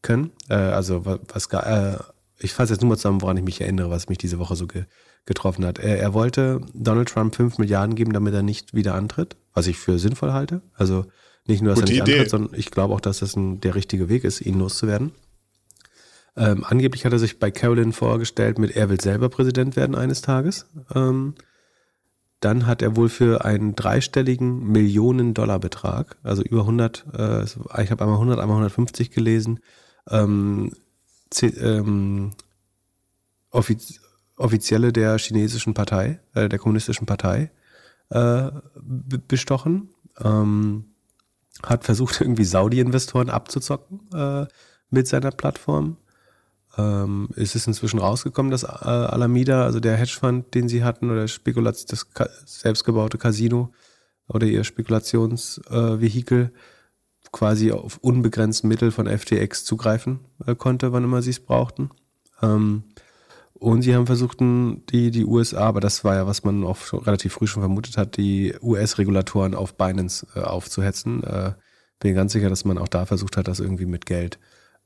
können. Äh, also was, äh, ich fasse jetzt nur mal zusammen, woran ich mich erinnere, was mich diese Woche so ge getroffen hat. Er, er wollte Donald Trump 5 Milliarden geben, damit er nicht wieder antritt, was ich für sinnvoll halte. Also nicht nur, dass Gute er nicht Idee. antritt, sondern ich glaube auch, dass das ein, der richtige Weg ist, ihn loszuwerden. Ähm, angeblich hat er sich bei Carolyn vorgestellt mit, er will selber Präsident werden eines Tages. Ähm, dann hat er wohl für einen dreistelligen Millionen-Dollar-Betrag, also über 100, äh, ich habe einmal 100, einmal 150 gelesen, ähm, ähm, offiz Offizielle der chinesischen Partei, äh, der kommunistischen Partei, äh, bestochen. Ähm, hat versucht, [laughs] irgendwie Saudi-Investoren abzuzocken äh, mit seiner Plattform. Ähm, es inzwischen rausgekommen, dass äh, Alameda, also der Hedgefonds, den sie hatten, oder Spekulation, das selbstgebaute Casino oder ihr Spekulationsvehikel, äh, quasi auf unbegrenzte Mittel von FTX zugreifen äh, konnte, wann immer sie es brauchten. Ähm, und sie haben versucht, die, die USA, aber das war ja, was man auch schon relativ früh schon vermutet hat, die US-Regulatoren auf Binance äh, aufzuhetzen. Äh, bin ganz sicher, dass man auch da versucht hat, das irgendwie mit Geld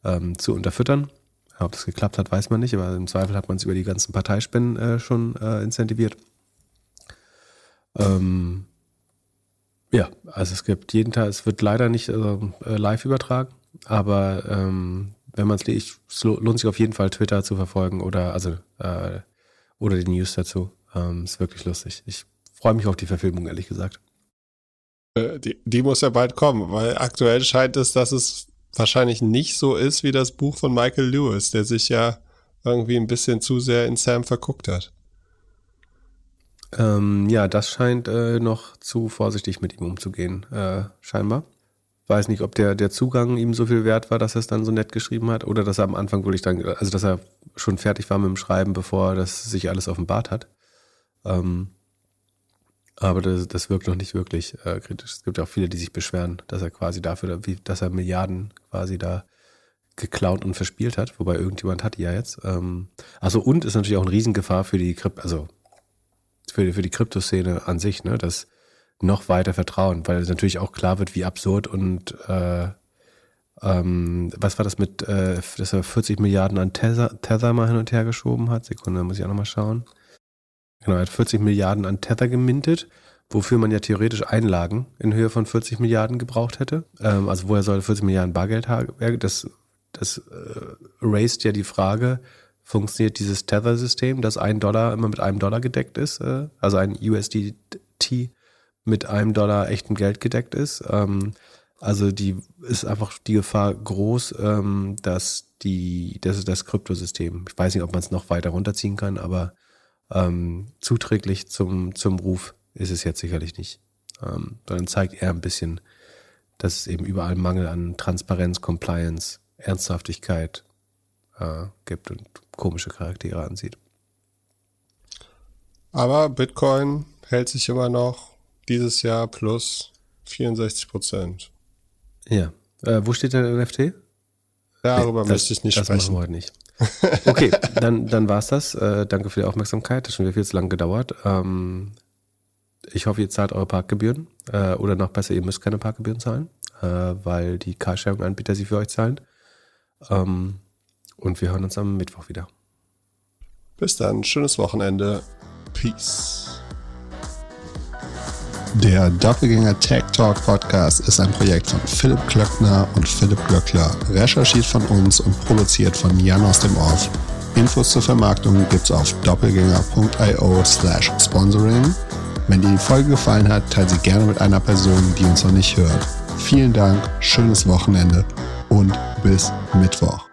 ähm, zu unterfüttern. Ob das geklappt hat, weiß man nicht, aber im Zweifel hat man es über die ganzen Parteispenden äh, schon äh, incentiviert. Ähm, ja, also es gibt jeden Tag, es wird leider nicht also, live übertragen, aber ähm, wenn man es liest, es lohnt sich auf jeden Fall Twitter zu verfolgen oder also äh, oder die News dazu. Ähm, ist wirklich lustig. Ich freue mich auf die Verfilmung, ehrlich gesagt. Äh, die, die muss ja bald kommen, weil aktuell scheint es, dass es wahrscheinlich nicht so ist wie das Buch von Michael Lewis, der sich ja irgendwie ein bisschen zu sehr in Sam verguckt hat. Ähm, ja, das scheint äh, noch zu vorsichtig mit ihm umzugehen, äh, scheinbar. Weiß nicht, ob der, der Zugang ihm so viel wert war, dass er es dann so nett geschrieben hat, oder dass er am Anfang wirklich dann, also dass er schon fertig war mit dem Schreiben, bevor das sich alles offenbart hat. Ähm, aber das, das wirkt noch nicht wirklich äh, kritisch. Es gibt ja auch viele, die sich beschweren, dass er quasi dafür, dass er Milliarden quasi da geklaut und verspielt hat, wobei irgendjemand hat die ja jetzt. Ähm, also und ist natürlich auch eine Riesengefahr für die Krypt also für, für die Kryptoszene an sich, ne, das noch weiter Vertrauen, weil es natürlich auch klar wird, wie absurd und äh, ähm, was war das mit, äh, dass er 40 Milliarden an Tether, Tether mal hin und her geschoben hat? Sekunde, muss ich auch nochmal schauen. Genau, er hat 40 Milliarden an Tether gemintet, wofür man ja theoretisch Einlagen in Höhe von 40 Milliarden gebraucht hätte. Ähm, also woher soll 40 Milliarden Bargeld haben? Das, das äh, raised ja die Frage, funktioniert dieses Tether-System, dass ein Dollar immer mit einem Dollar gedeckt ist, äh, also ein USDT mit einem Dollar echtem Geld gedeckt ist. Ähm, also die ist einfach die Gefahr groß, ähm, dass die, das ist das Kryptosystem. Ich weiß nicht, ob man es noch weiter runterziehen kann, aber ähm, zuträglich zum, zum Ruf ist es jetzt sicherlich nicht. Ähm, sondern zeigt eher ein bisschen, dass es eben überall Mangel an Transparenz, Compliance, Ernsthaftigkeit äh, gibt und komische Charaktere ansieht. Aber Bitcoin hält sich immer noch dieses Jahr plus 64 Prozent. Ja. Äh, wo steht der NFT? Darüber nee, möchte ich nicht das sprechen. Das machen wir heute nicht. [laughs] Okay, dann, dann war es das. Äh, danke für die Aufmerksamkeit. Das hat schon wieder viel zu lange gedauert. Ähm, ich hoffe, ihr zahlt eure Parkgebühren. Äh, oder noch besser, ihr müsst keine Parkgebühren zahlen, äh, weil die Carsharing-Anbieter sie für euch zahlen. Ähm, und wir hören uns am Mittwoch wieder. Bis dann. Schönes Wochenende. Peace. Der Doppelgänger Tech Talk Podcast ist ein Projekt von Philipp Klöckner und Philipp Glöckler, recherchiert von uns und produziert von Jan aus dem Off. Infos zur Vermarktung gibt's auf doppelgänger.io slash sponsoring. Wenn dir die Folge gefallen hat, teile sie gerne mit einer Person, die uns noch nicht hört. Vielen Dank, schönes Wochenende und bis Mittwoch.